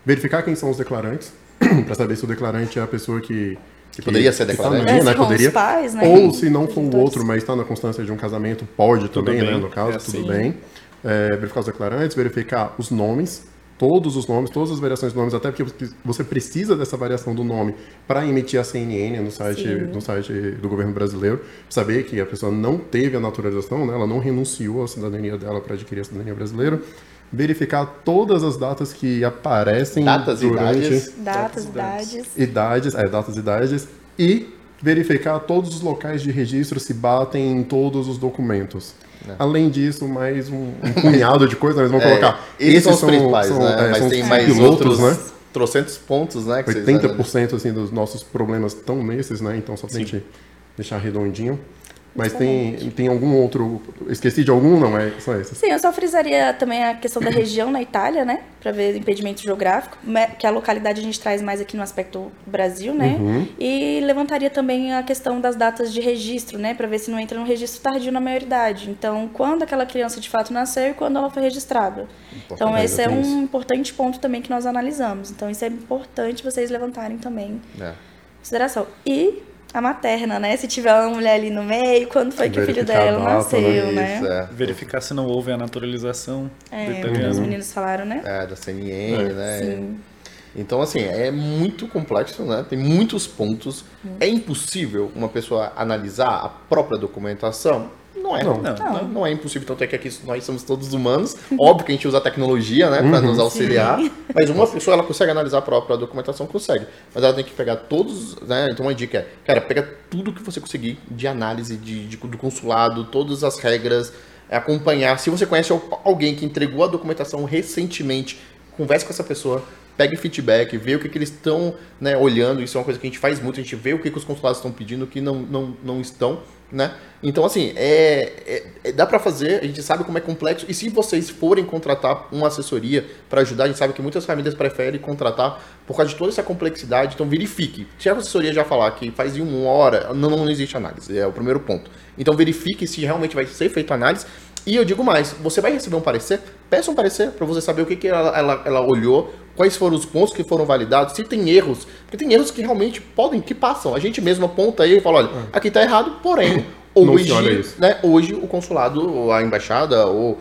Verificar quem são os declarantes, para saber se o declarante é a pessoa que que poderia ser declarante. Tá é, né? Poderia. Pais, né? Ou se não for o outro, mas está na constância de um casamento, pode tudo também, né? bem. né? No caso, é tudo assim. bem. É, verificar os declarantes, verificar os nomes, todos os nomes, todas as variações de nomes, até porque você precisa dessa variação do nome para emitir a CNN no site, no site do governo brasileiro, saber que a pessoa não teve a naturalização, né? ela não renunciou à cidadania dela para adquirir a cidadania brasileira. Verificar todas as datas que aparecem datas durante... Idades. Datas, idades. Idades, é, datas e idades. E verificar todos os locais de registro se batem em todos os documentos. É. Além disso, mais um, um punhado de coisas, vamos é, colocar. Esses, esses são os principais, são, né? É, Mas tem mais pilotos, outros, né? trocentos pontos, né? Que 80% assim, dos nossos problemas estão nesses, né? Então, só pra Sim. gente deixar redondinho. Mas tem, tem algum outro. Esqueci de algum? Não, é só esses. Sim, eu só frisaria também a questão da região na Itália, né? Para ver impedimento geográfico, que a localidade a gente traz mais aqui no aspecto Brasil, né? E levantaria também a questão das datas de registro, né? Para ver se não entra no registro tardio na maioridade. Então, quando aquela criança de fato nasceu e quando ela foi registrada. Então, ainda esse é um isso. importante ponto também que nós analisamos. Então, isso é importante vocês levantarem também É. em consideração. E a materna, né? Se tiver uma mulher ali no meio, quando foi que o filho dela nasceu, né? Isso, é. Verificar se não houve a naturalização do É, os italiano. meninos falaram, né? É, da CNN, né? Sim. Então, assim, é muito complexo, né? Tem muitos pontos. É impossível uma pessoa analisar a própria documentação? Não é. Não. Não, Não. não, é impossível. Tanto é que aqui nós somos todos humanos. Óbvio que a gente usa a tecnologia, né? Pra nos auxiliar. Mas uma pessoa, ela consegue analisar a própria documentação? Consegue. Mas ela tem que pegar todos, né? Então, uma dica é, cara, pega tudo que você conseguir de análise de, de- do consulado, todas as regras, é, acompanhar. Se você conhece al- alguém que entregou a documentação recentemente, converse com essa pessoa, pegue feedback, vê o que, que eles estão né, olhando. Isso é uma coisa que a gente faz muito, a gente vê o que, que os consulados estão pedindo, o que não, não, não estão, né? Então, assim, é, é- é- dá pra fazer, a gente sabe como é complexo. E se vocês forem contratar uma assessoria para ajudar, a gente sabe que muitas famílias preferem contratar por causa de toda essa complexidade. Então, verifique. Se a assessoria já falar que faz em uma hora, não, não existe análise. É o primeiro ponto. Então, verifique se realmente vai ser feita análise. E eu digo mais, você vai receber um parecer? Peça um parecer para você saber o que, que ela, ela, ela olhou, quais foram os pontos que foram validados, se tem erros. Porque tem erros que realmente podem, que passam. A gente mesmo aponta aí e fala, olha, aqui tá errado, porém, hoje, né, hoje o consulado, ou a embaixada, ou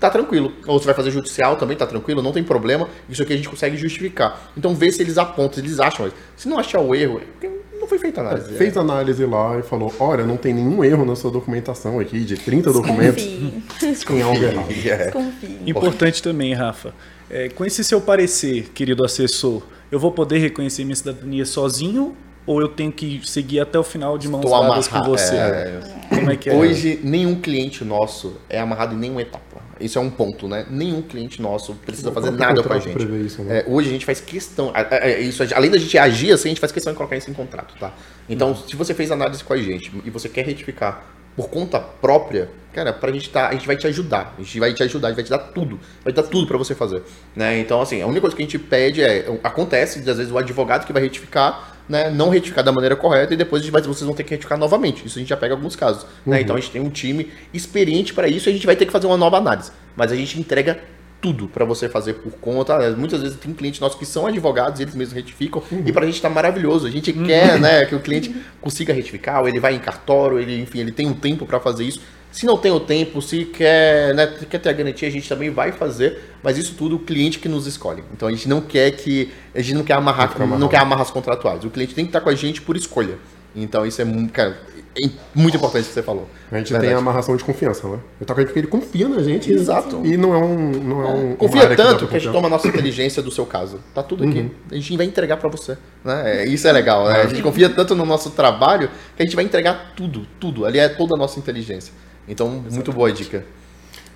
tá tranquilo. Ou você vai fazer judicial também, tá tranquilo, não tem problema. Isso aqui a gente consegue justificar. Então vê se eles apontam, se eles acham. Se não achar o erro, é não foi feita análise. Fez análise lá e falou: olha, não tem nenhum erro na sua documentação aqui, de 30 documentos. Confie. Tem algo errado. É. Confie. Importante também, Rafa. é, com esse seu parecer, querido assessor, eu vou poder reconhecer minha cidadania sozinho ou eu tenho que seguir até o final de mãos Tô dadas com você? é. Como é que é? Hoje, nenhum cliente nosso é amarrado em nenhuma etapa. Isso é um ponto, né? Nenhum cliente nosso precisa fazer nada com a gente. isso, né? É, hoje a gente faz questão. é, isso, além da gente agir assim, a gente faz questão de colocar isso em contrato, tá? Então, Uhum. se você fez análise com a gente e você quer retificar por conta própria, cara, pra gente tá, a gente vai te ajudar. A gente vai te ajudar, a gente vai te dar tudo. Vai dar tudo pra você fazer. Né? Então, assim, a única coisa que a gente pede é. Acontece, às vezes, o advogado que vai retificar, né? Não retificar da maneira correta e depois a gente vocês vão ter que retificar novamente. Isso a gente já pega alguns casos. Né? Então a gente tem um time experiente para isso e a gente vai ter que fazer uma nova análise. Mas a gente entrega tudo para você fazer por conta. Muitas vezes tem clientes nossos que são advogados, eles mesmos retificam, e pra gente tá maravilhoso. A gente quer, né, que o cliente consiga retificar, ou ele vai em cartório, ele, enfim, ele tem um tempo para fazer isso. Se não tem o tempo, se quer, né, quer ter a garantia, a gente também vai fazer, mas isso tudo o cliente que nos escolhe. Então a gente não quer que a gente não quer amarrar, Não não quer amarras contratuais. O cliente tem que estar com a gente por escolha. Então isso é, mu- cara, é muito importante o que você falou. A gente Verdade. tem a amarração de confiança, né? Eu tô com ele porque ele confia na gente. Exato. E não é um. Não é um uma Confia tanto pra que a gente toma a nossa inteligência do seu caso. Tá tudo aqui. A gente vai entregar pra você. Né? É, Isso é legal. né? A gente confia tanto no nosso trabalho que a gente vai entregar tudo, tudo. Ali é toda a nossa inteligência. Então, muito boa dica.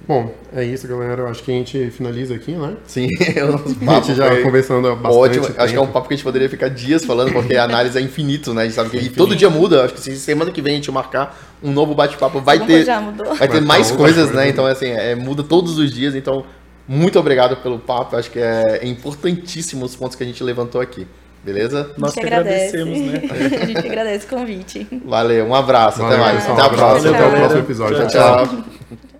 Bom, é isso, galera. Eu acho que a gente finaliza aqui, né? Sim, o nosso A gente já foi conversando bastante Ótimo. tempo. Acho que é um papo que a gente poderia ficar dias falando, porque a análise é infinito, né? A gente sabe que todo dia muda. Acho que se semana que vem a gente marcar um novo bate-papo, vai Alguma ter. coisa já mudou. Vai ter mais ter coisas, né? Então, assim, é, muda todos os dias. Então, muito obrigado pelo papo. Acho que é importantíssimo os pontos que a gente levantou aqui. Beleza? Nós a gente que agradece. agradecemos, né? a gente agradece o convite. Valeu, um abraço. Valeu, até mais. pessoal. Até a Um abraço, próxima. Até o Tchau. próximo episódio. Tchau, tchau.